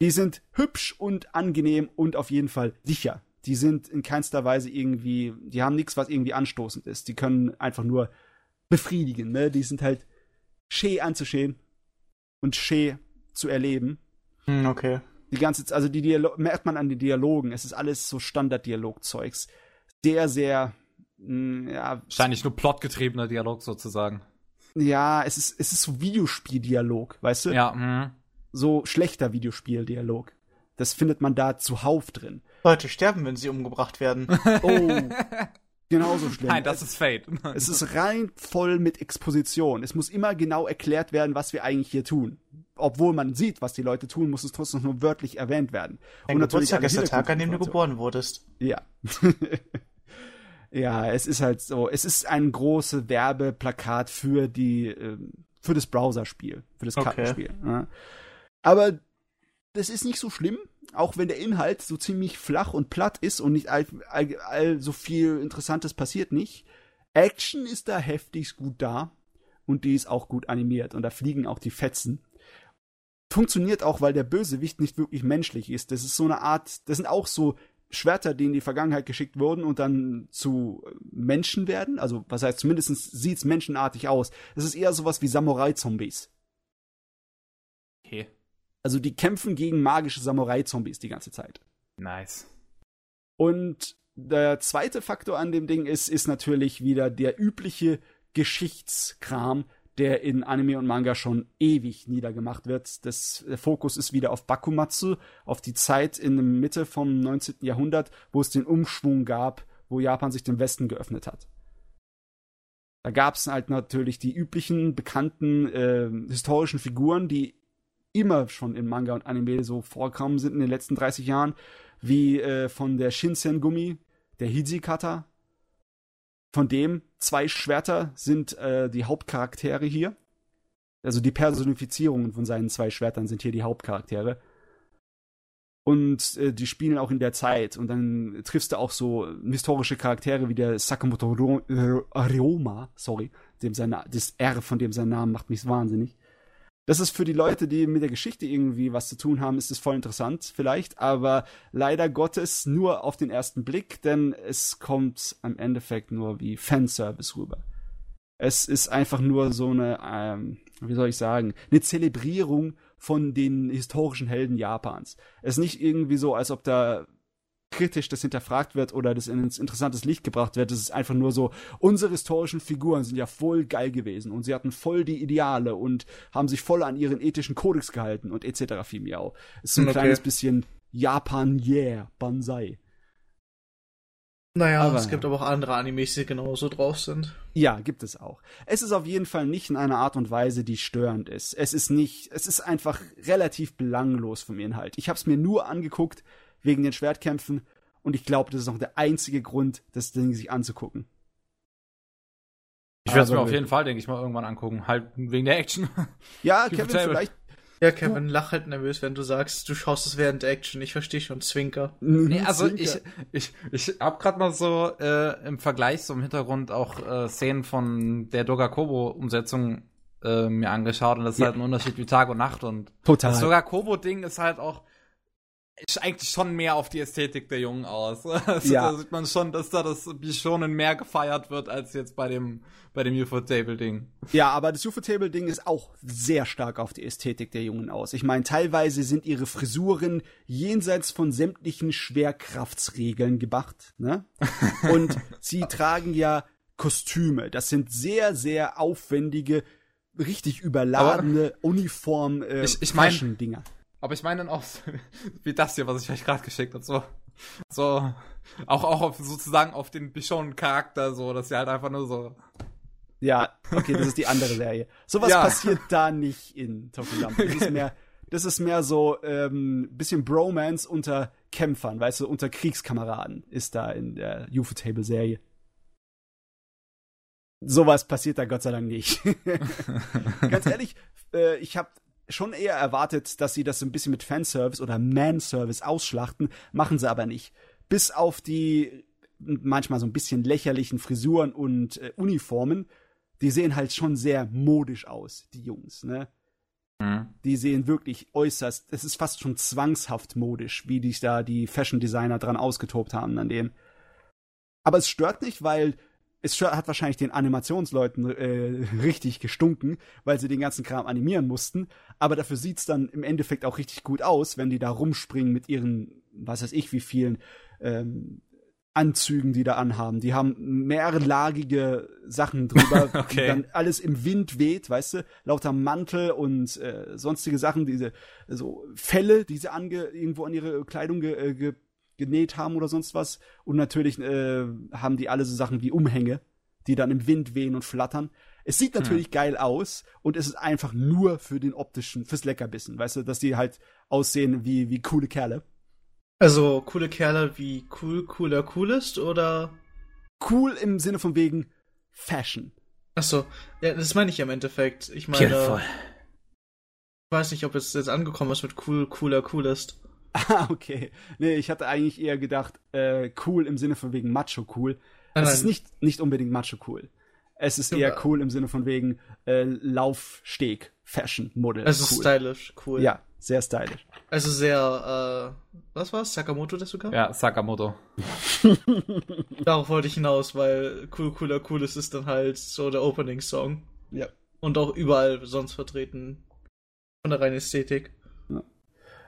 S3: Die sind hübsch und angenehm und auf jeden Fall sicher. Die sind in keinster Weise irgendwie, die haben nichts, was irgendwie anstoßend ist. Die können einfach nur befriedigen, ne? Die sind halt schee anzuschehen und schee zu erleben.
S2: Hm, okay.
S3: Die ganze Zeit, also die Dialog merkt man an den Dialogen. Es ist alles so Standard-Dialogzeugs. Sehr, sehr, mh, hm, ja.
S1: Wahrscheinlich nur plotgetriebener Dialog sozusagen.
S3: Ja, es ist, es ist so Videospieldialog, weißt du?
S1: Ja, mh
S3: so schlechter Videospieldialog. Das findet man da zuhauf drin.
S2: Leute sterben, wenn sie umgebracht werden.
S3: Oh. Genauso schlimm.
S1: Nein, das ist Fate.
S3: es ist rein voll mit Exposition. Es muss immer genau erklärt werden, was wir eigentlich hier tun. Obwohl man sieht, was die Leute tun, muss es trotzdem nur wörtlich erwähnt werden.
S2: Dein Und Geburtstag ist der Tag, an dem du geboren wurdest.
S3: Ja. ja, es ist halt so. Es ist ein großes Werbeplakat für die, ähm, für das Browserspiel, für das Kartenspiel. Okay. Ja. Aber das ist nicht so schlimm, auch wenn der Inhalt so ziemlich flach und platt ist und nicht all, all, all so viel Interessantes passiert nicht. Action ist da heftig gut da und die ist auch gut animiert und da fliegen auch die Fetzen. Funktioniert auch, weil der Bösewicht nicht wirklich menschlich ist. Das ist so eine Art, das sind auch so Schwerter, die in die Vergangenheit geschickt wurden und dann zu Menschen werden. Also, was heißt, zumindest sieht es menschenartig aus. Das ist eher sowas wie Samurai-Zombies.
S1: Okay.
S3: Also die kämpfen gegen magische Samurai-Zombies die ganze Zeit.
S1: Nice.
S3: Und der zweite Faktor an dem Ding ist, ist natürlich wieder der übliche Geschichtskram, der in Anime und Manga schon ewig niedergemacht wird. Das, der Fokus ist wieder auf Bakumatsu, auf die Zeit in der Mitte vom 19. Jahrhundert, wo es den Umschwung gab, wo Japan sich dem Westen geöffnet hat. Da gab es halt natürlich die üblichen, bekannten äh, historischen Figuren, die immer schon in Manga und Anime so vorgekommen sind in den letzten 30 Jahren, wie äh, von der Shinsengumi, der Hijikata. Von dem zwei Schwerter sind äh, die Hauptcharaktere hier. Also die Personifizierungen von seinen zwei Schwertern sind hier die Hauptcharaktere. Und äh, die spielen auch in der Zeit. Und dann triffst du auch so historische Charaktere wie der Sakamoto Ryoma, sorry, dem sein, das R von dem sein Name macht mich wahnsinnig. Das ist für die Leute, die mit der Geschichte irgendwie was zu tun haben, ist es voll interessant vielleicht, aber leider Gottes nur auf den ersten Blick, denn es kommt am Endeffekt nur wie Fanservice rüber. Es ist einfach nur so eine, ähm, wie soll ich sagen, eine Zelebrierung von den historischen Helden Japans. Es ist nicht irgendwie so, als ob da kritisch das hinterfragt wird oder das ins interessantes Licht gebracht wird. Das ist einfach nur so, unsere historischen Figuren sind ja voll geil gewesen und sie hatten voll die Ideale und haben sich voll an ihren ethischen Kodex gehalten und etc. viel miau. Es ist ein okay. kleines bisschen Japan, yeah, Banzai.
S2: Naja, aber, es gibt aber auch andere Animes, die genauso drauf sind.
S3: Ja, gibt es auch. Es ist auf jeden Fall nicht in einer Art und Weise, die störend ist. Es ist nicht, es ist einfach relativ belanglos vom Inhalt. Ich habe es mir nur angeguckt, wegen den Schwertkämpfen. Und ich glaube, das ist auch der einzige Grund, das Ding sich anzugucken.
S1: Ich werde es mir auf jeden Fall, denke ich mal, irgendwann angucken. Halt wegen der Action.
S3: Ja, Kevin, vielleicht.
S2: Ja, Kevin, lach halt nervös, wenn du sagst, du schaust es während der Action. Ich verstehe schon, Zwinker.
S1: Nee, also ich, ich, ich hab grad mal so äh, im Vergleich so im Hintergrund auch äh, Szenen von der Doga-Kobo-Umsetzung äh, mir angeschaut und das ist ja. halt ein Unterschied wie Tag und Nacht und
S3: Total.
S1: das Doga-Kobo-Ding ist halt auch eigentlich schon mehr auf die Ästhetik der Jungen aus. Also ja. Da sieht man schon, dass da das Bishonen mehr gefeiert wird als jetzt bei dem, bei dem UFO-Table-Ding.
S3: Ja, aber das UFO-Table-Ding ist auch sehr stark auf die Ästhetik der Jungen aus. Ich meine, teilweise sind ihre Frisuren jenseits von sämtlichen Schwerkraftsregeln gemacht, ne? Und sie tragen ja Kostüme. Das sind sehr, sehr aufwendige, richtig überladene aber Uniform äh,
S1: ich, ich mein. Aber ich meine dann auch, wie das hier, was ich euch gerade geschickt habe, so, so, auch, auch auf, sozusagen auf den Bichon-Charakter, so, dass sie halt einfach nur so.
S3: Ja, okay, das ist die andere Serie. Sowas ja. passiert da nicht in Tokugawa. Das ist mehr, das ist mehr so, ähm, bisschen Bromance unter Kämpfern, weißt du, unter Kriegskameraden ist da in der UFO-Table-Serie. Sowas passiert da Gott sei Dank nicht. Ganz ehrlich, äh, ich habe schon eher erwartet, dass sie das so ein bisschen mit Fanservice oder Manservice ausschlachten, machen sie aber nicht. Bis auf die manchmal so ein bisschen lächerlichen Frisuren und äh, Uniformen, die sehen halt schon sehr modisch aus, die Jungs, ne? Mhm. Die sehen wirklich äußerst, es ist fast schon zwangshaft modisch, wie sich da die Fashion Designer dran ausgetobt haben an denen. Aber es stört nicht, weil es hat wahrscheinlich den Animationsleuten äh, richtig gestunken, weil sie den ganzen Kram animieren mussten. Aber dafür sieht's dann im Endeffekt auch richtig gut aus, wenn die da rumspringen mit ihren, was weiß ich, wie vielen ähm, Anzügen, die da anhaben. Die haben mehrlagige Sachen drüber, okay. dann alles im Wind weht, weißt du, lauter Mantel und äh, sonstige Sachen, diese so Felle, die sie ange irgendwo an ihre Kleidung ge, äh, ge genäht haben oder sonst was. Und natürlich äh, haben die alle so Sachen wie Umhänge, die dann im Wind wehen und flattern. Es sieht natürlich hm. geil aus und es ist einfach nur für den optischen, fürs Leckerbissen, weißt du, dass die halt aussehen wie, wie coole Kerle.
S2: Also coole Kerle wie cool, cooler, coolest oder?
S3: Cool im Sinne von wegen Fashion.
S2: Achso, ja, das meine ich im Endeffekt. Ich meine, Beautiful. ich weiß nicht, ob es jetzt angekommen ist mit cool, cooler, coolest.
S3: Ah, okay. Nee, ich hatte eigentlich eher gedacht, äh, cool im Sinne von wegen Macho cool. Nein, es nein. ist nicht, nicht unbedingt Macho cool. Es ist eher cool im Sinne von wegen äh, Laufsteg, Fashion, Model.
S2: Es ist stylisch, cool.
S3: Ja, sehr stylisch.
S2: Also sehr, äh, was war's? Sakamoto der sogar?
S1: Ja, Sakamoto.
S2: Darauf wollte ich hinaus, weil cool, cooler, cool ist ist dann halt so der Opening-Song.
S3: Ja.
S2: Und auch überall sonst vertreten. Von der reinen Ästhetik.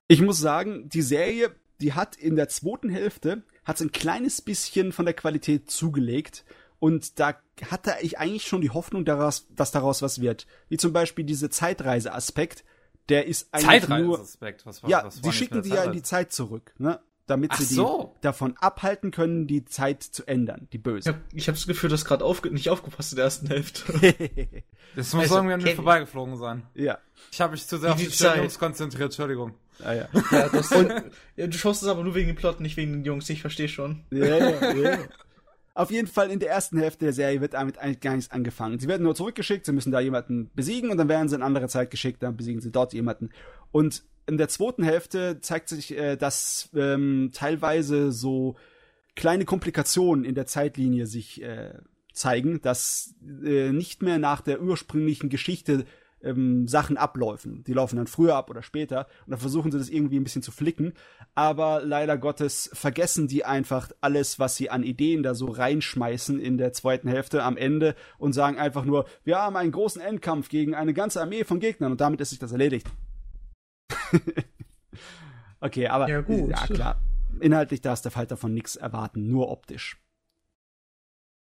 S3: Ich muss sagen, die Serie, die hat in der zweiten Hälfte hat ein kleines bisschen von der Qualität zugelegt. Und da hatte ich eigentlich schon die Hoffnung, daraus, dass daraus was wird. Wie zum Beispiel dieser Zeitreise-Aspekt, der ist eigentlich nur. Was, was, ja, was die schicken die ja in die Zeit zurück, ne? Damit Ach sie so. die davon abhalten können, die Zeit zu ändern, die Böse.
S2: Ich habe ich hab das Gefühl, dass gerade aufge nicht aufgepasst in der ersten Hälfte.
S1: das muss also, irgendwie an mir vorbeigeflogen sein.
S3: Ja.
S1: Ich habe mich zu sehr auf die, die Jungs konzentriert, Entschuldigung.
S2: Ah ja. ja, das, und, ja, du schaust es aber nur wegen dem Plot, nicht wegen den Jungs, ich verstehe schon.
S3: Ja, ja, ja. Auf jeden Fall in der ersten Hälfte der Serie wird damit eigentlich gar nichts angefangen. Sie werden nur zurückgeschickt, sie müssen da jemanden besiegen und dann werden sie in andere Zeit geschickt, dann besiegen sie dort jemanden. Und in der zweiten Hälfte zeigt sich, äh, dass ähm, teilweise so kleine Komplikationen in der Zeitlinie sich äh, zeigen, dass äh, nicht mehr nach der ursprünglichen Geschichte ähm, Sachen abläufen. Die laufen dann früher ab oder später und dann versuchen sie das irgendwie ein bisschen zu flicken. Aber leider Gottes vergessen die einfach alles, was sie an Ideen da so reinschmeißen in der zweiten Hälfte am Ende und sagen einfach nur, wir haben einen großen Endkampf gegen eine ganze Armee von Gegnern und damit ist sich das erledigt. okay, aber ja, gut. ja klar. Inhaltlich darfst du halt davon nichts erwarten, nur optisch.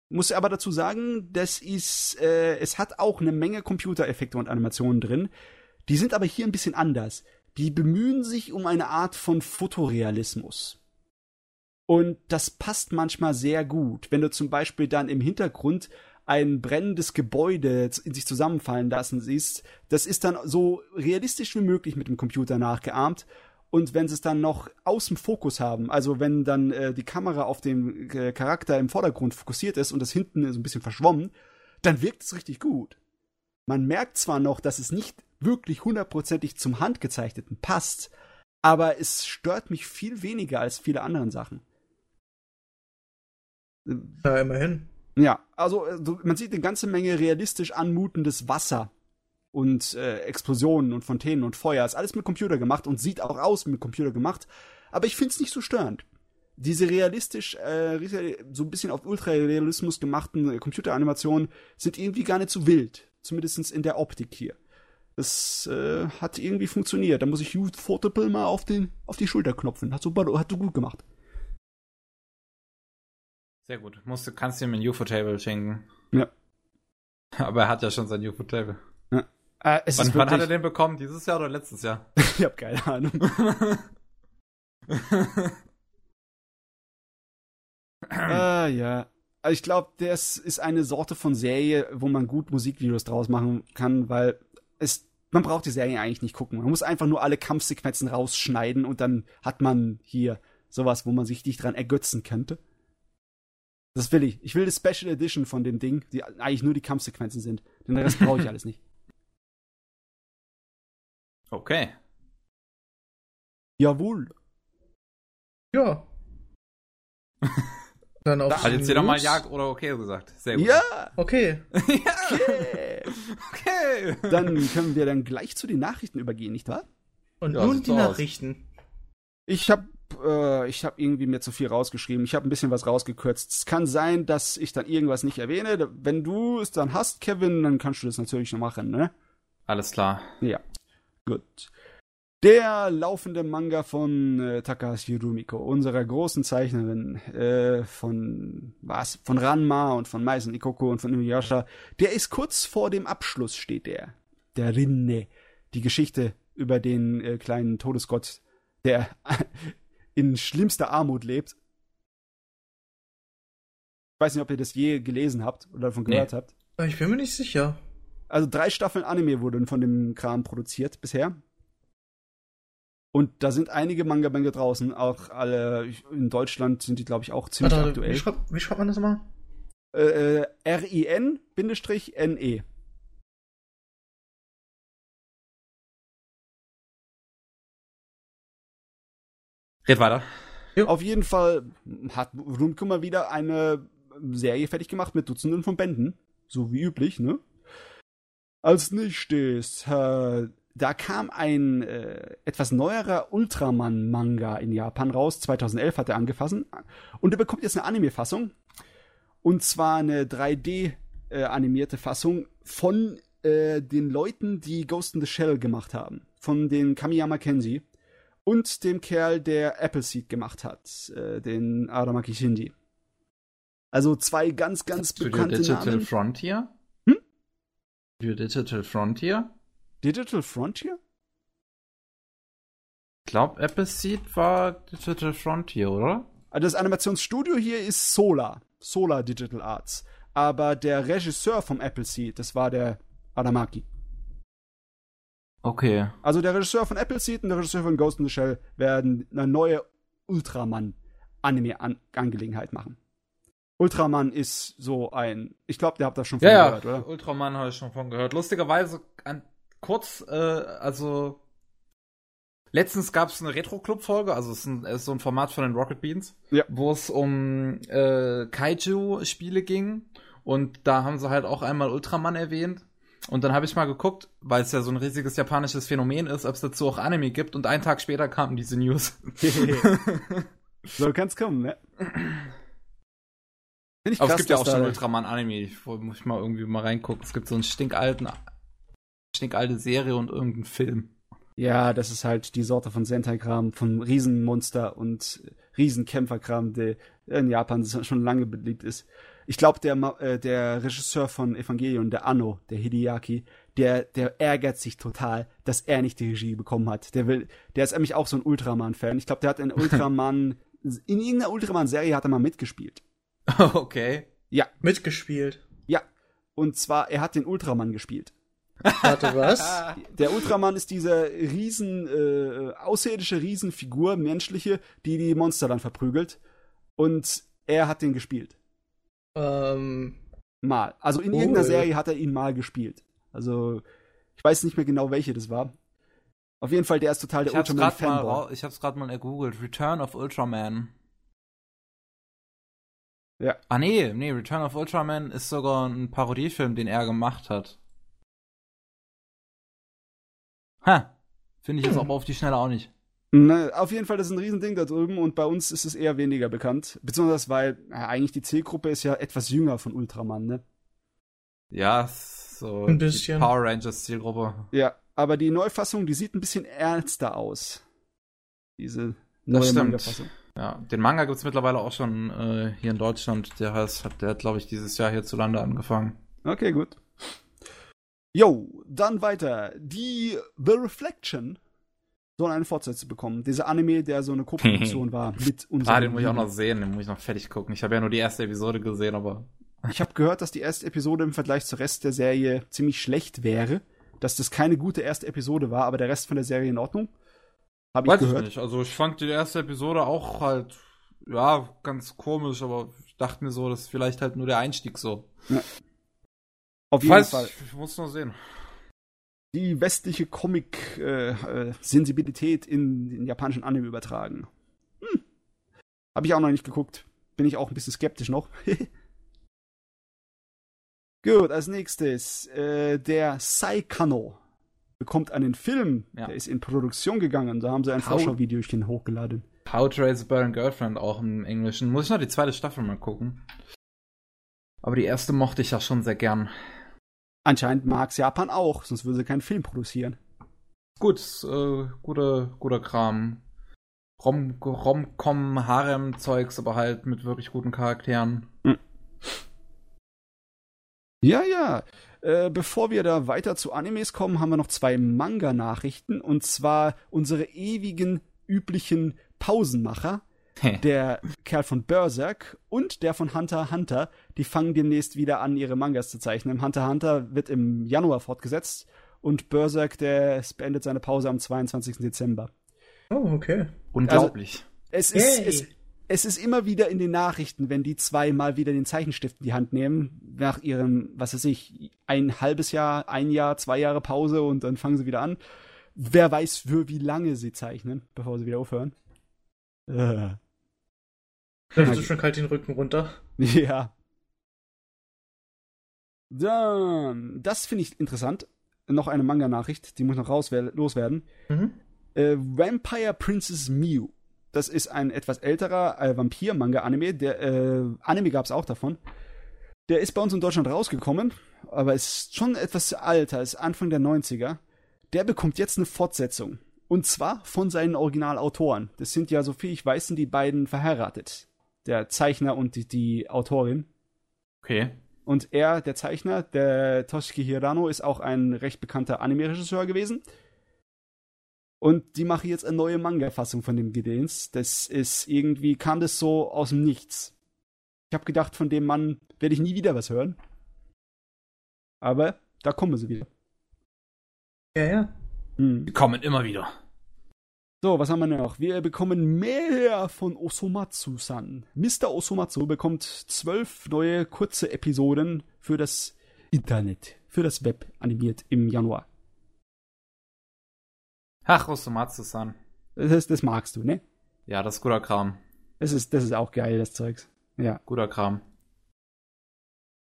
S3: Muss aber dazu sagen, das ist, äh, es hat auch eine Menge Computereffekte und Animationen drin. Die sind aber hier ein bisschen anders. Die bemühen sich um eine Art von Fotorealismus. Und das passt manchmal sehr gut. Wenn du zum Beispiel dann im Hintergrund ein brennendes Gebäude in sich zusammenfallen lassen siehst, das ist dann so realistisch wie möglich mit dem Computer nachgeahmt und wenn sie es dann noch aus dem Fokus haben, also wenn dann äh, die Kamera auf den äh, Charakter im Vordergrund fokussiert ist und das hinten so ein bisschen verschwommen, dann wirkt es richtig gut. Man merkt zwar noch, dass es nicht wirklich hundertprozentig zum Handgezeichneten passt, aber es stört mich viel weniger als viele anderen Sachen.
S2: Ja, immerhin.
S3: Ja, also man sieht eine ganze Menge realistisch anmutendes Wasser und äh, Explosionen und Fontänen und Feuer. Ist alles mit Computer gemacht und sieht auch aus mit Computer gemacht. aber ich find's nicht so störend. Diese realistisch, äh, so ein bisschen auf Ultrarealismus gemachten äh, Computeranimationen sind irgendwie gar nicht so wild. Zumindest in der Optik hier. Das äh, hat irgendwie funktioniert. Da muss ich Youth Photable mal auf, den, auf die Schulter knopfen. Hat so, hat so gut gemacht.
S1: Sehr gut. Musst, kannst ihm ein UFO-Table schenken.
S3: Ja.
S1: Aber er hat ja schon sein UFO-Table.
S3: Ja. Äh, es
S1: wann,
S3: ist
S1: wann hat er
S3: wirklich,
S1: den bekommen? Dieses Jahr oder letztes Jahr?
S3: ich habe keine Ahnung. ah, ja. Also ich glaube, das ist eine Sorte von Serie, wo man gut Musikvideos draus machen kann, weil es, man braucht die Serie eigentlich nicht gucken. Man muss einfach nur alle Kampfsequenzen rausschneiden und dann hat man hier sowas, wo man sich nicht dran ergötzen könnte. Das will ich. Ich will die Special Edition von dem Ding, die eigentlich nur die Kampfsequenzen sind. Den Rest brauche ich alles nicht.
S1: Okay.
S3: Jawohl.
S4: Ja. Dann auf
S1: Hat jetzt jeder mal Ja oder okay gesagt. Sehr gut.
S3: Ja!
S4: Okay.
S3: Okay.
S1: Okay.
S3: Dann können wir dann gleich zu den Nachrichten übergehen, nicht wahr?
S4: Und
S1: Ja,
S4: nun die
S1: aus.
S4: Nachrichten.
S3: Ich habe äh, ich habe irgendwie mir zu viel rausgeschrieben. Ich habe ein bisschen was rausgekürzt. Es kann sein, dass ich dann irgendwas nicht erwähne. Wenn du es dann hast, Kevin, dann kannst du das natürlich noch machen, ne?
S1: Alles klar.
S3: Ja. Gut. Der laufende Manga von äh, Takahashi Rumiko, unserer großen Zeichnerin äh, von was? Von Ranma und von Maisen Ikoko und von Inuyasha, der ist kurz vor dem Abschluss, steht der. Der Rinne. Die Geschichte über den äh, kleinen Todesgott, der in schlimmster Armut lebt. Ich weiß nicht, ob ihr das je gelesen habt oder davon
S1: Nee.
S3: gehört habt.
S4: Ich bin mir nicht sicher.
S3: Also drei Staffeln Anime wurden von dem Kram produziert bisher. Und da sind einige Manga-Bände draußen, auch alle in Deutschland sind die, glaube ich, auch ziemlich
S4: Warte,
S3: aktuell.
S4: wie, schreib, wie schreibt man das immer?
S3: Äh, äh, R-I-N-N-E.
S1: Red weiter.
S3: Auf jeden Fall hat mal wieder eine Serie fertig gemacht mit Dutzenden von Bänden. So wie üblich, ne? Als nächstes, äh, da kam ein äh, etwas neuerer Ultraman-Manga in Japan raus. 2011 hat er angefassen. Und er bekommt jetzt eine Anime-Fassung. Und zwar eine 3D-animierte Fassung von äh, den Leuten, die Ghost in the Shell gemacht haben. Von den Kamiyama Kenji. Und dem Kerl, der Appleseed gemacht hat. Äh, den Aramaki Shinji. Also zwei ganz, ganz
S1: Studio
S3: bekannte
S1: Digital
S3: Namen.
S1: Frontier? Studio Digital Frontier?
S3: Digital Frontier?
S1: Ich glaube, Appleseed war Digital Frontier, oder?
S3: Also das Animationsstudio hier ist Solar. Solar Digital Arts. Aber der Regisseur vom Appleseed, das war der Adamaki.
S1: Okay.
S3: Also der Regisseur von Appleseed und der Regisseur von Ghost in the Shell werden eine neue Ultraman-Anime-Angelegenheit machen. Ultraman ist so ein. Ich glaube, ihr habt das schon von
S1: Ja,
S3: gehört,
S1: ja,
S3: oder?
S1: Ultraman habe ich schon von gehört. Lustigerweise, an, kurz, äh, also letztens gab es eine Retro-Club-Folge, also es ist, ein, es ist so ein Format von den Rocket Beans,
S3: Ja.
S1: wo es um äh, Kaiju-Spiele ging und da haben sie halt auch einmal Ultraman erwähnt. Und dann habe ich mal geguckt, weil es ja so ein riesiges japanisches Phänomen ist, ob es dazu auch Anime gibt. Und einen Tag später kam diese News.
S3: so kann's kommen, ne? Find ich
S1: Aber es
S3: krass,
S1: gibt ja auch schon
S3: da-
S1: Ultraman-Anime. Muss ich mal irgendwie mal reingucken. Es gibt so einen stinkalten, stinkalte Serie und irgendeinen Film.
S3: Ja, das ist halt die Sorte von Sentai-Kram, von Riesenmonster und Riesenkämpferkram, der in Japan schon lange beliebt ist. Ich glaube, der, äh, der Regisseur von Evangelion, der Anno, der Hideaki, der, der ärgert sich total, dass er nicht die Regie bekommen hat. Der will, der ist nämlich auch so ein Ultraman-Fan. Ich glaube, der hat in Ultraman, in irgendeiner Ultraman-Serie hat er mal mitgespielt.
S1: okay.
S3: Ja,
S4: Mitgespielt.
S3: ja. Und zwar, er hat den Ultraman gespielt.
S4: Warte, was?
S3: Der Ultraman ist diese riesen, äh, außerirdische Riesenfigur, menschliche, die die Monster dann verprügelt. Und er hat den gespielt.
S4: ähm,
S3: Mal. Also in
S4: Cool.
S3: irgendeiner Serie hat er ihn mal gespielt. Also, ich weiß nicht mehr genau, welche das war. Auf jeden Fall, der ist total der
S1: Ich hab's gerade mal,
S3: Ultraman-Fanboy.
S1: ich hab's grad mal ergoogelt. Return of Ultraman.
S3: Ja.
S1: Ah nee, nee, Return of Ultraman ist sogar ein Parodiefilm, den er gemacht hat. Ha. Finde ich jetzt aber auf die Schnelle auch nicht.
S3: Na, auf jeden Fall, das ist ein Riesending da drüben und bei uns ist es eher weniger bekannt. Besonders weil ja, eigentlich die Zielgruppe ist ja etwas jünger von Ultraman, ne?
S1: Ja, so
S4: Ein
S1: die
S4: bisschen.
S1: Power Rangers Zielgruppe.
S3: Ja, aber die Neufassung, die sieht ein bisschen ernster aus. Diese neue. Manga-Fassung.
S1: Ja, den Manga gibt's mittlerweile auch schon äh, hier in Deutschland. Der heißt, hat, der hat, glaube ich, dieses Jahr hierzulande angefangen.
S3: Okay, gut. Jo, dann weiter. Die The Reflection soll eine Fortsetzung bekommen. Dieser Anime, der so eine Co-Produktion war mit unserem.
S1: Ah, den muss ich auch noch sehen, den muss ich noch fertig gucken. Ich habe ja nur die erste Episode gesehen, aber
S3: Ich habe gehört, dass die erste Episode im Vergleich zur Rest der Serie ziemlich schlecht wäre. Dass das keine gute erste Episode war, aber der Rest von der Serie in Ordnung. Habe ich
S1: weiß ich
S3: gehört.
S1: nicht. Also ich fand die erste Episode auch halt, ja, ganz komisch, aber ich dachte mir so, das ist vielleicht halt nur der Einstieg so.
S3: Auf
S1: Ich
S3: jeden
S1: weiß,
S3: Fall.
S1: ich muss noch sehen.
S3: Die westliche Comic-Sensibilität in den japanischen Anime übertragen. Hm. Habe ich auch noch nicht geguckt. Bin ich auch ein bisschen skeptisch noch. Gut, als nächstes, äh, der Saikano bekommt einen Film.
S1: Ja.
S3: Der ist in Produktion gegangen. Da haben sie ein
S1: How-
S3: Vorschauvideochen hochgeladen.
S1: How to Raise a Burn Girlfriend auch im Englischen. Muss ich noch die zweite Staffel mal gucken. Aber die erste mochte ich ja schon sehr gern.
S3: Anscheinend mag's Japan auch, sonst würde sie keinen Film produzieren.
S1: Gut, äh, guter, guter Kram. Rom, Rom-Com, Harem-Zeugs, aber halt mit wirklich guten Charakteren.
S3: Ja, ja. Äh, bevor wir da weiter zu Animes kommen, haben wir noch zwei Manga-Nachrichten. Und zwar unsere ewigen, üblichen Pausenmacher. Der Kerl von Berserk und der von Hunter x Hunter, die fangen demnächst wieder an, ihre Mangas zu zeichnen. Hunter x Hunter wird im Januar fortgesetzt und Berserk, der beendet seine Pause am 22. Dezember.
S4: Oh, okay.
S1: Unglaublich.
S3: Es ist, es, es ist immer wieder in den Nachrichten, wenn die zwei mal wieder den Zeichenstift in die Hand nehmen, nach ihrem, was weiß ich, ein halbes Jahr, ein Jahr, zwei Jahre Pause und dann fangen sie wieder an. Wer weiß, für wie lange sie zeichnen, bevor sie wieder aufhören. Äh,
S4: Da wird schon kalt den Rücken runter.
S3: ja. Dann, das finde ich interessant. Noch eine Manga-Nachricht, die muss noch raus loswerden.
S4: Mhm.
S3: Äh, Vampire Princess Mew. Das ist ein etwas älterer äh, Vampir-Manga-Anime. Der äh, Anime gab es auch davon. Der ist bei uns in Deutschland rausgekommen, aber ist schon etwas alter, ist Anfang der 90er. Der bekommt jetzt eine Fortsetzung. Und zwar von seinen Originalautoren. Das sind ja, so viel ich weiß, sind die beiden verheiratet. Der Zeichner und die, die Autorin.
S1: Okay.
S3: Und er, der Zeichner, der Toshiki Hirano, ist auch ein recht bekannter Anime-Regisseur gewesen. Und die machen jetzt eine neue Manga-Fassung von dem Gedöns. Das ist irgendwie, kam das so aus dem Nichts. Ich habe gedacht, von dem Mann werde ich nie wieder was hören. Aber da kommen sie wieder.
S4: Ja, ja.
S3: Hm.
S1: Die kommen immer wieder.
S3: So, was haben wir noch? Wir bekommen mehr von Osomatsu-san. Mr. Osomatsu bekommt zwölf neue kurze Episoden für das Internet, für das Web animiert im Januar.
S1: Ach, Osomatsu-san.
S3: Das, das magst du, ne?
S1: Ja, das ist guter Kram.
S3: Das ist, das ist auch geil, das Zeugs. Ja.
S1: Guter Kram.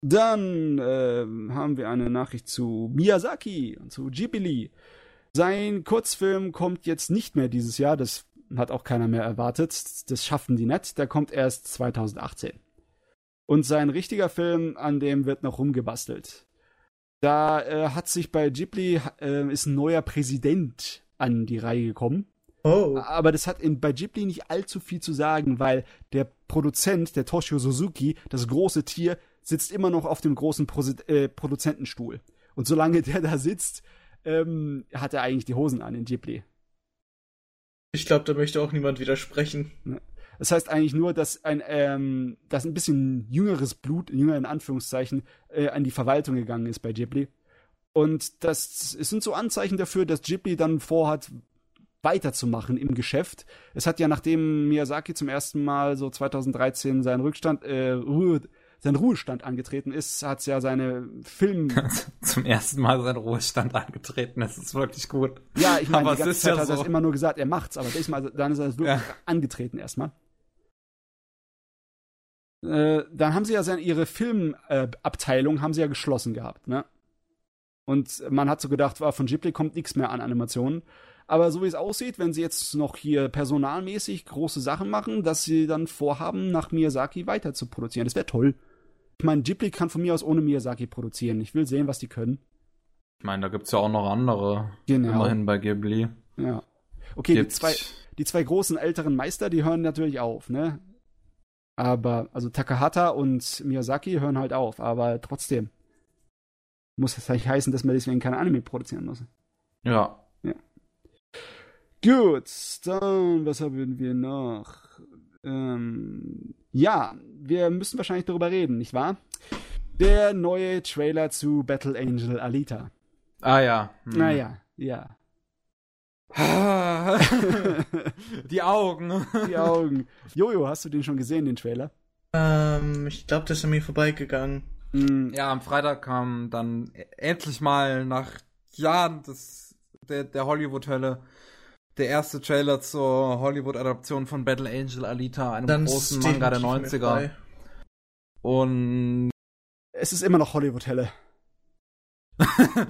S3: Dann ähm, haben wir eine Nachricht zu Miyazaki und zu Ghibli. Sein Kurzfilm kommt jetzt nicht mehr dieses Jahr, das hat auch keiner mehr erwartet. Das schaffen die nicht, der kommt erst 2018. Und sein richtiger Film, an dem wird noch rumgebastelt. Da äh, hat sich bei Ghibli äh, ist ein neuer Präsident an die Reihe gekommen.
S4: Oh.
S3: Aber das hat in, bei Ghibli nicht allzu viel zu sagen, weil der Produzent, der Toshio Suzuki, das große Tier, sitzt immer noch auf dem großen Prosi äh, Produzentenstuhl. Und solange der da sitzt, ähm, hat er eigentlich die Hosen an in Ghibli.
S4: Ich glaube, da möchte auch niemand widersprechen.
S3: Das heißt eigentlich nur, dass ein, ähm, dass ein bisschen jüngeres Blut, jünger in Anführungszeichen, äh, an die Verwaltung gegangen ist bei Ghibli. Und das sind so Anzeichen dafür, dass Ghibli dann vorhat, weiterzumachen im Geschäft. Es hat ja, nachdem Miyazaki zum ersten Mal so 2013 seinen Rückstand, äh, Ruhe, sein Ruhestand angetreten ist, hat es ja seine Film.
S1: Zum ersten Mal sein Ruhestand angetreten. Das ist wirklich gut.
S3: Ja, ich meine, die ganze
S1: ist
S3: Zeit
S1: ja
S3: hat er
S1: so.
S3: immer nur gesagt, er macht's, aber diesmal, dann ist er wirklich
S1: Ja.
S3: angetreten erstmal. Äh, dann haben sie ja seine, ihre Filmabteilung haben sie ja geschlossen gehabt, ne? Und man hat so gedacht, war von Ghibli kommt nichts mehr an Animationen. Aber so wie es aussieht, wenn sie jetzt noch hier personalmäßig große Sachen machen, dass sie dann vorhaben, nach Miyazaki weiter zu produzieren. Das wäre toll. Ich meine, Ghibli kann von mir aus ohne Miyazaki produzieren. Ich will sehen, was die können.
S1: Ich meine, da gibt's ja auch noch andere.
S3: Genau.
S1: Immerhin bei Ghibli.
S3: Ja. Okay, die zwei, die zwei großen älteren Meister, die hören natürlich auf, ne? Aber, also Takahata und Miyazaki hören halt auf, aber trotzdem. Muss das nicht heißen, dass man deswegen kein Anime produzieren muss.
S1: Ja.
S3: Gut, dann, was haben wir noch? Ähm, ja, wir müssen wahrscheinlich darüber reden, nicht wahr? Der neue Trailer zu Battle Angel Alita.
S1: Ah ja. Hm.
S3: Naja, ja.
S1: Die Augen.
S3: Die Augen. Jojo, hast du den schon gesehen, den Trailer?
S4: Ähm, ich glaube, das ist an mir vorbeigegangen.
S3: Mm,
S1: Ja, am Freitag kam dann endlich mal nach Jahren des, der, der Hollywood-Hölle der erste Trailer zur Hollywood-Adaption von Battle Angel Alita, einem
S4: Dann
S1: großen Manga der
S4: definitiv mir
S1: 90er.
S4: vorbei.
S1: Und
S3: Es ist immer noch Hollywood-Helle.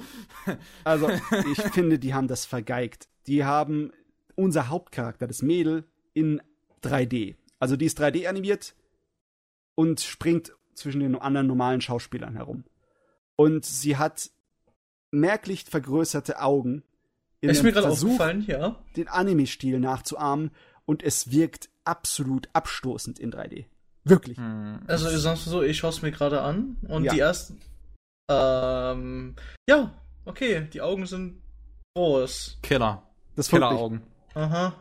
S3: Also, ich finde, die haben das vergeigt. Die haben unser Hauptcharakter, das Mädel, in 3D. Also, die ist 3D animiert und springt zwischen den anderen normalen Schauspielern herum. Und sie hat merklich vergrößerte Augen. in
S4: Ist mir gerade aufgefallen, ja.
S3: den Anime-Stil nachzuahmen und es wirkt absolut abstoßend in 3D. Wirklich.
S1: hm,
S4: Also sonst so, ich schaue es mir gerade an und
S3: Ja.
S4: die ersten. Ähm, ja, okay, die Augen sind groß.
S1: Killer.
S3: Das.
S1: Killer-Augen.
S4: Aha.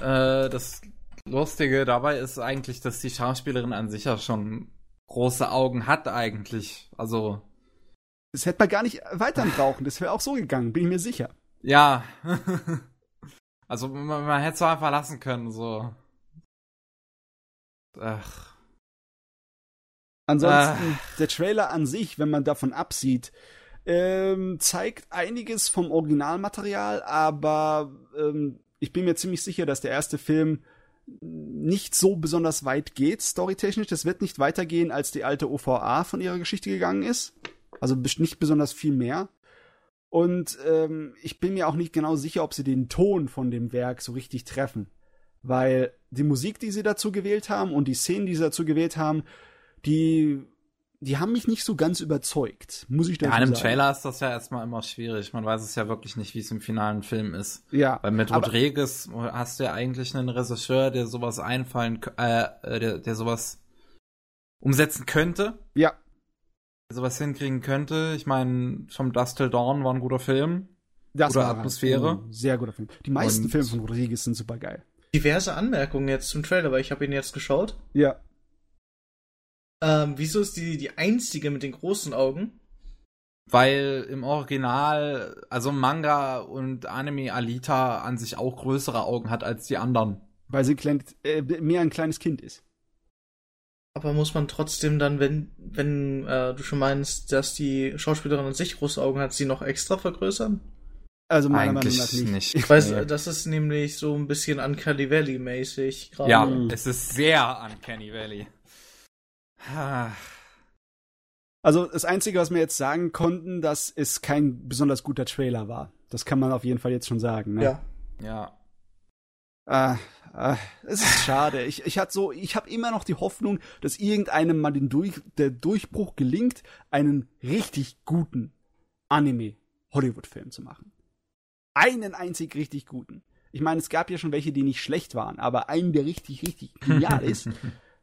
S1: Äh, das Lustige dabei ist eigentlich, dass die Schauspielerin an sich ja schon große Augen hat eigentlich. Also,
S3: Das hätte man gar nicht weitern brauchen. Das wäre auch so gegangen, bin ich mir sicher.
S1: ja. also, man, man hätte es einfach lassen können, so. Ach.
S3: Ansonsten, der Trailer an sich, wenn man davon absieht, ähm, zeigt einiges vom Originalmaterial, aber ähm, ich bin mir ziemlich sicher, dass der erste Film nicht so besonders weit geht, storytechnisch. Das wird nicht weitergehen, als die alte OVA von ihrer Geschichte gegangen ist. Also nicht besonders viel mehr. Und ähm, ich bin mir auch nicht genau sicher, ob sie den Ton von dem Werk so richtig treffen. Weil die Musik, die sie dazu gewählt haben und die Szenen, die sie dazu gewählt haben, die, die haben mich nicht so ganz überzeugt, muss ich dazu
S1: Ja, in einem
S3: sagen.
S1: Trailer ist das ja erstmal immer schwierig. Man weiß es ja wirklich nicht, wie es im finalen Film ist.
S3: Ja,
S1: Weil mit Rodriguez hast du ja eigentlich einen Regisseur, der sowas einfallen, äh, äh, der, der sowas umsetzen könnte,
S3: ja,
S1: der sowas hinkriegen könnte. Ich meine, From Dust Till Dawn war ein guter Film.
S3: das
S1: Gute
S3: war
S1: Atmosphäre.
S3: ein sehr guter Film. Die meisten
S1: Und-
S3: Filme von Rodriguez sind super geil.
S4: Diverse Anmerkungen jetzt zum Trailer, weil ich habe ihn jetzt geschaut.
S3: Ja,
S4: Ähm, wieso ist die die einzige mit den großen Augen?
S1: Weil im Original, also Manga und Anime Alita an sich auch größere Augen hat als die anderen.
S3: weil sie klein, äh, mehr ein kleines Kind ist.
S4: Aber muss man trotzdem dann, wenn, wenn äh, du schon meinst, dass die Schauspielerin an sich große Augen hat, sie noch extra vergrößern?
S3: Also meiner Meinung
S1: Eigentlich
S3: nach nicht.
S1: nicht.
S4: Ich weiß,
S1: Nee.
S4: das ist nämlich so ein bisschen Uncanny Valley mäßig gerade.
S1: Ja,
S3: Mhm.
S1: es ist sehr Uncanny Valley.
S3: Also das Einzige, was wir jetzt sagen konnten, dass es kein besonders guter Trailer war. Das kann man auf jeden Fall jetzt schon sagen. Ne?
S4: Ja.
S1: Ja.
S3: Ah, ah, es ist schade. Ich, ich hatte so, ich habe immer noch die Hoffnung, dass irgendeinem mal den Durch, der Durchbruch gelingt, einen richtig guten Anime-Hollywood-Film zu machen. Einen einzig richtig guten. Ich meine, es gab ja schon welche, die nicht schlecht waren, aber einen, der richtig, richtig genial ist.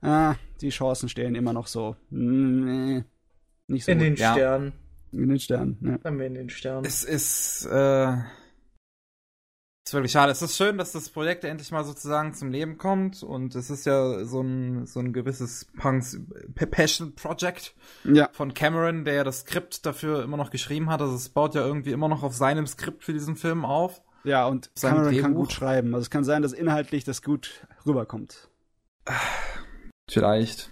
S3: Ah, die Chancen stehen immer noch so. Nee, nicht so
S4: In
S3: gut.
S4: den
S1: Ja.
S4: Sternen.
S3: in den Sternen. Ja.
S4: Haben wir in den Sternen.
S1: Es ist, äh, ist wirklich schade. Es ist schön, dass das Projekt endlich mal sozusagen zum Leben kommt und es ist ja so ein, so ein gewisses Punks Passion Project
S3: ja.
S1: von Cameron, der ja das Skript dafür immer noch geschrieben hat. Also es baut ja irgendwie immer noch auf seinem Skript für diesen Film auf.
S3: Ja, und Cameron kann
S1: Drehbuch.
S3: gut schreiben. Also es kann sein, dass inhaltlich das gut rüberkommt.
S1: Vielleicht.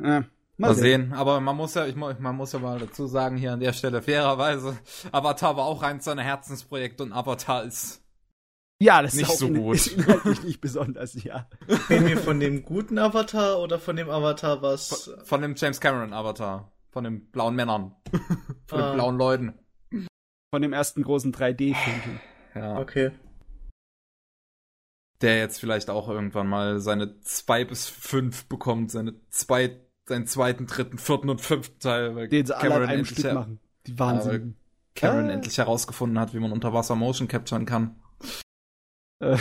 S3: Ja,
S1: Mal, sehen. Aber man muss ja, ich, man muss ja mal dazu sagen, hier an der Stelle fairerweise, Avatar war auch eins seiner Herzensprojekte und Avatar ist
S3: Ja, das
S1: Nicht
S3: ist auch
S1: so gut.
S3: Ist inhaltlich nicht besonders, ja.
S4: Reden wir von dem guten Avatar oder von dem Avatar, was.
S1: von, von dem James Cameron Avatar. Von den blauen Männern. von
S4: Ah.
S1: den blauen Leuten.
S3: Von dem ersten großen 3D-Film.
S1: Ja.
S4: Okay.
S1: Der jetzt vielleicht auch irgendwann mal seine zwei bis fünf bekommt, seine zwei, seinen zweiten, dritten, vierten und fünften Teil, weil
S3: Den sie alle an
S1: Cameron
S3: einem
S1: endlich,
S3: Stück machen. Die Wahnsinn.
S1: Cameron
S3: Ah.
S1: endlich herausgefunden hat, wie man unter Wasser Motion capturen kann.
S3: Äh,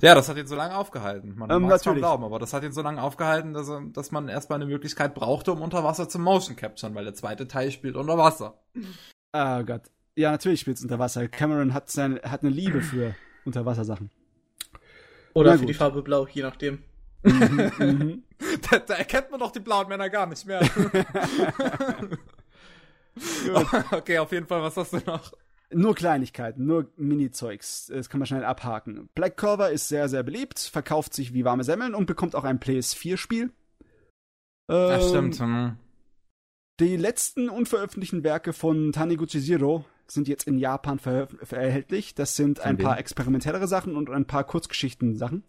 S1: Ja, das hat ihn so lange aufgehalten. Man
S3: Ähm,
S1: mag es kaum glauben, aber das hat ihn so lange aufgehalten, dass, er, dass man erstmal eine Möglichkeit brauchte, um unter Wasser zu Motion capturen, weil der zweite Teil spielt unter Wasser.
S3: Ah Gott. Ja, natürlich spielt's unter Wasser. Cameron hat, sein, hat eine Liebe für Unterwassersachen.
S4: Oder
S3: Na
S4: für die. Farbe Blau, je nachdem.
S3: mhm.
S1: Da, da erkennt man doch die blauen Männer gar nicht mehr. okay, auf jeden Fall, was hast du noch?
S3: Nur Kleinigkeiten, nur Mini-Zeugs. Das kann man schnell abhaken. Black Clover ist sehr, sehr beliebt, verkauft sich wie warme Semmeln und bekommt auch ein PS4-Spiel.
S1: Ja,
S3: Ähm,
S1: stimmt. hm.
S3: Die letzten unveröffentlichten Werke von Taniguchi Zero sind jetzt in Japan ver ver- erhältlich. Das sind
S1: Von
S3: ein paar
S1: wem?
S3: experimentellere Sachen und ein paar Kurzgeschichten-Sachen.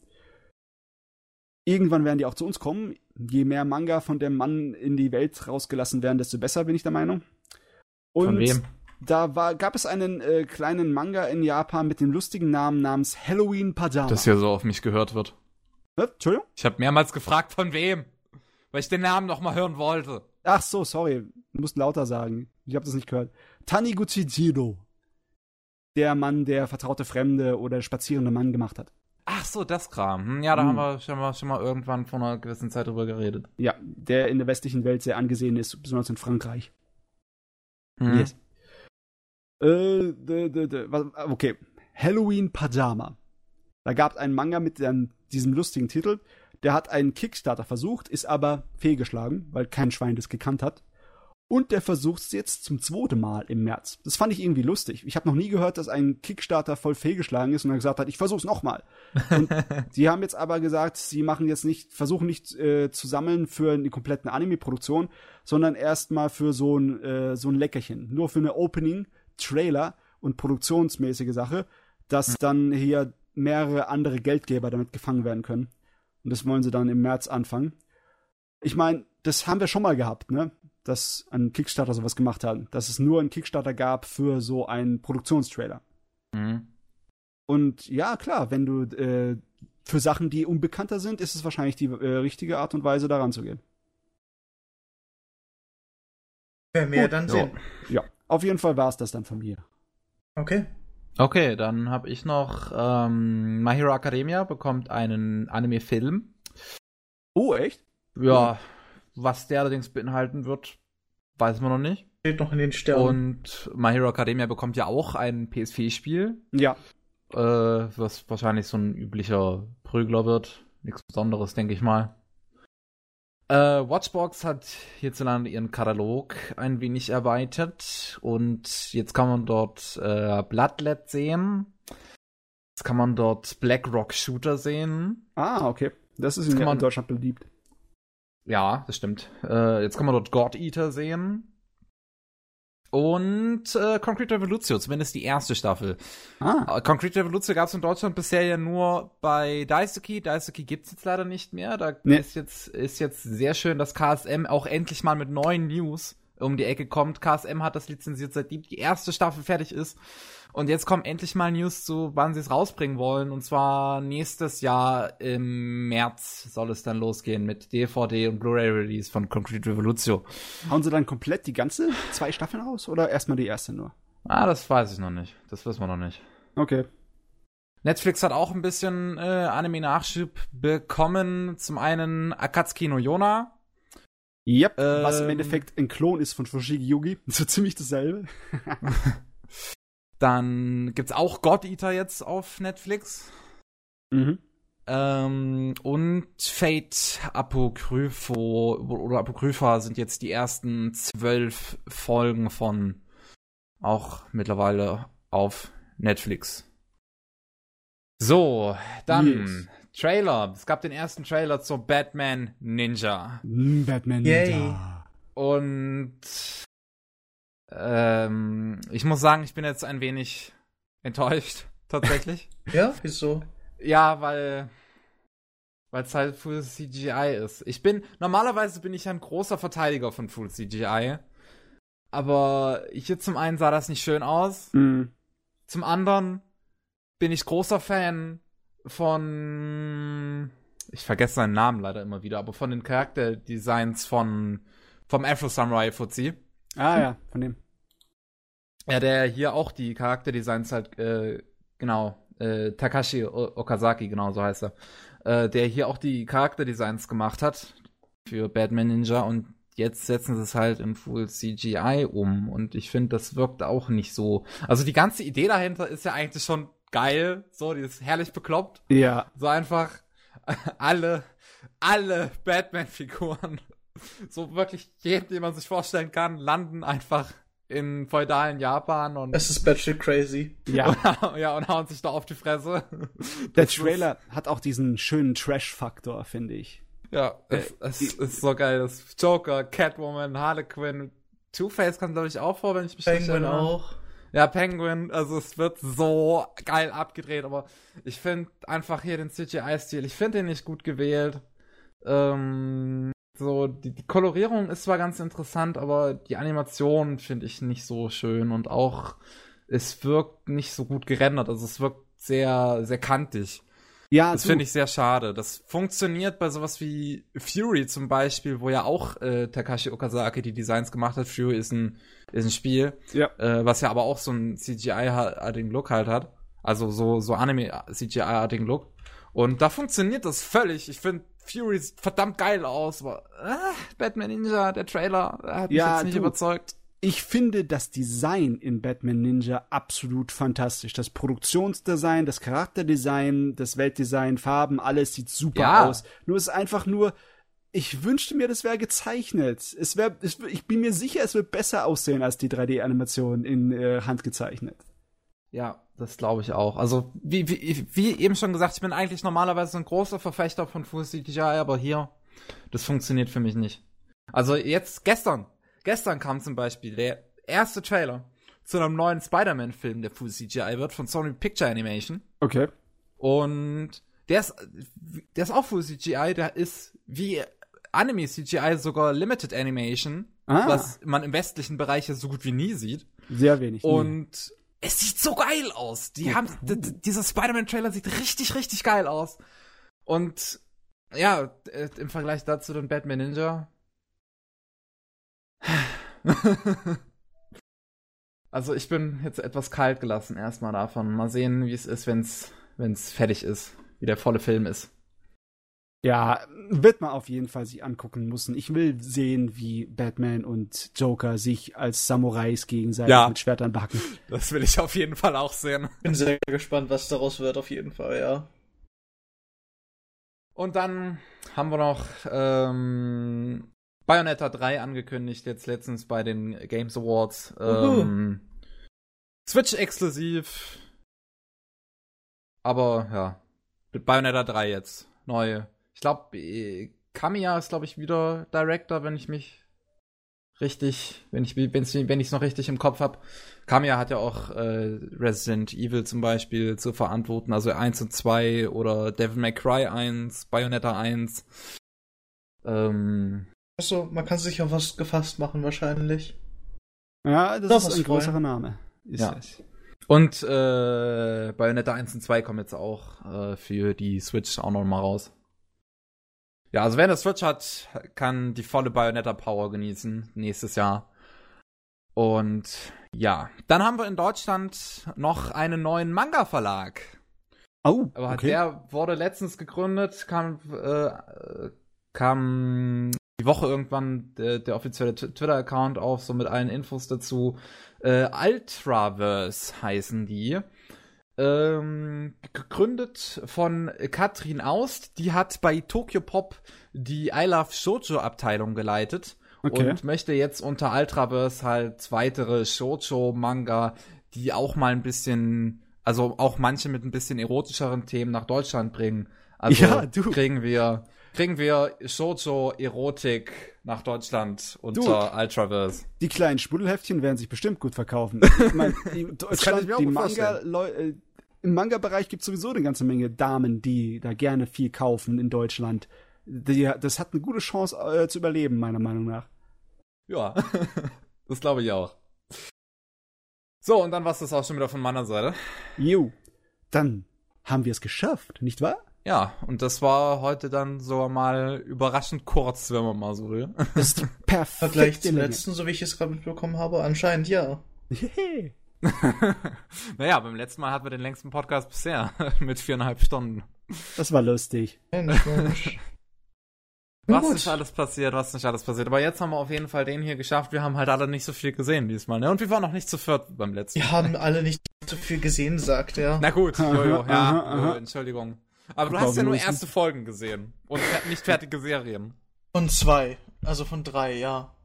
S3: Irgendwann werden die auch zu uns kommen. Je mehr Manga von dem Mann in die Welt rausgelassen werden, desto besser, bin ich der Meinung. Und
S1: Von wem?
S3: da war, gab es einen äh, kleinen Manga in Japan mit dem lustigen Namen namens Halloween Pajama.
S1: Dass hier so auf mich gehört wird.
S3: Hä? Entschuldigung?
S1: Ich habe mehrmals gefragt, von wem. Weil ich den Namen noch mal hören wollte.
S3: Ach so, sorry. Du musst lauter sagen. Ich habe das nicht gehört. Taniguchi Jiro. Der Mann, der vertraute Fremde oder spazierende Mann gemacht hat.
S1: Ach so, das Kram. Hm, ja, da
S3: Hm.
S1: haben wir schon mal, schon mal irgendwann vor einer gewissen Zeit drüber geredet.
S3: Ja, der in der westlichen Welt sehr angesehen ist, besonders in Frankreich.
S1: Hm.
S3: Yes. Äh, d, d, d, was, okay. Halloween Pajama. Da gab es einen Manga mit dem, diesem lustigen Titel. Der hat einen Kickstarter versucht, ist aber fehlgeschlagen, weil kein Schwein das gekannt hat. Und der versucht es jetzt zum zweiten Mal im März. Das fand ich irgendwie lustig. Ich habe noch nie gehört, dass ein Kickstarter voll fehlgeschlagen ist und er gesagt hat, ich versuch's nochmal. Und sie haben jetzt aber gesagt, sie machen jetzt nicht, versuchen nicht äh, zu sammeln für eine komplette Anime-Produktion, sondern erstmal für so ein, äh, so ein Leckerchen. Nur für eine Opening, Trailer und produktionsmäßige Sache, dass dann hier mehrere andere Geldgeber damit gefangen werden können. Und das wollen sie dann im März anfangen. Ich meine, das haben wir schon mal gehabt, ne? Dass ein Kickstarter sowas gemacht hat. Dass es nur einen Kickstarter gab für so einen Produktionstrailer.
S1: Hm.
S3: Und ja, klar, wenn du äh, für Sachen, die unbekannter sind, ist es wahrscheinlich die äh, richtige Art und Weise, daran zu gehen.
S4: Wer mehr
S3: Gut,
S4: dann
S1: ja.
S4: sehen.
S3: Ja, auf jeden Fall war es das dann von mir.
S4: Okay.
S1: Okay, dann habe ich noch ähm, My Hero Academia bekommt einen Anime-Film.
S3: Oh, echt?
S1: Ja, was der allerdings beinhalten wird, weiß man noch nicht.
S4: Steht noch in den Sternen.
S1: Und My Hero Academia bekommt ja auch ein PS4-Spiel,
S3: Ja.
S1: äh, was wahrscheinlich so ein üblicher Prügler wird. Nichts Besonderes, denke ich mal. Äh, Watchbox hat hierzulande ihren Katalog ein wenig erweitert und jetzt kann man dort äh, Bloodlet sehen. Jetzt kann man dort Black Rock Shooter sehen.
S3: Ah, okay. Das ist in,
S1: man-
S3: in Deutschland beliebt.
S1: Ja, das stimmt. Äh, jetzt kann man dort God Eater sehen. Und äh, Concrete Revolution, zumindest die erste Staffel.
S3: Ah,
S1: Äh, Concrete Revolution gab es in Deutschland bisher ja nur bei Daisuke. Daisuke gibt's jetzt leider nicht mehr. Da
S3: Nee.
S1: ist, jetzt, ist jetzt sehr schön, dass KSM auch endlich mal mit neuen News um die Ecke kommt. KSM hat das lizenziert, seitdem die erste Staffel fertig ist. Und jetzt kommen endlich mal News zu, wann sie es rausbringen wollen. Und zwar nächstes Jahr im März soll es dann losgehen mit DVD und Blu-ray-Release von Concrete Revolution.
S3: hauen sie dann komplett die ganze zwei Staffeln raus oder erstmal die erste nur?
S1: Ah, das weiß ich noch nicht. Das wissen wir noch nicht.
S3: Okay.
S1: Netflix hat auch ein bisschen äh, Anime-Nachschub bekommen. Zum einen Akatsuki no Yona.
S3: Yep, was im
S1: Ähm.
S3: Endeffekt ein Klon ist von Fushigi Yugi. So ziemlich dasselbe.
S1: Dann gibt's auch God Eater jetzt auf Netflix.
S3: Mhm.
S1: Ähm, und Fate Apokrypho oder Apokrypha sind jetzt die ersten zwölf Folgen von auch mittlerweile auf Netflix. So, dann
S3: Yes.
S1: Trailer. Es gab den ersten Trailer zur Batman Ninja.
S3: Batman
S4: Yay.
S3: Ninja.
S1: Und ähm, ich muss sagen, ich bin jetzt ein wenig enttäuscht, tatsächlich.
S4: Ja, wieso?
S1: ja, weil weil es halt Full CGI ist. Ich bin normalerweise bin ich ein großer Verteidiger von Full CGI, aber hier zum einen sah das nicht schön aus,
S3: Mhm.
S1: zum anderen bin ich großer Fan von ich vergesse seinen Namen leider immer wieder, aber von den Charakterdesigns von vom Afro Samurai Fuzzy.
S3: Ah ja, von dem.
S1: Ja, der hier auch die Charakterdesigns halt, äh, genau, äh, Takashi Okazaki, genau so heißt er, äh, der hier auch die Charakterdesigns gemacht hat für Batman Ninja und jetzt setzen sie es halt in Full CGI um und ich finde, das wirkt auch nicht so. Also die ganze Idee dahinter ist ja eigentlich schon geil, so, die ist herrlich bekloppt.
S3: Ja.
S1: So einfach alle, alle Batman-Figuren, so wirklich jeden, den man sich vorstellen kann, landen einfach in feudalen Japan und.
S4: Es ist batshit crazy.
S3: Ja.
S1: ja, und hauen sich da auf die Fresse.
S3: Der Trailer hat auch diesen schönen Trash-Faktor, finde ich.
S1: Ja, es, äh, es ist so geil. Das Joker, Catwoman, Harlequin, Two-Face kommt, glaube ich, auch vor, wenn ich mich
S4: Penguin richtig auch.
S1: Ja, Penguin, also es wird so geil abgedreht, aber ich finde einfach hier den CGI-Stil, ich finde den nicht gut gewählt. Ähm, so, die, die, Kolorierung ist zwar ganz interessant, aber die Animation finde ich nicht so schön und auch es wirkt nicht so gut gerendert, also es wirkt sehr, sehr kantig. Ja, das finde ich sehr schade. Das funktioniert bei sowas wie Fury zum Beispiel, wo ja auch äh, Takashi Okazaki die Designs gemacht hat. Fury ist ein, ist ein Spiel,
S3: ja.
S1: äh, was ja aber auch so einen CGI-artigen Look halt hat. Also so, so Anime-CGI-artigen Look. Und da funktioniert das völlig. Ich finde Fury sieht verdammt geil aus, aber äh, Batman Ninja, der Trailer, hat mich ja, jetzt nicht du, überzeugt
S3: ich finde das Design in Batman Ninja absolut fantastisch. Das Produktionsdesign, das Charakterdesign, das Weltdesign, Farben, alles sieht super ja. aus. Nur es ist einfach nur, ich wünschte mir, das wäre gezeichnet. Es wäre, ich bin mir sicher, es wird besser aussehen als die 3D-Animation in äh, Hand gezeichnet.
S1: Ja, das glaube ich auch. Also, wie, wie, wie eben schon gesagt, ich bin eigentlich normalerweise ein großer Verfechter von Full CGI, aber hier, das funktioniert für mich nicht. Also jetzt gestern Gestern kam zum Beispiel der erste Trailer zu einem neuen Spider-Man-Film, der Full CGI wird, von Sony Picture Animation.
S3: Okay.
S1: Und der ist, der ist auch Full CGI, der ist wie Anime CGI sogar Limited Animation, ah. was man im westlichen Bereich ja so gut wie nie sieht.
S3: Sehr wenig.
S1: Und nie. Es sieht so geil aus. Die haben, dieser Spider-Man-Trailer sieht richtig, richtig geil aus. Und ja, äh, im Vergleich dazu dann Batman Ninja, also ich bin jetzt etwas kalt gelassen erstmal davon. Mal sehen, wie es ist, wenn es wenn's fertig ist, wie der volle Film ist.
S3: Ja, wird man auf jeden Fall sich angucken müssen. Ich will sehen, wie Batman und Joker sich als Samurais gegenseitig ja, mit Schwertern backen.
S1: Das will ich auf jeden Fall auch sehen.
S4: Bin sehr gespannt, was daraus wird, auf jeden Fall, ja.
S1: Und dann haben wir noch ähm, Bayonetta 3 angekündigt, jetzt letztens bei den Games Awards. Ähm, Switch exklusiv. Aber ja. Bayonetta 3 jetzt. Neu. Ich glaube, äh, Kamiya ist, glaube ich, wieder Director, wenn ich mich richtig, wenn ich wenn ich es noch richtig im Kopf habe. Kamiya hat ja auch äh, Resident Evil zum Beispiel zu verantworten, also 1 und 2 oder Devil May Cry 1, Bayonetta 1. Ähm,
S4: Achso, man kann sich auf was gefasst machen wahrscheinlich.
S3: Ja, das Doch, ist ein größerer Name.
S1: Ist ja. Es. Und äh, Bayonetta 1 und 2 kommen jetzt auch äh, für die Switch auch noch mal raus. Ja, also wer eine Switch hat, kann die volle Bayonetta Power genießen nächstes Jahr. Und ja, dann haben wir in Deutschland noch einen neuen Manga-Verlag.
S3: Oh,
S1: okay. Der wurde letztens gegründet, kam, äh, kam die Woche irgendwann der, der offizielle Twitter-Account auf, so mit allen Infos dazu. Äh, Ultraverse heißen die. Ähm, gegründet von Katrin Aust, die hat bei Tokyo Pop die I Love Shoujo Abteilung geleitet okay. und möchte jetzt unter Ultraverse halt weitere Shoujo Manga, die auch mal ein bisschen, also auch manche mit ein bisschen erotischeren Themen nach Deutschland bringen. Also ja, du. kriegen wir kriegen wir Shoujo Erotik nach Deutschland unter du, Ultraverse.
S3: Die kleinen Spuddelheftchen werden sich bestimmt gut verkaufen. Ich meine, Deutschland, die Manga äh, im Manga-Bereich gibt es sowieso eine ganze Menge Damen, die da gerne viel kaufen in Deutschland. Die, das hat eine gute Chance äh, zu überleben, meiner Meinung nach.
S1: Ja, das glaube ich auch. So, und dann war es das auch schon wieder von meiner Seite.
S3: Jo, dann haben wir es geschafft, nicht wahr?
S1: Ja, und das war heute dann sogar mal überraschend kurz, wenn man mal so will.
S3: Das ist perfekt.
S4: Vergleich zum letzten, so wie ich es gerade mitbekommen habe, anscheinend ja.
S1: naja, beim letzten Mal hatten wir den längsten Podcast bisher mit viereinhalb Stunden.
S3: Das war lustig.
S4: Mensch, Mensch. Na
S1: Was nicht alles passiert, was nicht alles passiert. Aber jetzt haben wir auf jeden Fall den hier geschafft. Wir haben halt alle nicht so viel gesehen diesmal, ne? Und wir waren noch nicht zu viert beim letzten
S4: Wir haben alle nicht so viel gesehen, sagt er.
S1: Na gut, Jojo,
S3: Aha,
S1: ja,
S3: aha, aha.
S1: Entschuldigung. Aber du hast ja nur erste Folgen gesehen und nicht fertige Serien.
S4: Von zwei. Also von drei, ja.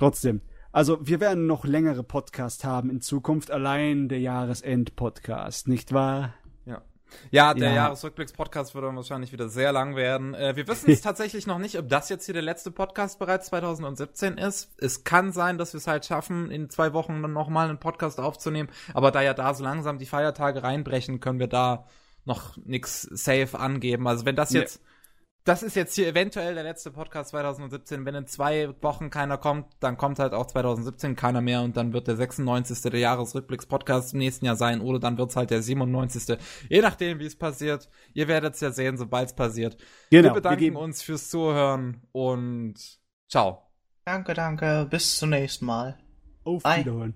S3: Trotzdem. Also, wir werden noch längere Podcasts haben in Zukunft, allein der Jahresend-Podcast, nicht wahr?
S1: Ja, der
S3: Ja.
S1: Jahresrückblicks-Podcast wird dann wahrscheinlich wieder sehr lang werden. Äh, wir wissen es tatsächlich noch nicht, ob das jetzt hier der letzte Podcast bereits 2017 ist. Es kann sein, dass wir es halt schaffen, in zwei Wochen dann nochmal einen Podcast aufzunehmen. Aber da ja da so langsam die Feiertage reinbrechen, können wir da noch nix safe angeben. Also wenn das
S3: Nee.
S1: Das ist jetzt hier eventuell der letzte Podcast 2017. Wenn in zwei Wochen keiner kommt, dann kommt halt auch 2017 keiner mehr und dann wird der 96. der Jahresrückblicks-Podcast im nächsten Jahr sein oder dann wird's halt der 97. Je nachdem, wie es passiert. Ihr werdet es ja sehen, sobald es passiert.
S3: Genau.
S1: wir bedanken
S3: geben-
S1: uns fürs Zuhören und ciao.
S4: Danke, danke. Bis zum nächsten Mal.
S3: Auf
S4: Bye.
S3: Wiederhören.